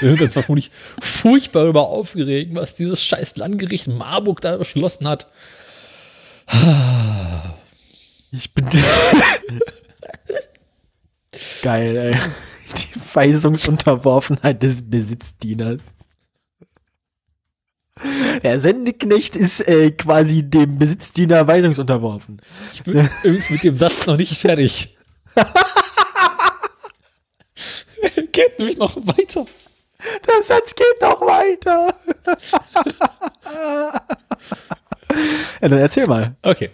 Wir sind uns vermutlich furchtbar über aufgeregt, was dieses scheiß Landgericht Marburg da beschlossen hat. Ich bin. Geil, ey. Die Weisungsunterworfenheit des Besitzdieners. Der Sendeknecht ist äh, quasi dem Besitzdiener weisungsunterworfen. Ich bin übrigens mit dem Satz noch nicht fertig. Geht nämlich noch weiter. Der Satz geht noch weiter. ja, dann erzähl mal. Okay.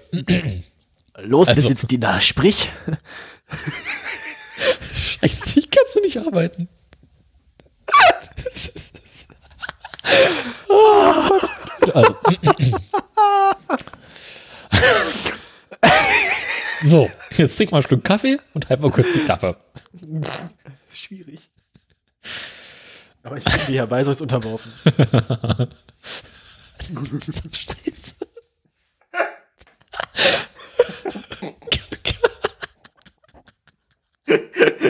Los, Also- Besitzdiener, sprich. Scheiße, ich kann so nicht arbeiten. also. so, jetzt trink mal einen Schluck Kaffee und halt mal kurz die Klappe. Schwierig. Aber ich bin dir ja weisungsunterworfen. Scheiße.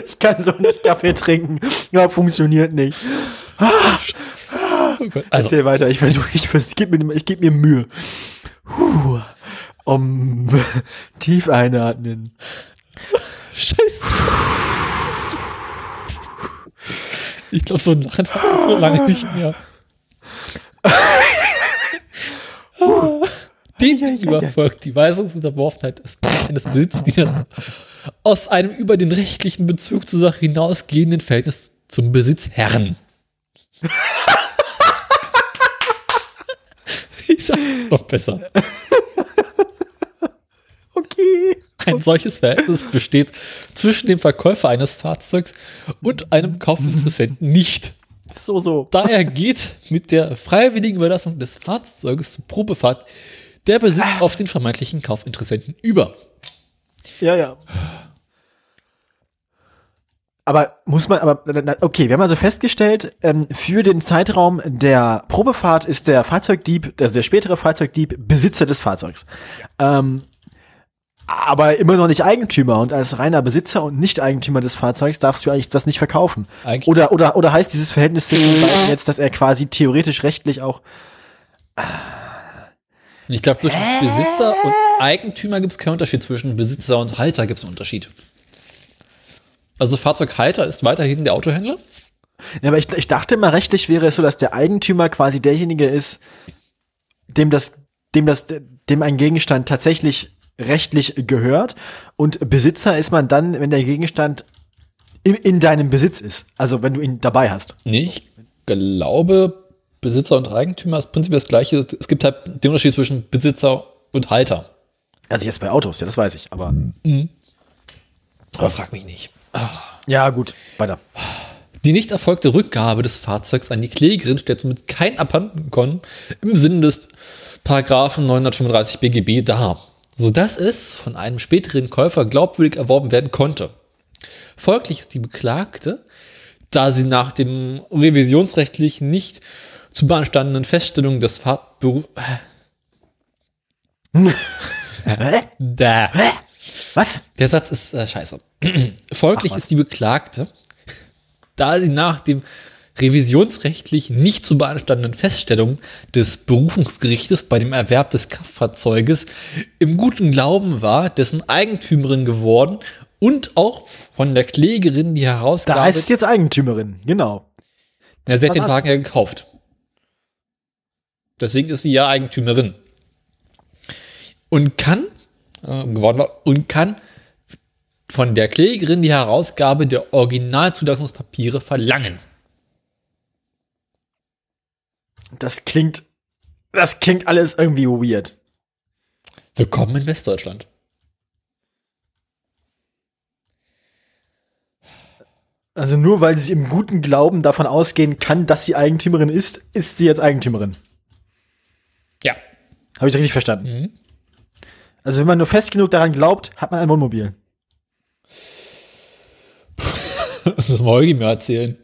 Ich kann so nicht Kaffee trinken. Ja, funktioniert nicht. Also, Erzähl weiter, ich versuche, ich, vers- ich gebe mir, ich geb mir Mühe. Puh. Um, tief einatmen. Scheiße. Ich glaube, so ein Lachen hat man schon lange nicht mehr. Dem gegenüber folgt die Weisungsunterworfenheit des, eines Besitzdieners aus einem über den rechtlichen Bezug zur Sache hinausgehenden Verhältnis zum Besitzherrn. Ich sag noch besser. Okay. Ein solches Verhältnis besteht zwischen dem Verkäufer eines Fahrzeugs und einem Kaufinteressenten nicht. So, so. Daher geht mit der freiwilligen Überlassung des Fahrzeuges zur Probefahrt der Besitz auf den vermeintlichen Kaufinteressenten über. Ja, ja. Aber muss man, aber, okay, wir haben also festgestellt, ähm, für den Zeitraum der Probefahrt ist der Fahrzeugdieb, also der spätere Fahrzeugdieb, Besitzer des Fahrzeugs. Ähm, aber immer noch nicht Eigentümer und als reiner Besitzer und nicht Eigentümer des Fahrzeugs darfst du eigentlich das nicht verkaufen. Eigentlich- Oder, oder, oder heißt dieses Verhältnis jetzt, dass er quasi theoretisch rechtlich auch Und Ich glaube, zwischen Besitzer und Eigentümer gibt es keinen Unterschied. Zwischen Besitzer und Halter gibt es einen Unterschied. Also Fahrzeughalter ist weiterhin der Autohändler. Ja, aber ich, ich dachte immer, rechtlich wäre es so, dass der Eigentümer quasi derjenige ist, dem das, dem das, dem ein Gegenstand tatsächlich rechtlich gehört. Und Besitzer ist man dann, wenn der Gegenstand in, in deinem Besitz ist. Also wenn du ihn dabei hast. Nee, ich glaube, Besitzer und Eigentümer ist prinzipiell das gleiche. Es gibt halt den Unterschied zwischen Besitzer und Halter. Also jetzt bei Autos, ja, das weiß ich. Aber Aber frag mich nicht. ja, gut, weiter. Die nicht erfolgte Rückgabe des Fahrzeugs an die Klägerin stellt somit kein Abhandenkommen im Sinne des Paragraphen 935 BGB dar, sodass es von einem späteren Käufer glaubwürdig erworben werden konnte. Folglich ist die Beklagte, da sie nach dem revisionsrechtlich nicht zu beanstandenden Feststellungen des Fahrtberufs da. Was? Der Satz ist äh, scheiße. Folglich ist die Beklagte, da sie nach dem revisionsrechtlich nicht zu beanstandenden Feststellungen des Berufungsgerichtes bei dem Erwerb des Kraftfahrzeuges im guten Glauben war, dessen Eigentümerin geworden und auch von der Klägerin die Da Herausgabe. heißt es jetzt Eigentümerin, genau. ja, sie hat den Wagen ja gekauft. Deswegen ist sie ja Eigentümerin. Und kann, äh, geworden war, und kann von der Klägerin die Herausgabe der Originalzulassungspapiere verlangen. Das klingt, das klingt alles irgendwie weird. Willkommen in Westdeutschland. Also nur weil sie im guten Glauben davon ausgehen kann, dass sie Eigentümerin ist, ist sie jetzt Eigentümerin. Ja. Habe ich richtig verstanden? Mhm. Also wenn man nur fest genug daran glaubt, hat man ein Wohnmobil. Das muss Holgi mir erzählen.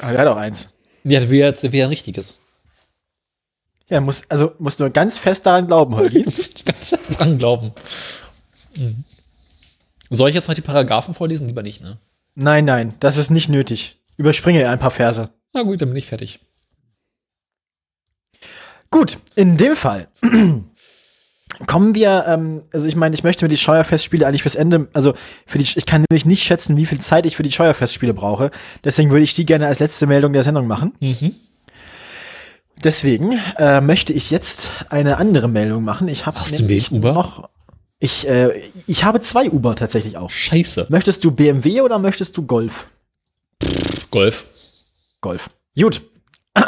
Aber der hat auch eins. Ja, das wäre das wär ein richtiges. Ja, muss, also muss nur ganz fest daran glauben, Holgi. Du musst ganz fest dran glauben. Mhm. Soll ich jetzt noch die Paragraphen vorlesen? Lieber nicht, ne? nein, nein, das ist nicht nötig. Überspringe ein paar Verse. Na gut, dann bin ich fertig. Gut, in dem Fall kommen wir, ähm, also ich meine, ich möchte mir die Scheuerfestspiele eigentlich fürs Ende, also für die, ich kann nämlich nicht schätzen, wie viel Zeit ich für die Scheuerfestspiele brauche. Deswegen würde ich die gerne als letzte Meldung der Sendung machen. Mhm. Deswegen äh, möchte ich jetzt eine andere Meldung machen. Ich habe Hast du einen Uber? noch, ich, äh, ich habe zwei Uber tatsächlich auch. Scheiße. Möchtest du BMW oder möchtest du Golf? Golf. Golf. Gut.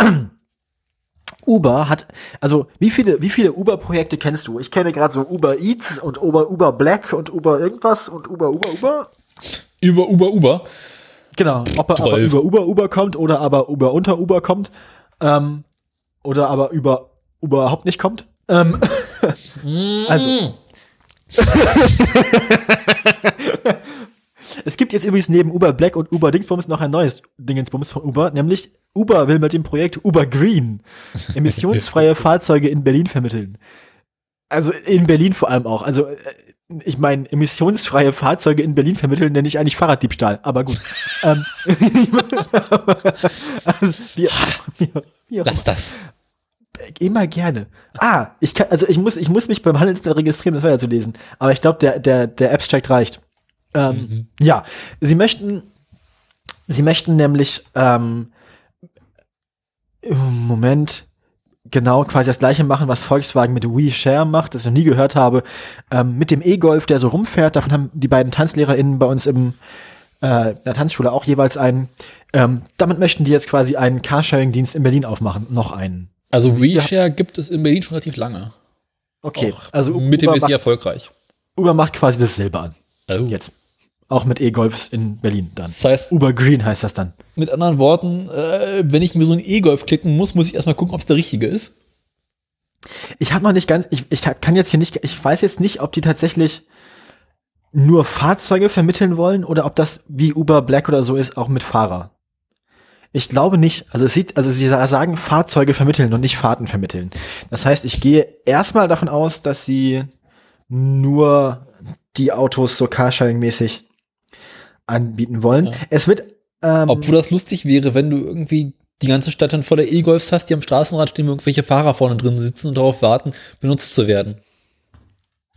Uber hat, also wie viele, wie viele Uber-Projekte kennst du? Ich kenne gerade so Uber Eats und Uber, Uber Black und Uber irgendwas und Uber, Uber, Uber. Über, über, über. Genau. Ob er aber über Uber, Uber kommt oder aber über unter Uber kommt. Ähm, oder aber über überhaupt nicht kommt. Ähm, also, es gibt jetzt übrigens neben Uber Black und Uber Dingsbums noch ein neues Dingensbums von Uber, nämlich Uber will mit dem Projekt Uber Green emissionsfreie Fahrzeuge in Berlin vermitteln. Also in Berlin vor allem auch. Also äh, ich meine, emissionsfreie Fahrzeuge in Berlin vermitteln nenne ich eigentlich Fahrraddiebstahl, aber gut. ähm, also, wie, wie, auch Lass das. Immer gerne. Ah, ich kann, also ich muss, ich muss mich beim Handelsblatt registrieren, das weiterzulesen. Aber ich glaube, der, der, der Abstract reicht. Ähm, Ja, sie möchten, sie möchten nämlich, ähm, im Moment, genau quasi das gleiche machen, was Volkswagen mit WeShare macht, das ich noch nie gehört habe, ähm, mit dem E-Golf, der so rumfährt. Davon haben die beiden TanzlehrerInnen bei uns im, äh, in der Tanzschule auch jeweils einen. Ähm, damit möchten die jetzt quasi einen Carsharing-Dienst in Berlin aufmachen. Noch einen. Also WeShare gibt es in Berlin schon relativ lange. Okay, Auch also mit dem Uber ist sie erfolgreich. Uber macht quasi dasselbe an. Oh. Jetzt. Auch mit E-Golfs in Berlin dann. Das heißt, Uber Green heißt das dann. mit anderen Worten, äh, wenn ich mir so einen E-Golf klicken muss, muss ich erstmal gucken, ob es der richtige ist. Ich habe noch nicht ganz, ich, ich kann jetzt hier nicht, ich weiß jetzt nicht, ob die tatsächlich nur Fahrzeuge vermitteln wollen oder ob das wie Uber Black oder so ist, auch mit Fahrer. Ich glaube nicht. Also es sieht, also sie sagen Fahrzeuge vermitteln und nicht Fahrten vermitteln. Das heißt, ich gehe erstmal davon aus, dass sie nur die Autos so Carsharing-mäßig anbieten wollen. Ja. Es wird ähm, Obwohl das lustig wäre, wenn du irgendwie die ganze Stadt dann voller E-Golfs hast, die am Straßenrand stehen, wo irgendwelche Fahrer vorne drin sitzen und darauf warten, benutzt zu werden.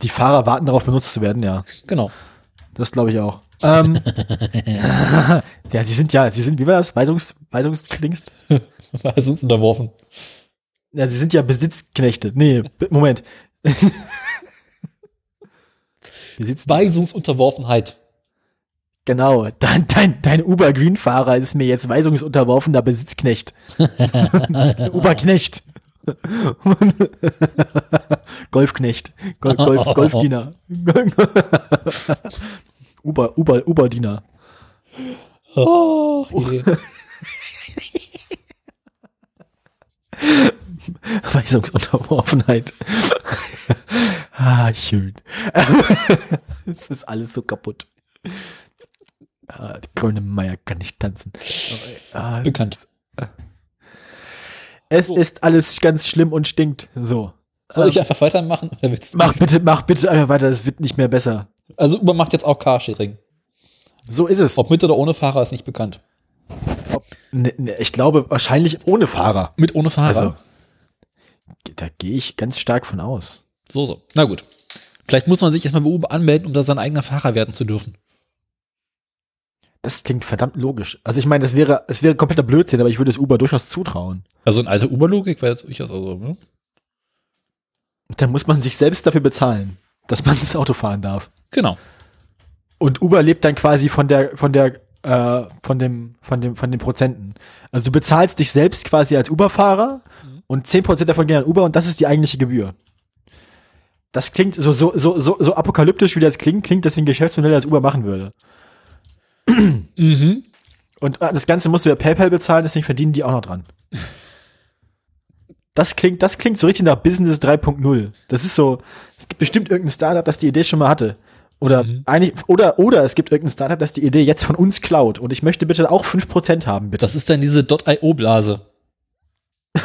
Die Fahrer warten darauf, benutzt zu werden, ja. Genau. Das glaube ich auch. Ähm, ja, sie sind ja, sie sind, wie war das? Weisungs, Weisungsklingst? Sonst unterworfen. Ja, sie sind ja Besitzknechte. Nee, Moment. Weisungsunterworfenheit. genau, dein, dein, dein Uber Green Fahrer ist mir jetzt weisungsunterworfener Besitzknecht. Uberknecht. Golfknecht. Gol Golf, Golfdiener. Uber, Uber, Uberdiener. Oh, je. Weisungsunterworfenheit. ah, schön. es ist alles so kaputt. Ah, die grüne Meier kann nicht tanzen. Ah, Bekannt. Es ist alles ganz schlimm und stinkt. So. Soll ich einfach weitermachen? Oder willst Mach bitte, mach bitte einfach weiter, es wird nicht mehr besser. Also Uber macht jetzt auch Carsharing. So ist es. Ob mit oder ohne Fahrer ist nicht bekannt. Ne, ne, ich glaube, wahrscheinlich ohne Fahrer. Mit ohne Fahrer. Also, da gehe ich ganz stark von aus. So, so. Na gut. Vielleicht muss man sich erstmal bei Uber anmelden, um da sein eigener Fahrer werden zu dürfen. Das klingt verdammt logisch. Also ich meine, das wäre, es wäre kompletter Blödsinn, aber ich würde es Uber durchaus zutrauen. Also eine alte Uber-Logik wäre jetzt durchaus also, ne? Dann muss man sich selbst dafür bezahlen, dass man das Auto fahren darf. Genau. Und Uber lebt dann quasi von der, von der, äh, von dem, von dem, von den Prozenten. Also du bezahlst dich selbst quasi als Uber-Fahrer und 10% davon gehen an Uber und das ist die eigentliche Gebühr. Das klingt so, so, so, so, so apokalyptisch, wie das klingt, klingt deswegen Geschäftsmodell, das Uber machen würde. Mhm. Und äh, das Ganze musst du ja PayPal bezahlen, deswegen verdienen die auch noch dran. Das klingt, das klingt so richtig nach Business 3.0. Das ist so, es gibt bestimmt irgendein Startup, das die Idee schon mal hatte. Oder, Mhm. eigentlich, oder, oder es gibt irgendein Startup, das die Idee jetzt von uns klaut. Und ich möchte bitte auch 5% haben, bitte. Das ist dann diese .io-Blase.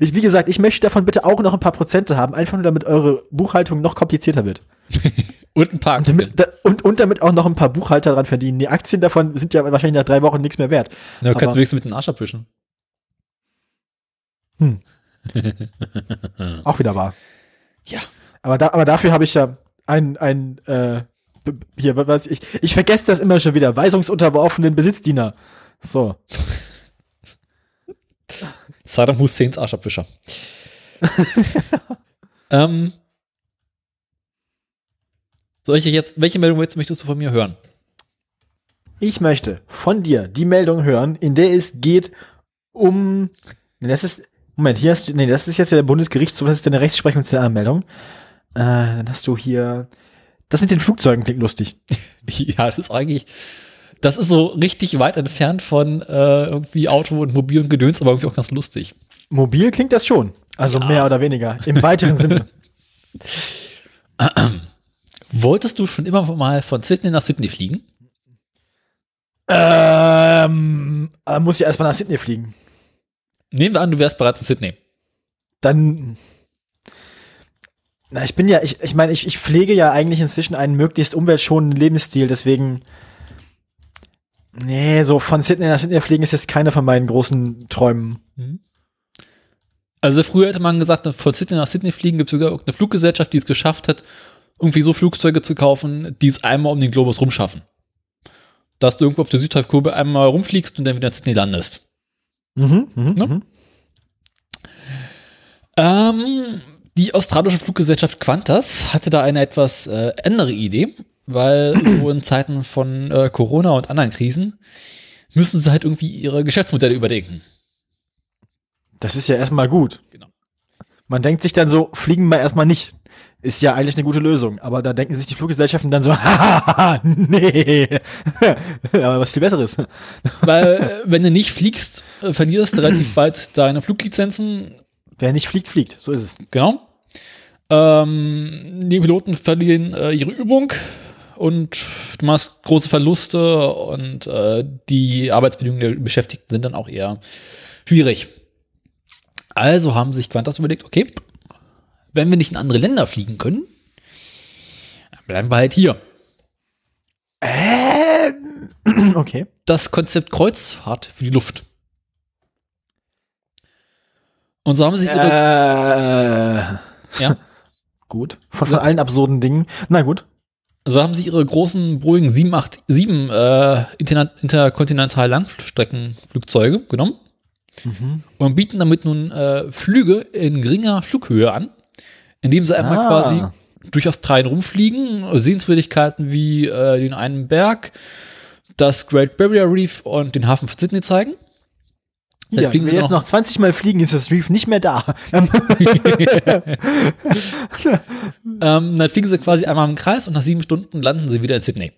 Ich, wie gesagt, ich möchte davon bitte auch noch ein paar Prozente haben, einfach nur damit eure Buchhaltung noch komplizierter wird. Und ein paar Und Aktien. damit, da, und, und damit auch noch ein paar Buchhalter dran verdienen. Die Aktien davon sind ja wahrscheinlich nach drei Wochen nichts mehr wert. Na, du kannst aber- wenigstens mit den Arsch abwischen. Auch wieder wahr. Ja. Aber, da, aber dafür habe ich ja ein, ein äh, hier, was ich, ich vergesse das immer schon wieder, weisungsunterworfenen Besitzdiener. So. Saddam Husseins Arschabwischer. ähm, soll ich jetzt, welche Meldung jetzt möchtest du von mir hören? Ich möchte von dir die Meldung hören, in der es geht um. Das ist. Moment, hier hast du. Nee, das ist jetzt ja der Bundesgerichtshof, das ist deine Rechtsprechung zur Anmeldung. Äh, dann hast du hier. Das mit den Flugzeugen klingt lustig. Ja, das ist eigentlich, das ist so richtig weit entfernt von äh, irgendwie Auto und Mobil und Gedöns, aber irgendwie auch ganz lustig. Mobil klingt das schon. Also mehr oder weniger. Im weiteren Sinne. Wolltest du schon immer mal von Sydney nach Sydney fliegen? Ähm, äh, muss ich erstmal nach Sydney fliegen. Nehmen wir an, du wärst bereits in Sydney. Dann. Na, ich bin ja, ich, ich meine, ich, ich pflege ja eigentlich inzwischen einen möglichst umweltschonenden Lebensstil, deswegen. Nee, so von Sydney nach Sydney fliegen ist jetzt keine von meinen großen Träumen. Also früher hätte man gesagt, von Sydney nach Sydney fliegen gibt es sogar irgendeine Fluggesellschaft, die es geschafft hat, irgendwie so Flugzeuge zu kaufen, die es einmal um den Globus rumschaffen. Dass du irgendwo auf der Südhalbkugel einmal rumfliegst und dann wieder in Sydney landest. Mhm, mhm, Ne? mhm. Ähm, die australische Fluggesellschaft Qantas hatte da eine etwas äh, andere Idee, weil so in Zeiten von äh, Corona und anderen Krisen müssen sie halt irgendwie ihre Geschäftsmodelle überdenken. Das ist ja erstmal gut. Genau. Man denkt sich dann so, fliegen wir erstmal nicht. Ist ja eigentlich eine gute Lösung. Aber da denken sich die Fluggesellschaften dann so, hahaha, nee. aber was viel Besseres. Weil, äh, wenn du nicht fliegst, äh, verlierst du relativ bald deine Fluglizenzen. Wer nicht fliegt, fliegt. So ist es. Genau. Ähm, die Piloten verlieren äh, ihre Übung und du machst große Verluste und äh, die Arbeitsbedingungen der Beschäftigten sind dann auch eher schwierig. Also haben sich Qantas überlegt, okay, wenn wir nicht in andere Länder fliegen können, bleiben wir halt hier. Ähm, okay. das Konzept Kreuzfahrt für die Luft. Und so haben sie ihre, Äh, ja, gut. Von, von allen absurden Dingen. Na gut. so haben sie ihre großen Boeing 787 äh, interkontinental Langstreckenflugzeuge genommen und bieten damit nun äh, Flüge in geringer Flughöhe an, indem sie einmal Ah. quasi durch Australien rumfliegen, Sehenswürdigkeiten wie äh, den einen Berg, das Great Barrier Reef und den Hafen von Sydney zeigen. Dann fliegen wenn sie wir jetzt noch- noch 20 Mal fliegen, ist das Reef nicht mehr da. Ähm, dann fliegen sie quasi einmal im Kreis und nach sieben Stunden landen sie wieder in Sydney.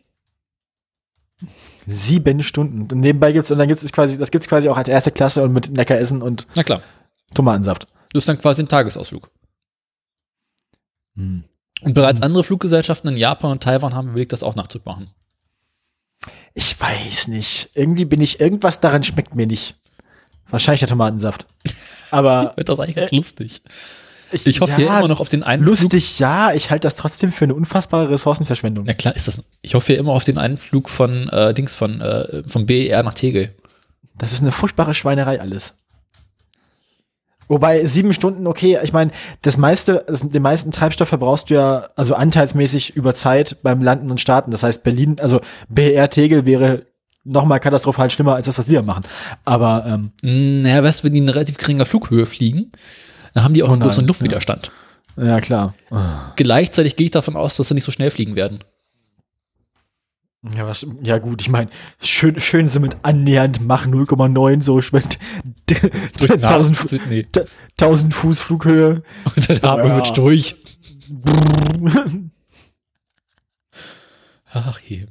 Sieben Stunden. Und nebenbei gibt's, und dann gibt's es quasi, das gibt's quasi auch als erste Klasse und mit Leckeressen und Na klar, Tomatensaft. das ist dann quasi ein Tagesausflug. Hm. Und bereits andere Fluggesellschaften in Japan und Taiwan haben überlegt, das auch nachzumachen. Ich weiß nicht. Irgendwie bin ich, irgendwas daran schmeckt mir nicht. Wahrscheinlich der Tomatensaft. Aber Wird das eigentlich ganz lustig. Ich hoffe ja, ja immer noch auf den einen Flug. Lustig, ja. Ich halte das trotzdem für eine unfassbare Ressourcenverschwendung. Na klar ist das. Ich hoffe ja immer auf den einen Flug von äh, Dings von äh, vom BER nach Tegel. Das ist eine furchtbare Schweinerei alles. Wobei sieben Stunden, okay, ich meine, das meiste, das, den meisten Treibstoff verbrauchst du ja, also anteilsmäßig über Zeit beim Landen und Starten. Das heißt, Berlin, also BR Tegel wäre noch mal katastrophal schlimmer als das, was sie da machen. Aber ähm, Naja, weißt du, wenn die in relativ geringer Flughöhe fliegen, dann haben die auch einen nein, größeren Luftwiderstand. ja klar. Gleichzeitig gehe ich davon aus, dass sie nicht so schnell fliegen werden. Ja, was, ja gut, ich meine, schön, schön so mit annähernd Mach 0,9, so mit Durch den 1000, Hafen Fu- Sydney. 1000 Fuß Flughöhe. Und dann atmen Ja. wir durch. Ach je.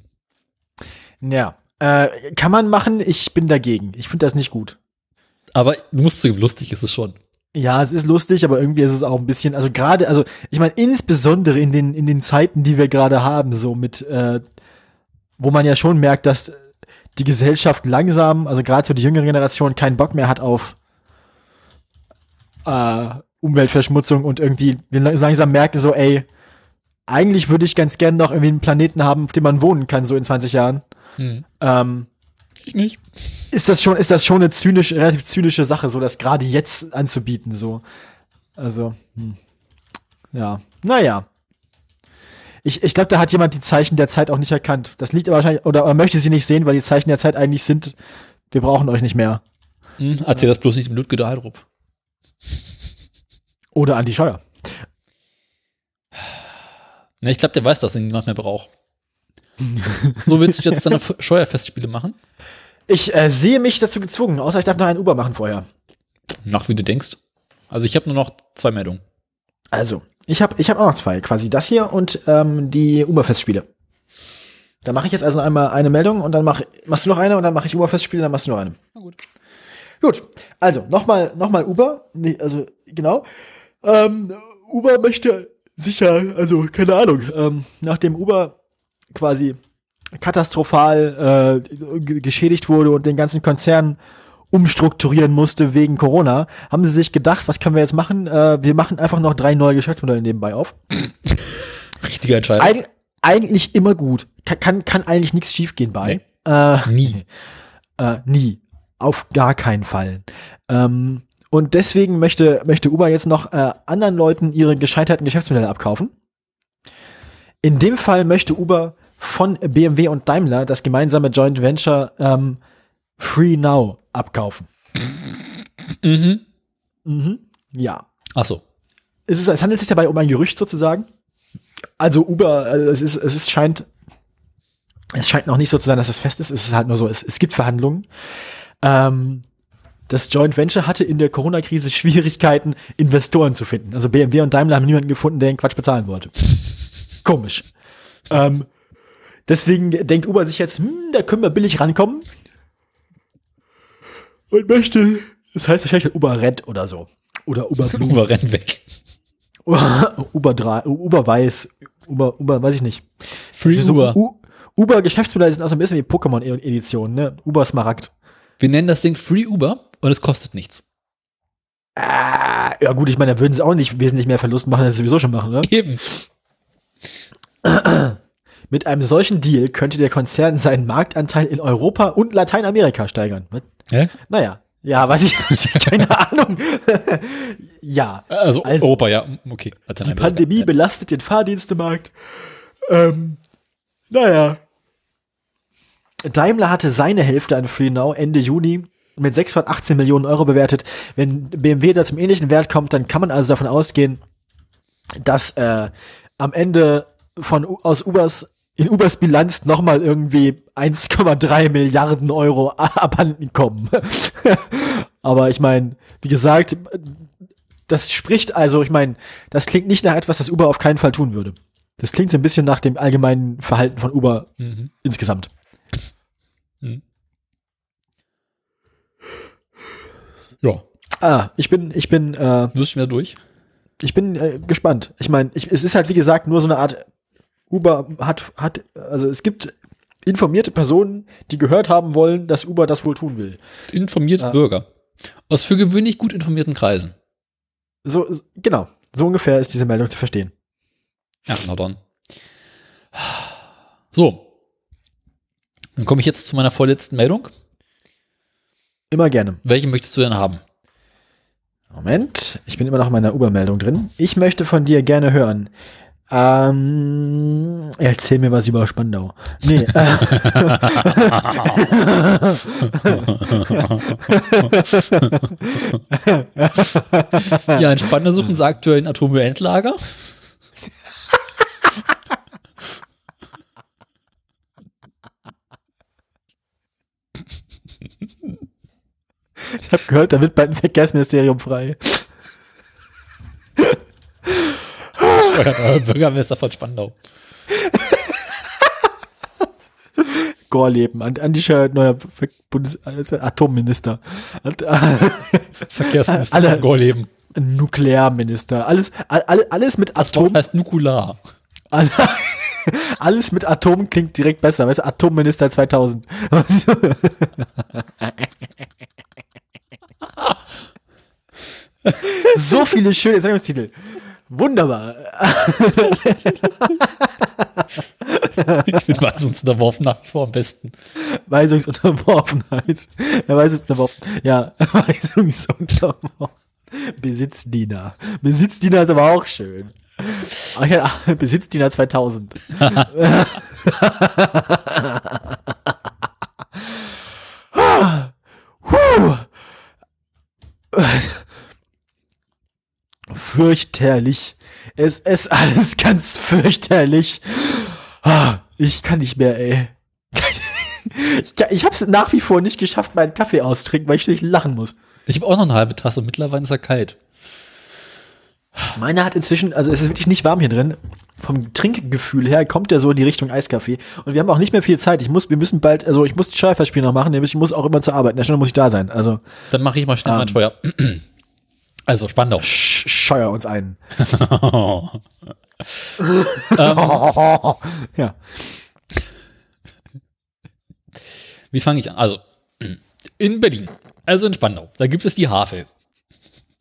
ja, äh, kann man machen, ich bin dagegen. Ich finde das nicht gut. Aber du musst zugeben, lustig ist es schon. Ja, es ist lustig, aber irgendwie ist es auch ein bisschen, also gerade, also ich meine, insbesondere in den, in den Zeiten, die wir gerade haben, so mit, äh, wo man ja schon merkt, dass die Gesellschaft langsam, also gerade so die jüngere Generation, keinen Bock mehr hat auf äh, Umweltverschmutzung und irgendwie langsam merken so, ey, eigentlich würde ich ganz gerne noch irgendwie einen Planeten haben, auf dem man wohnen kann, so in 20 Jahren. Hm. Ähm, Ich nicht. ist das schon, ist das schon eine zynisch, relativ zynische Sache, so das gerade jetzt anzubieten, so. Also, hm. ja, naja. Ich, ich glaube, da hat jemand die Zeichen der Zeit auch nicht erkannt. Das liegt aber wahrscheinlich, oder er möchte sie nicht sehen, weil die Zeichen der Zeit eigentlich sind, wir brauchen euch nicht mehr. Hm, erzähl das bloß nicht mit Ludger. Oder Andi Scheuer. Ne, ich glaube, der weiß, dass ihn niemand mehr braucht. so willst du jetzt deine Steuerfestspiele machen? Ich äh, sehe mich dazu gezwungen, außer ich darf noch einen Uber machen vorher. Nach wie du denkst. Also ich habe nur noch zwei Meldungen. Also, ich habe ich hab auch noch zwei, quasi das hier und ähm, die Uber-Festspiele. Da mache ich jetzt also einmal eine Meldung und dann mach, machst du noch eine und dann mache ich Uber-Festspiele, dann machst du noch eine. Na gut. Gut, also nochmal noch mal Uber, nee, also genau. Ähm, Uber möchte sicher, also keine Ahnung, ähm, nachdem Uber quasi katastrophal äh, geschädigt wurde und den ganzen Konzern umstrukturieren musste wegen Corona, haben sie sich gedacht, was können wir jetzt machen? Äh, wir machen einfach noch drei neue Geschäftsmodelle nebenbei auf. Richtige Entscheidung. Eig eigentlich immer gut. Kann, kann, kann eigentlich nichts schiefgehen bei. Nee. Äh, Nie. äh, nie. Auf gar keinen Fall. Ähm, und deswegen möchte, möchte Uber jetzt noch äh, anderen Leuten ihre gescheiterten Geschäftsmodelle abkaufen. In dem Fall möchte Uber von BMW und Daimler das gemeinsame Joint Venture ähm, Free Now abkaufen. Mhm. Mhm. Ja. Ach so. Es, ist, es handelt sich dabei um ein Gerücht sozusagen. Also Uber, äh, es ist, es ist, scheint, es scheint noch nicht so zu sein, dass das fest ist. Es ist halt nur so, es, es gibt Verhandlungen. Ähm, das Joint Venture hatte in der Corona-Krise Schwierigkeiten, Investoren zu finden. Also BMW und Daimler haben niemanden gefunden, der den Quatsch bezahlen wollte. Komisch. Ähm, deswegen denkt Uber sich jetzt, hm, da können wir billig rankommen. Und möchte, das heißt wahrscheinlich Uber Red oder so. Oder Uber Blue. Uber rennt weg. Uber 3, Uber Weiß, Uber, Uber, weiß ich nicht. Free So Uber. U Uber Geschäftsmodelle sind auch so ein bisschen wie Pokémon-Editionen, ne? Uber Smaragd. Wir nennen das Ding Free Uber und es kostet nichts. Ah, ja gut, ich meine, da würden sie auch nicht wesentlich mehr Verlust machen, als sie sowieso schon machen, ne? Eben. Mit einem solchen Deal könnte der Konzern seinen Marktanteil in Europa und Lateinamerika steigern. Hä? Naja, ja, weiß ich nicht, keine Ahnung. ja, Also, Also, Europa, ja. Okay. die. Pandemie Ja. belastet den Fahrdienstemarkt. Ähm, naja. Daimler hatte seine Hälfte an FreeNow Ende Juni mit 618 Millionen Euro bewertet. Wenn BMW da zum ähnlichen Wert kommt, dann kann man also davon ausgehen, dass äh, am Ende von aus Ubers in Ubers Bilanz nochmal irgendwie 1,3 Milliarden Euro abhanden kommen. Aber ich meine, wie gesagt, das spricht also, ich meine, das klingt nicht nach etwas, das Uber auf keinen Fall tun würde. Das klingt so ein bisschen nach dem allgemeinen Verhalten von Uber Mhm. insgesamt. Ja. Ah, ich bin, ich bin, äh, schon wieder durch. ich bin äh, gespannt. Ich meine, es ist halt wie gesagt nur so eine Art Uber hat, hat, also es gibt informierte Personen, die gehört haben wollen, dass Uber das wohl tun will. Informierte Ja. Bürger. Aus für gewöhnlich gut informierten Kreisen. So, genau. So ungefähr ist diese Meldung zu verstehen. Ja, na dann. So. Dann komme ich jetzt zu meiner vorletzten Meldung. Immer gerne. Welche möchtest du denn haben? Moment, ich bin immer noch in meiner Uber-Meldung drin. Ich möchte von dir gerne hören. Ähm, erzähl mir was über Spandau. Nee. Äh. ja, in Spandau suchen sie aktuell ein Atommüllendlager. Ich habe gehört, da wird bald ein Verkehrsministerium frei. Bürgermeister von Spandau. Gorleben, Andi Scheuer, neuer Bundes also Atomminister. Verkehrsminister Alle- von Gorleben. Nuklearminister. Alles, all, alles mit Das Atom. Wort heißt Nukular. All- Alles mit Atom klingt direkt besser. Weißt du, Atomminister 2000. so viele schöne Sendungstitel. Wunderbar. Ich bin weisungsunterworfen nach wie vor am besten. Weisungsunterworfenheit. Ja, Weisungsunterworfen. Ja, Weisungsunterworfen. Besitzdiener. Besitzdiener ist aber auch schön. Ach ja, Besitzdiener 2000. Puh. Fürchterlich. Es ist alles ganz fürchterlich. Ah, Ich kann nicht mehr, ey. Ich, es nach wie vor nicht geschafft, meinen Kaffee auszutrinken, weil ich schlecht lachen muss. Ich habe auch noch eine halbe Tasse. Mittlerweile ist er kalt. Meiner hat inzwischen, also es ist wirklich nicht warm hier drin. Vom Trinkgefühl her kommt der so in die Richtung Eiskaffee. Und wir haben auch nicht mehr viel Zeit. Ich muss, wir müssen bald, also ich muss Steuerverspiel noch machen, nämlich ich muss auch immer zur Arbeit. In der Stunde muss ich da sein. Also Dann mache ich mal schnell Ähm. mein Steuer. Also Spandau. sch scheuer uns ein. ja. Wie fange ich an? Also, in Berlin, also in Spandau, da gibt es die Havel.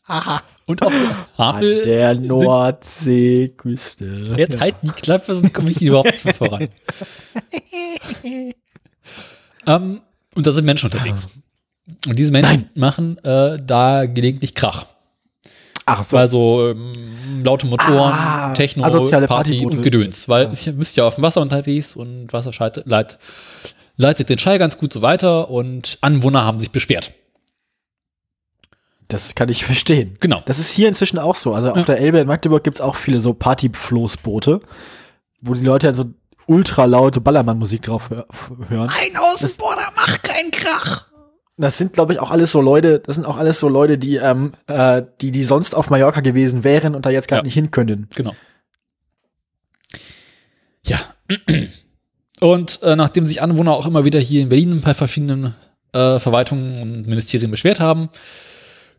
Aha. Und auf der An Havel der sind, Nordseeküste. jetzt halt die Klappe, sonst komme ich überhaupt nicht mehr voran. ähm, und da sind Menschen unterwegs. Und diese Menschen machen äh, da gelegentlich Krach. Ach so. Weil so ähm, laute Motoren, Ah, Techno, Party Partyboote. und Gedöns. Weil ihr müsst ja auf dem Wasser unterwegs und Wasser schaltet, leit, leitet den Schall ganz gut so weiter und Anwohner haben sich beschwert. Das kann ich verstehen. Genau. Das ist hier inzwischen auch so. Also auf der Elbe in Magdeburg gibt's auch viele so Partyfloßboote, wo die Leute halt so ultra laute Ballermann-Musik drauf hör hören. Ein Außenborder macht keinen Krach. Das sind, glaube ich, auch alles so Leute, das sind auch alles so Leute, die, ähm, äh, die, die sonst auf Mallorca gewesen wären und da jetzt gerade Ja. nicht hin können. Genau. Ja. Und äh, nachdem sich Anwohner auch immer wieder hier in Berlin bei verschiedenen äh, Verwaltungen und Ministerien beschwert haben,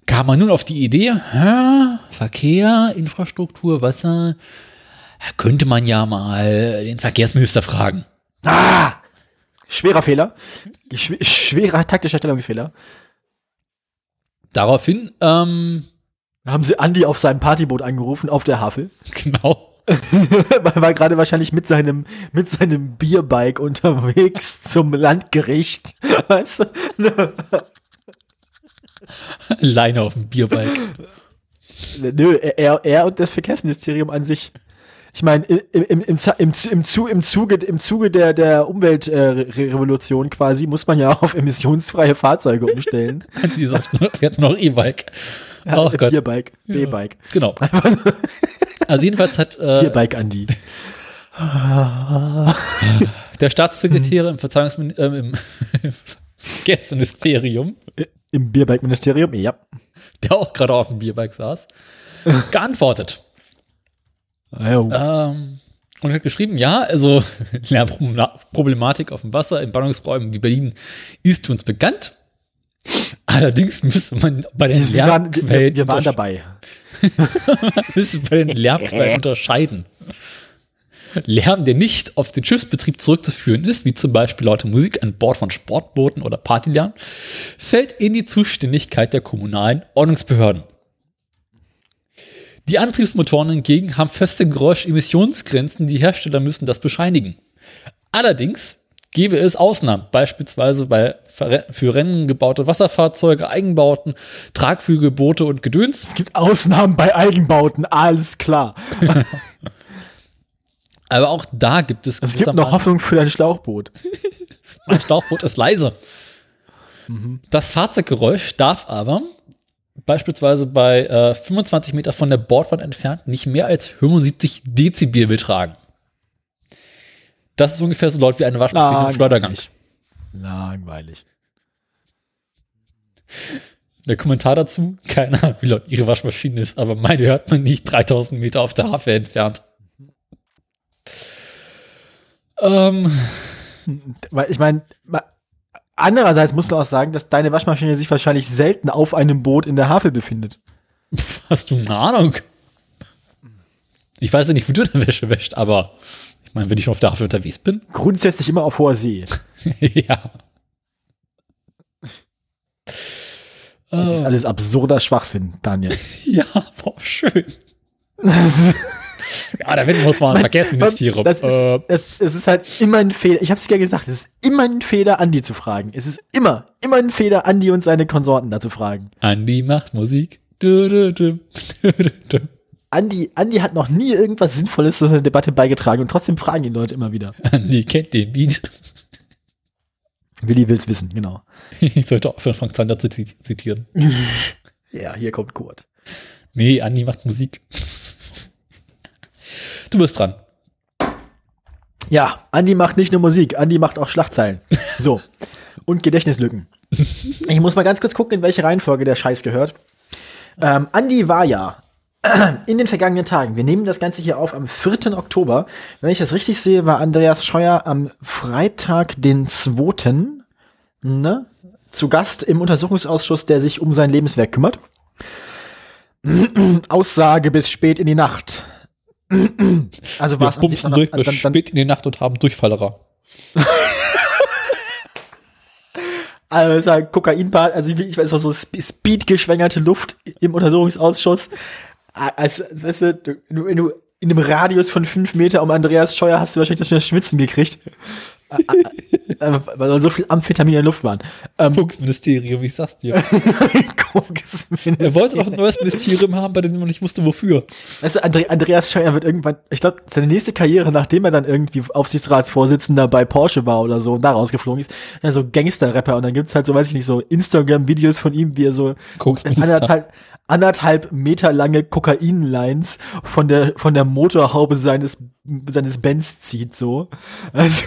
kam man nun auf die Idee, hä, Verkehr, Infrastruktur, Wasser, könnte man ja mal den Verkehrsminister fragen. Ah! Schwerer Fehler. Schw schwerer taktischer Stellungsfehler. Daraufhin, ähm, haben sie Andi auf seinem Partyboot angerufen, auf der Havel. genau, Er war gerade wahrscheinlich mit seinem, mit seinem Bierbike unterwegs zum Landgericht. Weißt du? Leine auf dem Bierbike. Nö, er, er und das Verkehrsministerium an sich. Ich meine, im, im, im, im, im, im Zuge, im Zuge der, der Umweltrevolution quasi muss man ja auf emissionsfreie Fahrzeuge umstellen. Hatten noch E-Bike. Ja, Oh Gott. Bierbike, B-Bike. Genau. Also jedenfalls hat äh, Bierbike Andi. der Staatssekretär im Verteidigungsmin ähm, im Verkehrsministerium, Im Bierbike-Ministerium, ja. der auch gerade auf dem Bierbike saß, geantwortet. Oh. Ähm, und hat geschrieben, ja, also Lärmproblematik auf dem Wasser in Ballungsräumen wie Berlin ist uns bekannt. Allerdings müsste man bei den wir, waren, wir, wir waren dabei. müsste bei den Lärmquellen unterscheiden. Lärm, der nicht auf den Schiffsbetrieb zurückzuführen ist, wie zum Beispiel laute Musik an Bord von Sportbooten oder Partylärm, fällt in die Zuständigkeit der kommunalen Ordnungsbehörden. Die Antriebsmotoren hingegen haben feste Geräuschemissionsgrenzen, die Hersteller müssen das bescheinigen. Allerdings gäbe es Ausnahmen, beispielsweise bei für Rennen gebaute Wasserfahrzeuge, Eigenbauten, Tragflügelboote und Gedöns. Es gibt Ausnahmen bei Eigenbauten, alles klar. Aber auch da gibt es Es gibt noch Hoffnung für dein Schlauchboot. Mein Schlauchboot ist leise. Das Fahrzeuggeräusch darf aber beispielsweise bei äh, 25 Meter von der Bordwand entfernt nicht mehr als 75 Dezibel betragen. Das ist ungefähr so laut wie eine Waschmaschine im Schleudergang. Langweilig. Der Kommentar dazu, keine Ahnung, wie laut ihre Waschmaschine ist, aber meine hört man nicht 3000 Meter auf der Hafe entfernt. Ähm. Weil ich meine, andererseits muss man auch sagen, dass deine Waschmaschine sich wahrscheinlich selten auf einem Boot in der Havel befindet. Hast du eine Ahnung? Ich weiß ja nicht, wie du deine Wäsche wäscht, aber ich meine, wenn ich schon auf der Havel unterwegs bin. Grundsätzlich immer auf hoher See. ja. Das ist alles absurder Schwachsinn, Daniel. Ja, boah, schön. Ja, da wenden wir uns mal an Verkehrsministerium. Das ist, äh, es, es ist halt immer ein Fehler. Ich habe es ja gesagt, es ist immer ein Fehler, Andi zu fragen. Es ist immer, immer ein Fehler, Andi und seine Konsorten da zu fragen. Andi macht Musik. Du, du, du, Andi, Andi hat noch nie irgendwas Sinnvolles zu einer Debatte beigetragen und trotzdem fragen ihn Leute immer wieder. Andi kennt den Beat. Willi will's wissen, genau. Ich sollte aufhören, Frank Zander zitieren. ja, hier kommt Kurt. Nee, Andi macht Musik. Du bist dran. Ja, Andi macht nicht nur Musik, Andi macht auch Schlagzeilen. So. Und Gedächtnislücken. Ich muss mal ganz kurz gucken, in welche Reihenfolge der Scheiß gehört. Ähm, Andi war ja in den vergangenen Tagen, wir nehmen das Ganze hier auf am 4. Oktober. Wenn ich das richtig sehe, war Andreas Scheuer am Freitag, den 2. Ne, zu Gast im Untersuchungsausschuss, der sich um sein Lebenswerk kümmert. Aussage bis spät in die Nacht. Also war es durch bis spät in die Nacht und haben Durchfallerer. also Kokainbad, also ich weiß noch so speedgeschwängerte Luft im Untersuchungsausschuss als, als weißt du, wenn du in einem Radius von fünf Meter um Andreas Scheuer hast du wahrscheinlich das Schwitzen gekriegt. weil so viel Amphetamin in der Luft waren. Ähm, Koksministerium, ich sag's dir. er wollte doch ein neues Ministerium haben, bei dem man nicht wusste, wofür. Weißt du, Andre Andreas Scheuer wird irgendwann, ich glaube, seine nächste Karriere, nachdem er dann irgendwie Aufsichtsratsvorsitzender bei Porsche war oder so und da rausgeflogen ist, ja, so Gangster-Rapper und dann gibt's halt so, weiß ich nicht, so Instagram-Videos von ihm, wie er so anderthalb, anderthalb Meter lange Kokain-Lines von der, von der Motorhaube seines, seines Benz zieht, so. Also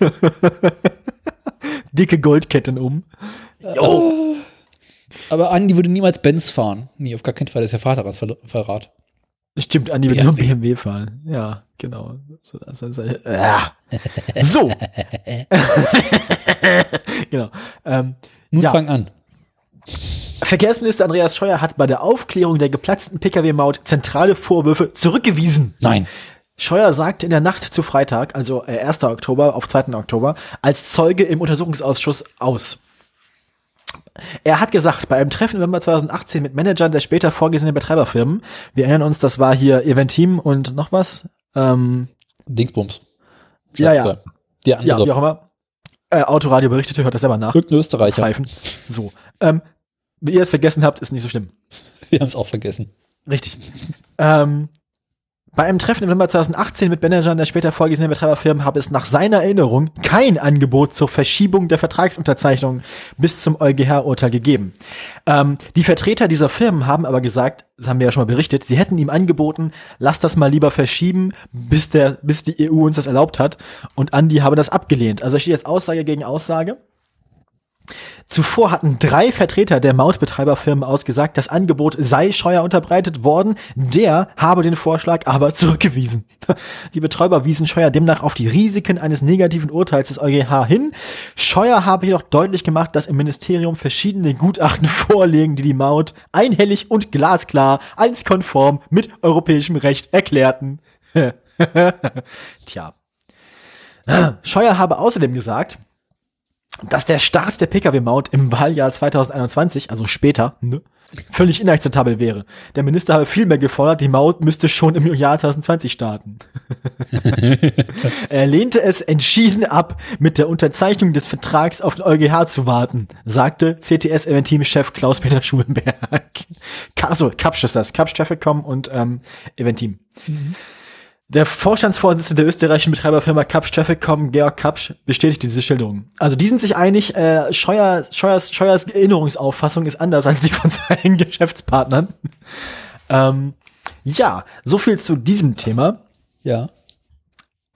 Dicke Goldketten um. Jo. Aber Andi würde niemals Benz fahren. Nie, auf gar keinen Fall. Das ist ja Vaterratsverrat. Stimmt, Andi würde nur BMW fahren. Ja, genau. So. Ja. so. genau. Ähm, Nun ja. fang an. Verkehrsminister Andreas Scheuer hat bei der Aufklärung der geplatzten Pkw-Maut zentrale Vorwürfe zurückgewiesen. Nein. Scheuer sagte in der Nacht zu Freitag, also 1. Äh, Oktober auf 2. Oktober, als Zeuge im Untersuchungsausschuss aus. Er hat gesagt, bei einem Treffen im November 2018 mit Managern der später vorgesehenen Betreiberfirmen, wir erinnern uns, das war hier Eventim und noch was, ähm, Dingsbums. Ja, ja. Die andere. Ja, wie auch immer. Äh, Autoradio berichtete, hört das selber nach. Irgendein Österreicher. Pfeifen. So. Ähm, wenn ihr es vergessen habt, ist nicht so schlimm. Wir haben es auch vergessen. Richtig. ähm, bei einem Treffen im November 2018 mit Managern der später vorgesehenen Betreiberfirmen habe es nach seiner Erinnerung kein Angebot zur Verschiebung der Vertragsunterzeichnung bis zum EuGH-Urteil gegeben. Ähm, die Vertreter dieser Firmen haben aber gesagt, das haben wir ja schon mal berichtet, sie hätten ihm angeboten, lass das mal lieber verschieben, bis, der, bis die EU uns das erlaubt hat. Und Andi habe das abgelehnt. Also steht jetzt Aussage gegen Aussage. Zuvor hatten drei Vertreter der Mautbetreiberfirmen ausgesagt, das Angebot sei Scheuer unterbreitet worden. Der habe den Vorschlag aber zurückgewiesen. Die Betreiber wiesen Scheuer demnach auf die Risiken eines negativen Urteils des EuGH hin. Scheuer habe jedoch deutlich gemacht, dass im Ministerium verschiedene Gutachten vorlegen, die die Maut einhellig und glasklar als konform mit europäischem Recht erklärten. Tja. Scheuer habe außerdem gesagt, dass der Start der Pkw-Maut im Wahljahr 2021, also später, ne, völlig inakzeptabel wäre. Der Minister habe vielmehr gefordert, die Maut müsste schon im Jahr 2020 starten. er lehnte es entschieden ab, mit der Unterzeichnung des Vertrags auf den EuGH zu warten, sagte CTS-Eventim-Chef Klaus-Peter Schulenberg. Also, Kapsch ist das, Kapsch Trafficcom und ähm, Eventim. Mhm. Der Vorstandsvorsitzende der österreichischen Betreiberfirma Kapsch Trafficcom, Georg Kapsch, bestätigt diese Schilderung. Also die sind sich einig, äh, Scheuer, Scheuers, Scheuers Erinnerungsauffassung ist anders als die von seinen Geschäftspartnern. ähm, ja, so viel zu diesem Thema. Ja.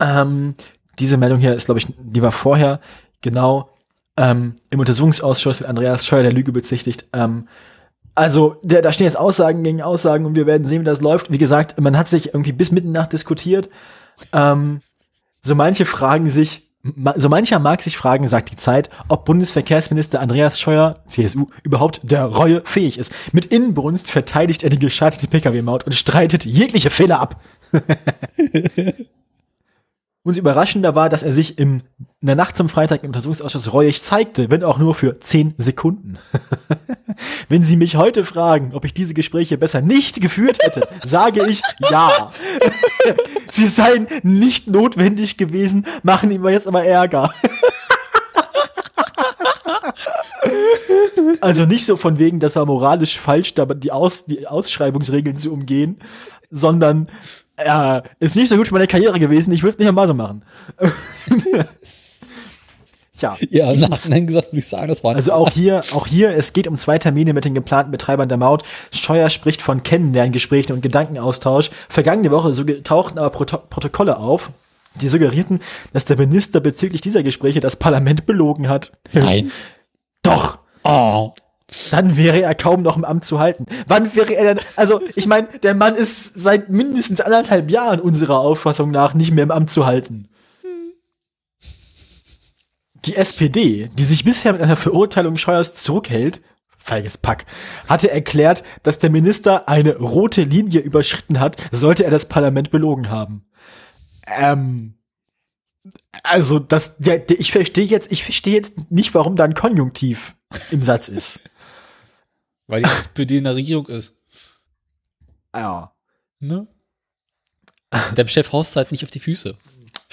Ähm, diese Meldung hier ist, glaube ich, die war vorher. Genau. ähm, im Untersuchungsausschuss wird Andreas Scheuer der Lüge bezichtigt. Ähm, also, der, da stehen jetzt Aussagen gegen Aussagen und wir werden sehen, wie das läuft. Wie gesagt, man hat sich irgendwie bis Mitternacht diskutiert. Ähm, so manche fragen sich, so mancher mag sich fragen, sagt die Zeit, ob Bundesverkehrsminister Andreas Scheuer, CSU, überhaupt der Reue fähig ist. Mit Inbrunst verteidigt er die gescheiterte Pkw-Maut und streitet jegliche Fehler ab. Umso überraschender war, dass er sich im, in der Nacht zum Freitag im Untersuchungsausschuss reuig zeigte, wenn auch nur für zehn Sekunden. wenn Sie mich heute fragen, ob ich diese Gespräche besser nicht geführt hätte, sage ich ja. Sie seien nicht notwendig gewesen, machen ihm jetzt aber Ärger. Also nicht so von wegen, das war moralisch falsch, da die, Aus, die Ausschreibungsregeln zu umgehen, sondern äh, ist nicht so gut für meine Karriere gewesen, ich würde es nicht einmal so machen. Ja. Ja, im Nachhinein gesagt würde ich sagen, das war Also auch hier, auch hier, es geht um zwei Termine mit den geplanten Betreibern der Maut. Scheuer spricht von Kennenlerngesprächen und Gedankenaustausch. Vergangene Woche so tauchten aber Proto Protokolle auf, die suggerierten, dass der Minister bezüglich dieser Gespräche das Parlament belogen hat. Nein. Doch, Oh. dann wäre er kaum noch im Amt zu halten. Wann wäre er denn, also ich meine, der Mann ist seit mindestens anderthalb Jahren unserer Auffassung nach nicht mehr im Amt zu halten. Die SPD, die sich bisher mit einer Verurteilung Scheuers zurückhält, feiges Pack, hatte erklärt, dass der Minister eine rote Linie überschritten hat, sollte er das Parlament belogen haben. Ähm, also das, der, der, ich verstehe jetzt, ich verstehe jetzt nicht, warum da ein Konjunktiv im Satz ist. Weil die SPD in der Regierung ist. Ja. Ne? Der Chef haust halt nicht auf die Füße.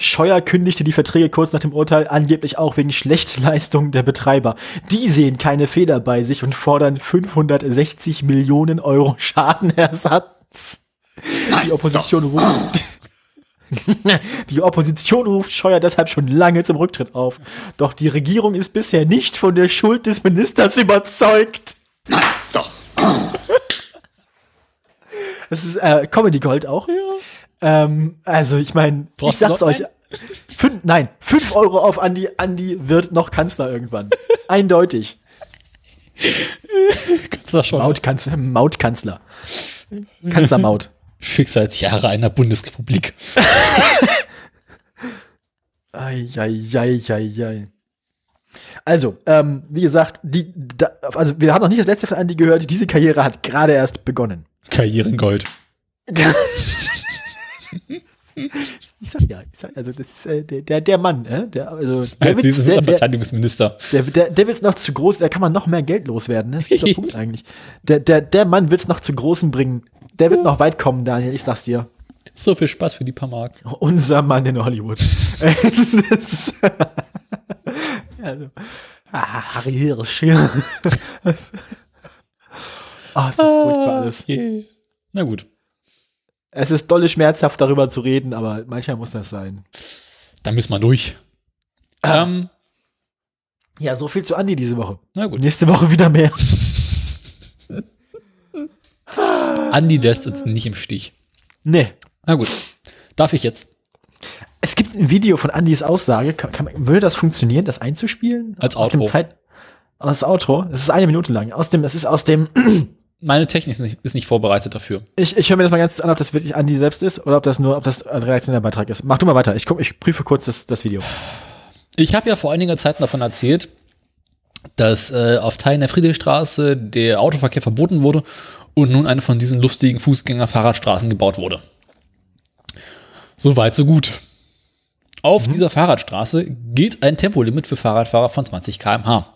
Scheuer kündigte die Verträge kurz nach dem Urteil angeblich auch wegen Schlechtleistung der Betreiber. Die sehen keine Fehler bei sich und fordern 560 Millionen Euro Schadenersatz. Die Opposition ruft. Die Opposition ruft Scheuer deshalb schon lange zum Rücktritt auf. Doch die Regierung ist bisher nicht von der Schuld des Ministers überzeugt. Doch. Das ist äh, Comedy Gold auch. Ähm, also ich meine, ich sag's euch. Fünf, nein, fünf Euro auf Andi. Andi wird noch Kanzler irgendwann. Eindeutig. Das schon. Mautkanzler. Mautkanzler. Kanzlermaut. Schicksalsjahre einer Bundesrepublik. Eieieiei. Also, ähm, wie gesagt, die, da, also wir haben noch nicht das letzte von Andi gehört. Diese Karriere hat gerade erst begonnen. Karrierengold. Ich sag ja, ich sag, also das ist äh, der, der, der Mann, äh, der, also der Der wird, Dieses der, der, Verteidigungsminister. Der, der, der wird's noch zu groß, da kann man noch mehr Geld loswerden. Ne? Das ist guter Punkt eigentlich. Der, der, der Mann wird's noch zu großen bringen. Der wird noch weit kommen, Daniel, ich sag's dir. So viel Spaß für die paar Mark. Unser Mann in Hollywood. das, also, ah, Harry Hirsch. ja. Das- Ah, ist das furchtbar alles. Yeah. Na gut. Es ist dolle schmerzhaft, darüber zu reden, aber manchmal muss das sein. Dann müssen wir durch. Ähm, Ja, so viel zu Andi diese Woche. na gut. Nächste Woche wieder mehr. Andi lässt uns nicht im Stich. Nee. Na gut. Darf ich jetzt? Es gibt ein Video von Andys Aussage. Kann, kann, würde das funktionieren, das einzuspielen? Als Aus dem Outro. Zeit, aus Outro. Das ist eine Minute lang. Aus dem, das ist aus dem. Meine Technik ist nicht, ist nicht vorbereitet dafür. Ich, ich höre mir das mal ganz an, ob das wirklich Andi selbst ist oder ob das nur, ob das ein redaktioneller Beitrag ist. Mach du mal weiter. Ich guck, ich prüfe kurz das, das Video. Ich habe ja vor einiger Zeit davon erzählt, dass äh, auf Teilen der Friedrichstraße der Autoverkehr verboten wurde und nun eine von diesen lustigen Fußgänger-Fahrradstraßen gebaut wurde. So weit, so gut. Auf dieser Fahrradstraße gilt ein Tempolimit für Fahrradfahrer von 20 km/h.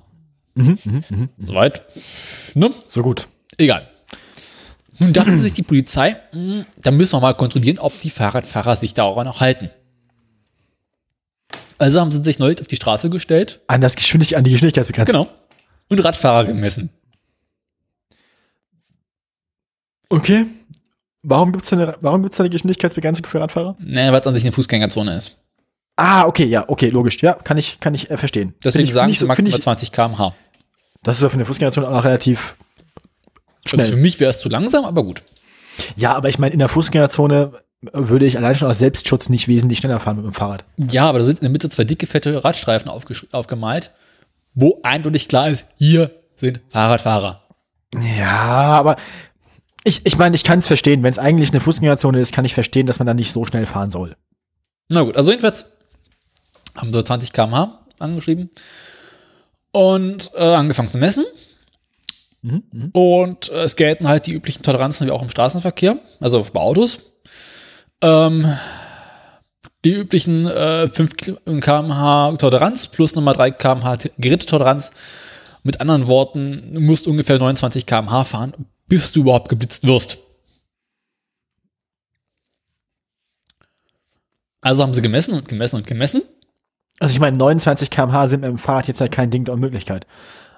Soweit. Ne? So gut. Egal. Nun dachte sich die Polizei, "Hm, da müssen wir mal kontrollieren, ob die Fahrradfahrer sich daran auch halten. Also haben sie sich neu auf die Straße gestellt An das Geschwindig, an die Geschwindigkeitsbegrenzung. Genau. Und Radfahrer gemessen. Okay. Warum gibt's da eine, warum gibt's da eine Geschwindigkeitsbegrenzung für Radfahrer? Naja, weil es an sich eine Fußgängerzone ist. Ah, okay, ja, okay, logisch. Ja, kann ich, kann ich äh, verstehen. Deswegen ich, sagen sie so, maximal ich, 20 km/h. Das ist ja für eine Fußgängerzone auch relativ schnell. Also für mich wäre es zu langsam, aber gut. Ja, aber ich meine, in der Fußgängerzone würde ich allein schon aus Selbstschutz nicht wesentlich schneller fahren mit dem Fahrrad. Ja, aber da sind in der Mitte zwei dicke, fette Radstreifen aufgemalt. wo eindeutig klar ist, hier sind Fahrradfahrer. Ja, aber ich, ich meine, ich kann es verstehen. Wenn es eigentlich eine Fußgängerzone ist, kann ich verstehen, dass man dann nicht so schnell fahren soll. Na gut, also jedenfalls haben wir 20 km/h angeschrieben und äh, angefangen zu messen. Mhm, Und äh, es gelten halt die üblichen Toleranzen wie auch im Straßenverkehr, also bei Autos. Ähm, die üblichen äh, 5 km/h Toleranz plus nochmal 3 km/h Gerätetoleranz. Mit anderen Worten, du musst ungefähr 29 km/h fahren, bis du überhaupt geblitzt wirst. Also haben sie gemessen und gemessen und gemessen. Also ich meine, 29 km/h sind mit dem Fahrrad jetzt ja kein Ding der Unmöglichkeit.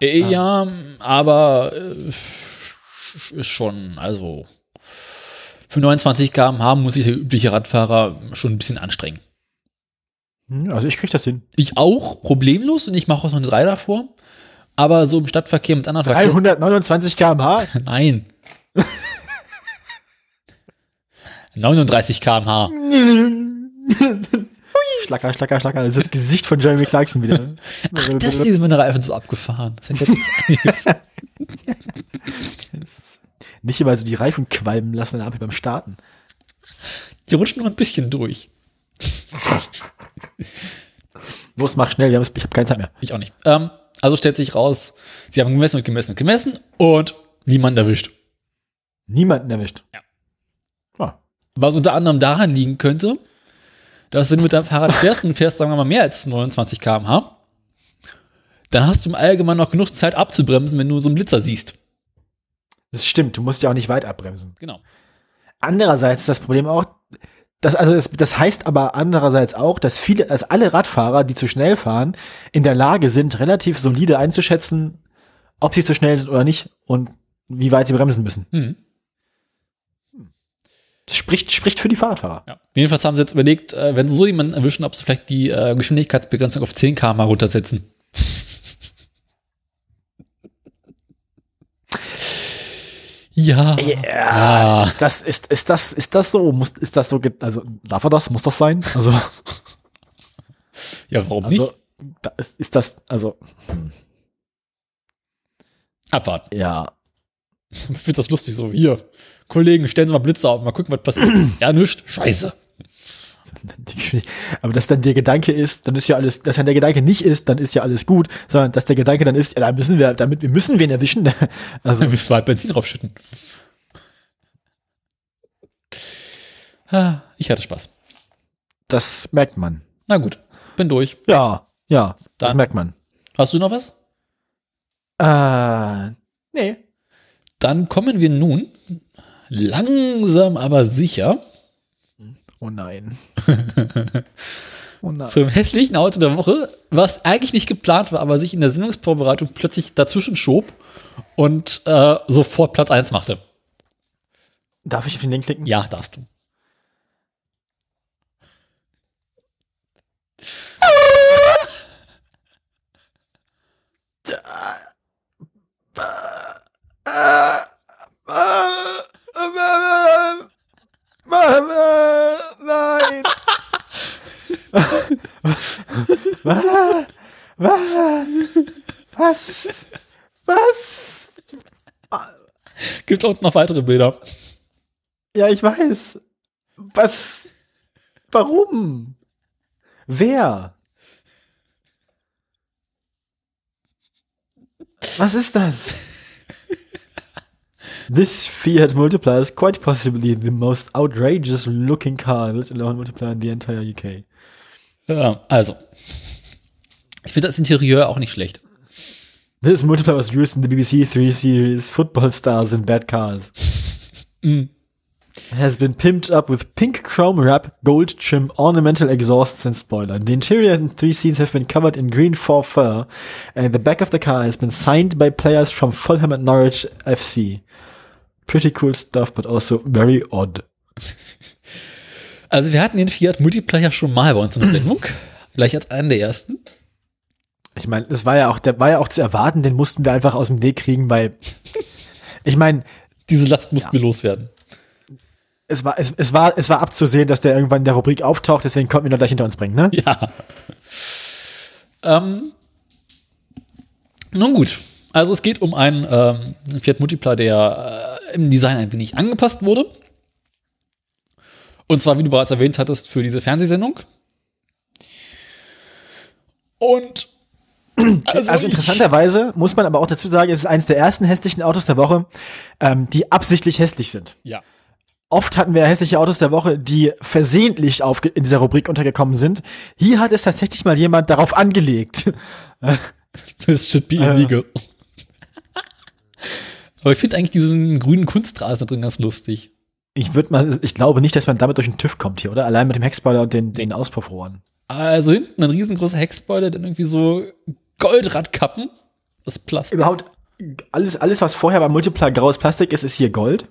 Äh, Ja, aber äh, ist schon, also für 29 km/h muss sich der übliche Radfahrer schon ein bisschen anstrengen. Hm, Also ich krieg das hin. Ich auch, problemlos, und ich mache auch noch eine 3 davor. Aber so im Stadtverkehr mit anderen Verkehr. 329 km/h? Nein. 39 km/h. Schlacker, schlacker, schlacker. Das ist das Gesicht von Jeremy Clarkson wieder. Das hier sind meine Reifen so abgefahren. Das einiges. Nicht immer so die Reifen qualmen lassen an der Ampel beim Starten. Die rutschen nur ein bisschen durch. Los, mach schnell, wir haben, ich habe keine Zeit mehr. Ich auch nicht. Ähm, also stellt sich raus, sie haben gemessen und gemessen und gemessen und niemand erwischt. Niemanden erwischt. Ja. Ah. Was unter anderem daran liegen könnte, dass wenn du mit deinem Fahrrad fährst und fährst, sagen wir mal, mehr als 29 km/h, dann hast du im Allgemeinen noch genug Zeit abzubremsen, wenn du so einen Blitzer siehst. Das stimmt, du musst ja auch nicht weit abbremsen. Genau. Andererseits ist das Problem auch, dass, also das, das heißt aber andererseits auch, dass viele, dass alle Radfahrer, die zu schnell fahren, in der Lage sind, relativ solide einzuschätzen, ob sie zu schnell sind oder nicht und wie weit sie bremsen müssen. Mhm. Das spricht, spricht für die Fahrradfahrer. Ja. Jedenfalls haben sie jetzt überlegt, äh, wenn sie so jemanden erwischen, ob sie vielleicht die äh, Geschwindigkeitsbegrenzung auf 10 km/h runtersetzen. ja. Ja, ist das, ist, ist das, ist das so? Muss, ist das so, also, darf er das? Muss das sein? Also, Ja, warum also, nicht? da ist, ist das, also, Abwarten. ja. Ich finde das lustig so. Hier, Kollegen, stellen Sie mal Blitze auf, mal gucken, was passiert. ja, nichts. Scheiße. Aber dass dann der Gedanke ist, dann ist ja alles, dass dann der Gedanke nicht ist, dann ist ja alles gut, sondern dass der Gedanke dann ist, ja, da müssen wir, damit wir müssen wen erwischen. Also, Dann müssen wir halt Benzin draufschütten. Ich hatte Spaß. das merkt man. Na gut, bin durch. Ja, ja, das Dann- merkt man. Hast du noch was? Äh, nee. Dann kommen wir nun langsam aber sicher Oh nein. oh nein. zum hässlichen Auto der Woche, was eigentlich nicht geplant war, aber sich in der Sendungsvorbereitung plötzlich dazwischen schob und äh, sofort Platz 1 machte. Darf ich auf den Link klicken? Ja, darfst du. Nein. Was? Was? Gibt auch noch weitere Bilder. Ja, ich weiß. Was? Warum? Wer? Was ist das? This Fiat Multiplier is quite possibly the most outrageous looking car, let alone multiplier in the entire UK. Ja, also. Ich finde das Interieur auch nicht schlecht. This multiplier was used in the BBC 3 series Football Stars in Bad Cars. Mm. It has been pimped up with pink chrome wrap, gold trim, ornamental exhausts and spoiler. The interior and three seats have been covered in green faux fur, and the back of the car has been signed by players from Fulham and Norwich FC. Pretty cool stuff, but also very odd. Also wir hatten den Fiat Multiplayer schon mal bei uns in der Sendung. Gleich als einen der ersten. Ich meine, es war ja auch, der war ja auch zu erwarten, den mussten wir einfach aus dem Weg kriegen, weil ich meine, Diese Last mussten wir loswerden. es war, es, es war, es war abzusehen, dass der irgendwann in der Rubrik auftaucht, deswegen konnten wir ihn gleich hinter uns bringen, ne? Ja. Ähm, Nun gut, also es geht um einen ähm, Fiat Multipla, der äh, im Design ein wenig angepasst wurde. Und zwar, wie du bereits erwähnt hattest, für diese Fernsehsendung. Und Also, ich- interessanterweise muss man aber auch dazu sagen, es ist eines der ersten hässlichen Autos der Woche, ähm, die absichtlich hässlich sind. Ja. Oft hatten wir hässliche Autos der Woche, die versehentlich in dieser Rubrik untergekommen sind. Hier hat es tatsächlich mal jemand darauf angelegt. This should be illegal. Aber ich finde eigentlich diesen grünen Kunstrasen da drin ganz lustig. Ich würde mal, ich glaube nicht, dass man damit durch den TÜV kommt hier, oder? Allein mit dem Heckspoiler und den, den Auspuffrohren. Also hinten ein riesengroßer Heckspoiler, dann irgendwie so Goldradkappen. Ist Plastik. Überhaupt alles, alles, was vorher beim Multipler graues Plastik ist, ist hier Gold.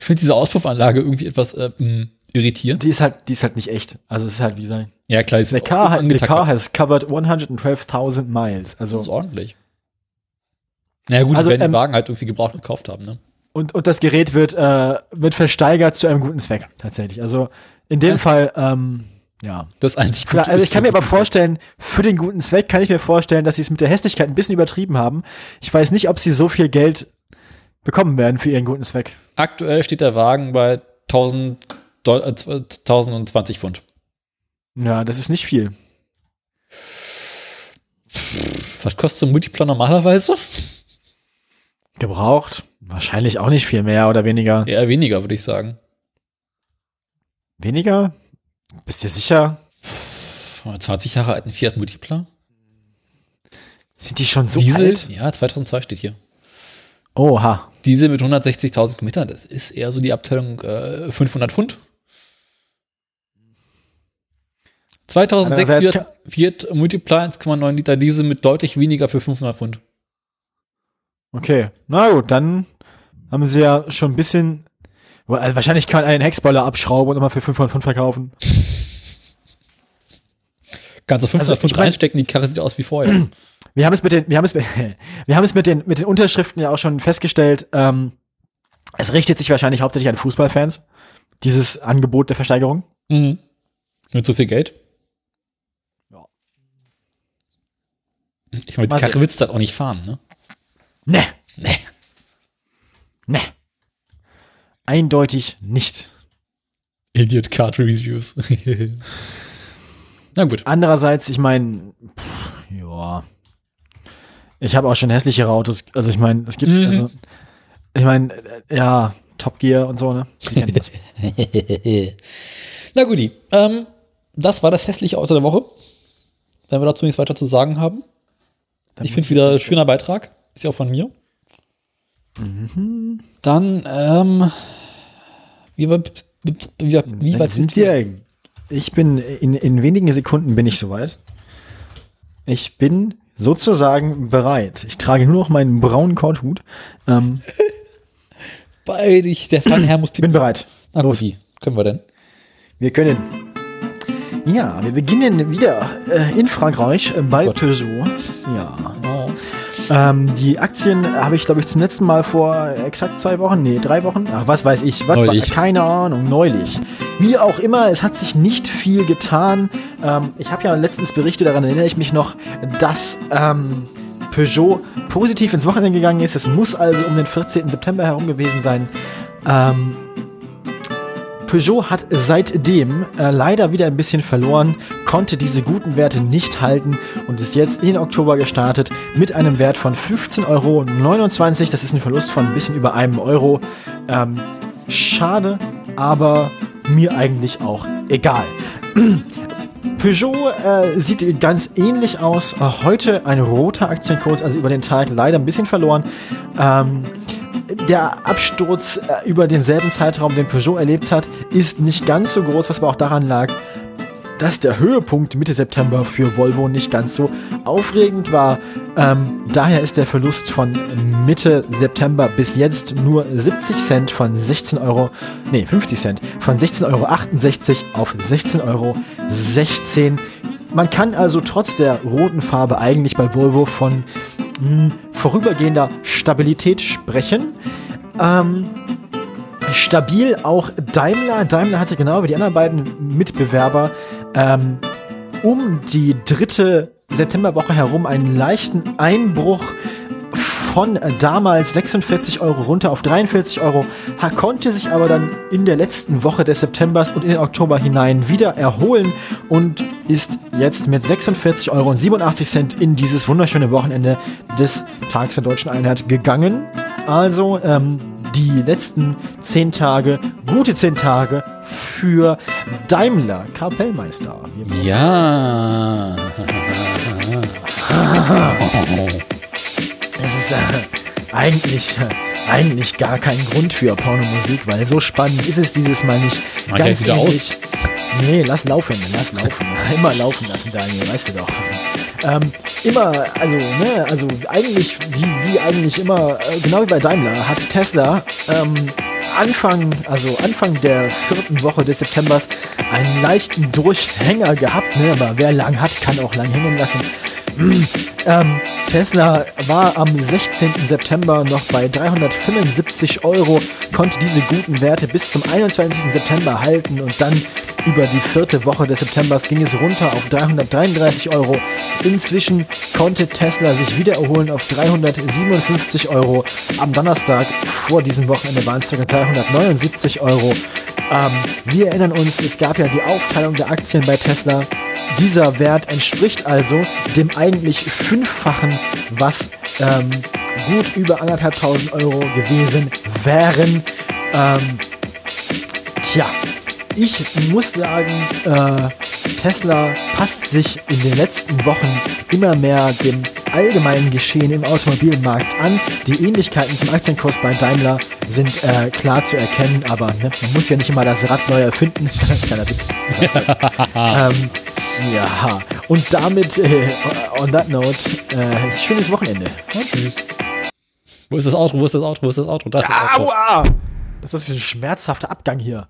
Ich finde diese Auspuffanlage irgendwie etwas äh, mh, irritierend. Die ist halt, die ist halt nicht echt. Also es ist halt wie sein. Ja, klar, ist The car, the car has covered 112.000 miles. Das ist Also ordentlich. Na ja, gut, Also, die werden ähm, den Wagen halt irgendwie gebraucht gekauft haben, ne? und, und das Gerät wird, äh, wird versteigert zu einem guten Zweck, tatsächlich. Also in dem Ja. Fall, ähm, ja. Das einzig Gute also ich kann mir aber vorstellen, für den guten Zweck kann ich mir vorstellen, dass sie es mit der Hässlichkeit ein bisschen übertrieben haben. Ich weiß nicht, ob sie so viel Geld bekommen werden für ihren guten Zweck. Aktuell steht der Wagen bei 1000 Doll äh, 1020 Pfund. Ja, das ist nicht viel. Was kostet so ein Multiplan normalerweise? Gebraucht? Wahrscheinlich auch nicht viel mehr oder weniger. Eher weniger, würde ich sagen. Weniger? Bist du sicher? 20 Jahre alten Fiat Multipla. Sind die schon so Diesel? alt? Ja, 2002 steht hier. Oha. Diesel mit 160.000 Kilometern, das ist eher so die Abteilung äh, 500 Pfund. 2006 Andererseits Fiat, Fiat Multipla 1,9 Liter Diesel mit deutlich weniger für 500 Pfund. Okay. Na gut, dann haben sie ja schon ein bisschen. Also wahrscheinlich kann man einen Heckspoiler abschrauben und nochmal für 500 Pfund verkaufen. Kannst du 500 Also, Pfund ich mein- reinstecken, die Karre sieht aus wie vorher. Wir haben es mit den, wir haben es, wir haben es mit den, mit den Unterschriften ja auch schon festgestellt. Ähm, es richtet sich wahrscheinlich hauptsächlich an Fußballfans. Dieses Angebot der Versteigerung. mhm. Mit so viel Geld. Ja. Ich meine, die Karre willst du halt auch nicht fahren, ne? Ne, Nee. ne. Eindeutig nicht. Idiot Card Reviews. Na gut. Andererseits, ich meine, ja. Ich habe auch schon hässlichere Autos. Also ich meine, es gibt, Mhm. also, ich meine, äh, ja, Top Gear und so, ne? Na guti. Ähm, das war das hässliche Auto der Woche. Wenn wir dazu nichts weiter zu sagen haben. Dann Ich finde wieder ein schöner Beitrag. Ist ja auch von mir. Dann, ähm, wie, wie, wie, wie weit sind wir. Ich bin in, in wenigen Sekunden bin ich soweit. Ich bin sozusagen bereit. Ich trage nur noch meinen braunen Korthut. Ähm, Bei dich, der Fernherr muss bin bereit. Na Los. guti. Können wir denn? Wir können. Ja, wir beginnen wieder äh, in Frankreich äh, bei Gott. Peugeot. Ja. Ähm, die Aktien habe ich, glaube ich, zum letzten Mal vor exakt zwei Wochen, nee, drei Wochen, ach, was weiß ich, was, Neulich. keine Ahnung, neulich. Wie auch immer, es hat sich nicht viel getan. Ähm, ich habe ja letztens berichtet, daran erinnere ich mich noch, dass ähm, Peugeot positiv ins Wochenende gegangen ist. Es muss also um den 14. September herum gewesen sein. Ähm, Peugeot hat seitdem äh, leider wieder ein bisschen verloren, konnte diese guten Werte nicht halten und ist jetzt in Oktober gestartet mit einem Wert von 15,29 Euro. Das ist ein Verlust von ein bisschen über einem Euro. Ähm, schade, aber mir eigentlich auch egal. Peugeot äh, sieht ganz ähnlich aus. Äh, heute ein roter Aktienkurs, also über den Tag leider ein bisschen verloren. Ähm, der Absturz äh, über denselben Zeitraum, den Peugeot erlebt hat, ist nicht ganz so groß, was aber auch daran lag, dass der Höhepunkt Mitte September für Volvo nicht ganz so aufregend war. Ähm, daher ist der Verlust von Mitte September bis jetzt nur 70 Cent von 16 Euro, nee, 50 Cent, von 16,68 Euro auf 16,16 Euro. Man kann also trotz der roten Farbe eigentlich bei Volvo von mh, vorübergehender Stabilität sprechen. Ähm, stabil auch Daimler. Daimler hatte genau wie die anderen beiden Mitbewerber ähm, um die dritte Septemberwoche herum einen leichten Einbruch von äh, damals 46 Euro runter auf 43 Euro, konnte sich aber dann in der letzten Woche des Septembers und in den Oktober hinein wieder erholen und ist jetzt mit 46,87 Euro in dieses wunderschöne Wochenende des Tags der Deutschen Einheit gegangen. Also ähm, die letzten zehn Tage, gute zehn Tage für Daimler Kapellmeister. Ja. Es ist äh, eigentlich, äh, eigentlich gar kein Grund für Pornomusik, weil so spannend ist es dieses Mal nicht. Ich jetzt wieder ähnlich- Nee, lass laufen, lass laufen. Immer laufen lassen, Daniel, weißt du doch. Ähm, immer, also, ne, also eigentlich, wie, wie eigentlich immer, äh, genau wie bei Daimler, hat Tesla ähm, Anfang, also Anfang der vierten Woche des Septembers einen leichten Durchhänger gehabt, ne, aber wer lang hat, kann auch lang hängen lassen. Ähm, Tesla war am 16. September noch bei 375 Euro, konnte diese guten Werte bis zum 21. September halten und dann über die vierte Woche des Septembers ging es runter auf 333 Euro. Inzwischen konnte Tesla sich wieder erholen auf 357 Euro. Am Donnerstag vor diesem Wochenende waren es ca. 379 Euro. Ähm, wir erinnern uns, es gab ja die Aufteilung der Aktien bei Tesla. Dieser Wert entspricht also dem eigentlich fünffachen, was ähm, gut über anderthalbtausend Euro gewesen wären. Ähm, tja, ich muss sagen, äh, Tesla passt sich in den letzten Wochen immer mehr dem allgemeinen Geschehen im Automobilmarkt an. Die Ähnlichkeiten zum Aktienkurs bei Daimler sind äh, klar zu erkennen, aber ne, man muss ja nicht immer das Rad neu erfinden. Kleiner Witz. ähm, ja, und damit, äh, on that note, äh, schönes Wochenende. Und tschüss. Wo ist das Outro? Wo ist das Outro? Wo ist das Outro? Da ist das Outro. Aua! Das ist für ein schmerzhafter Abgang hier.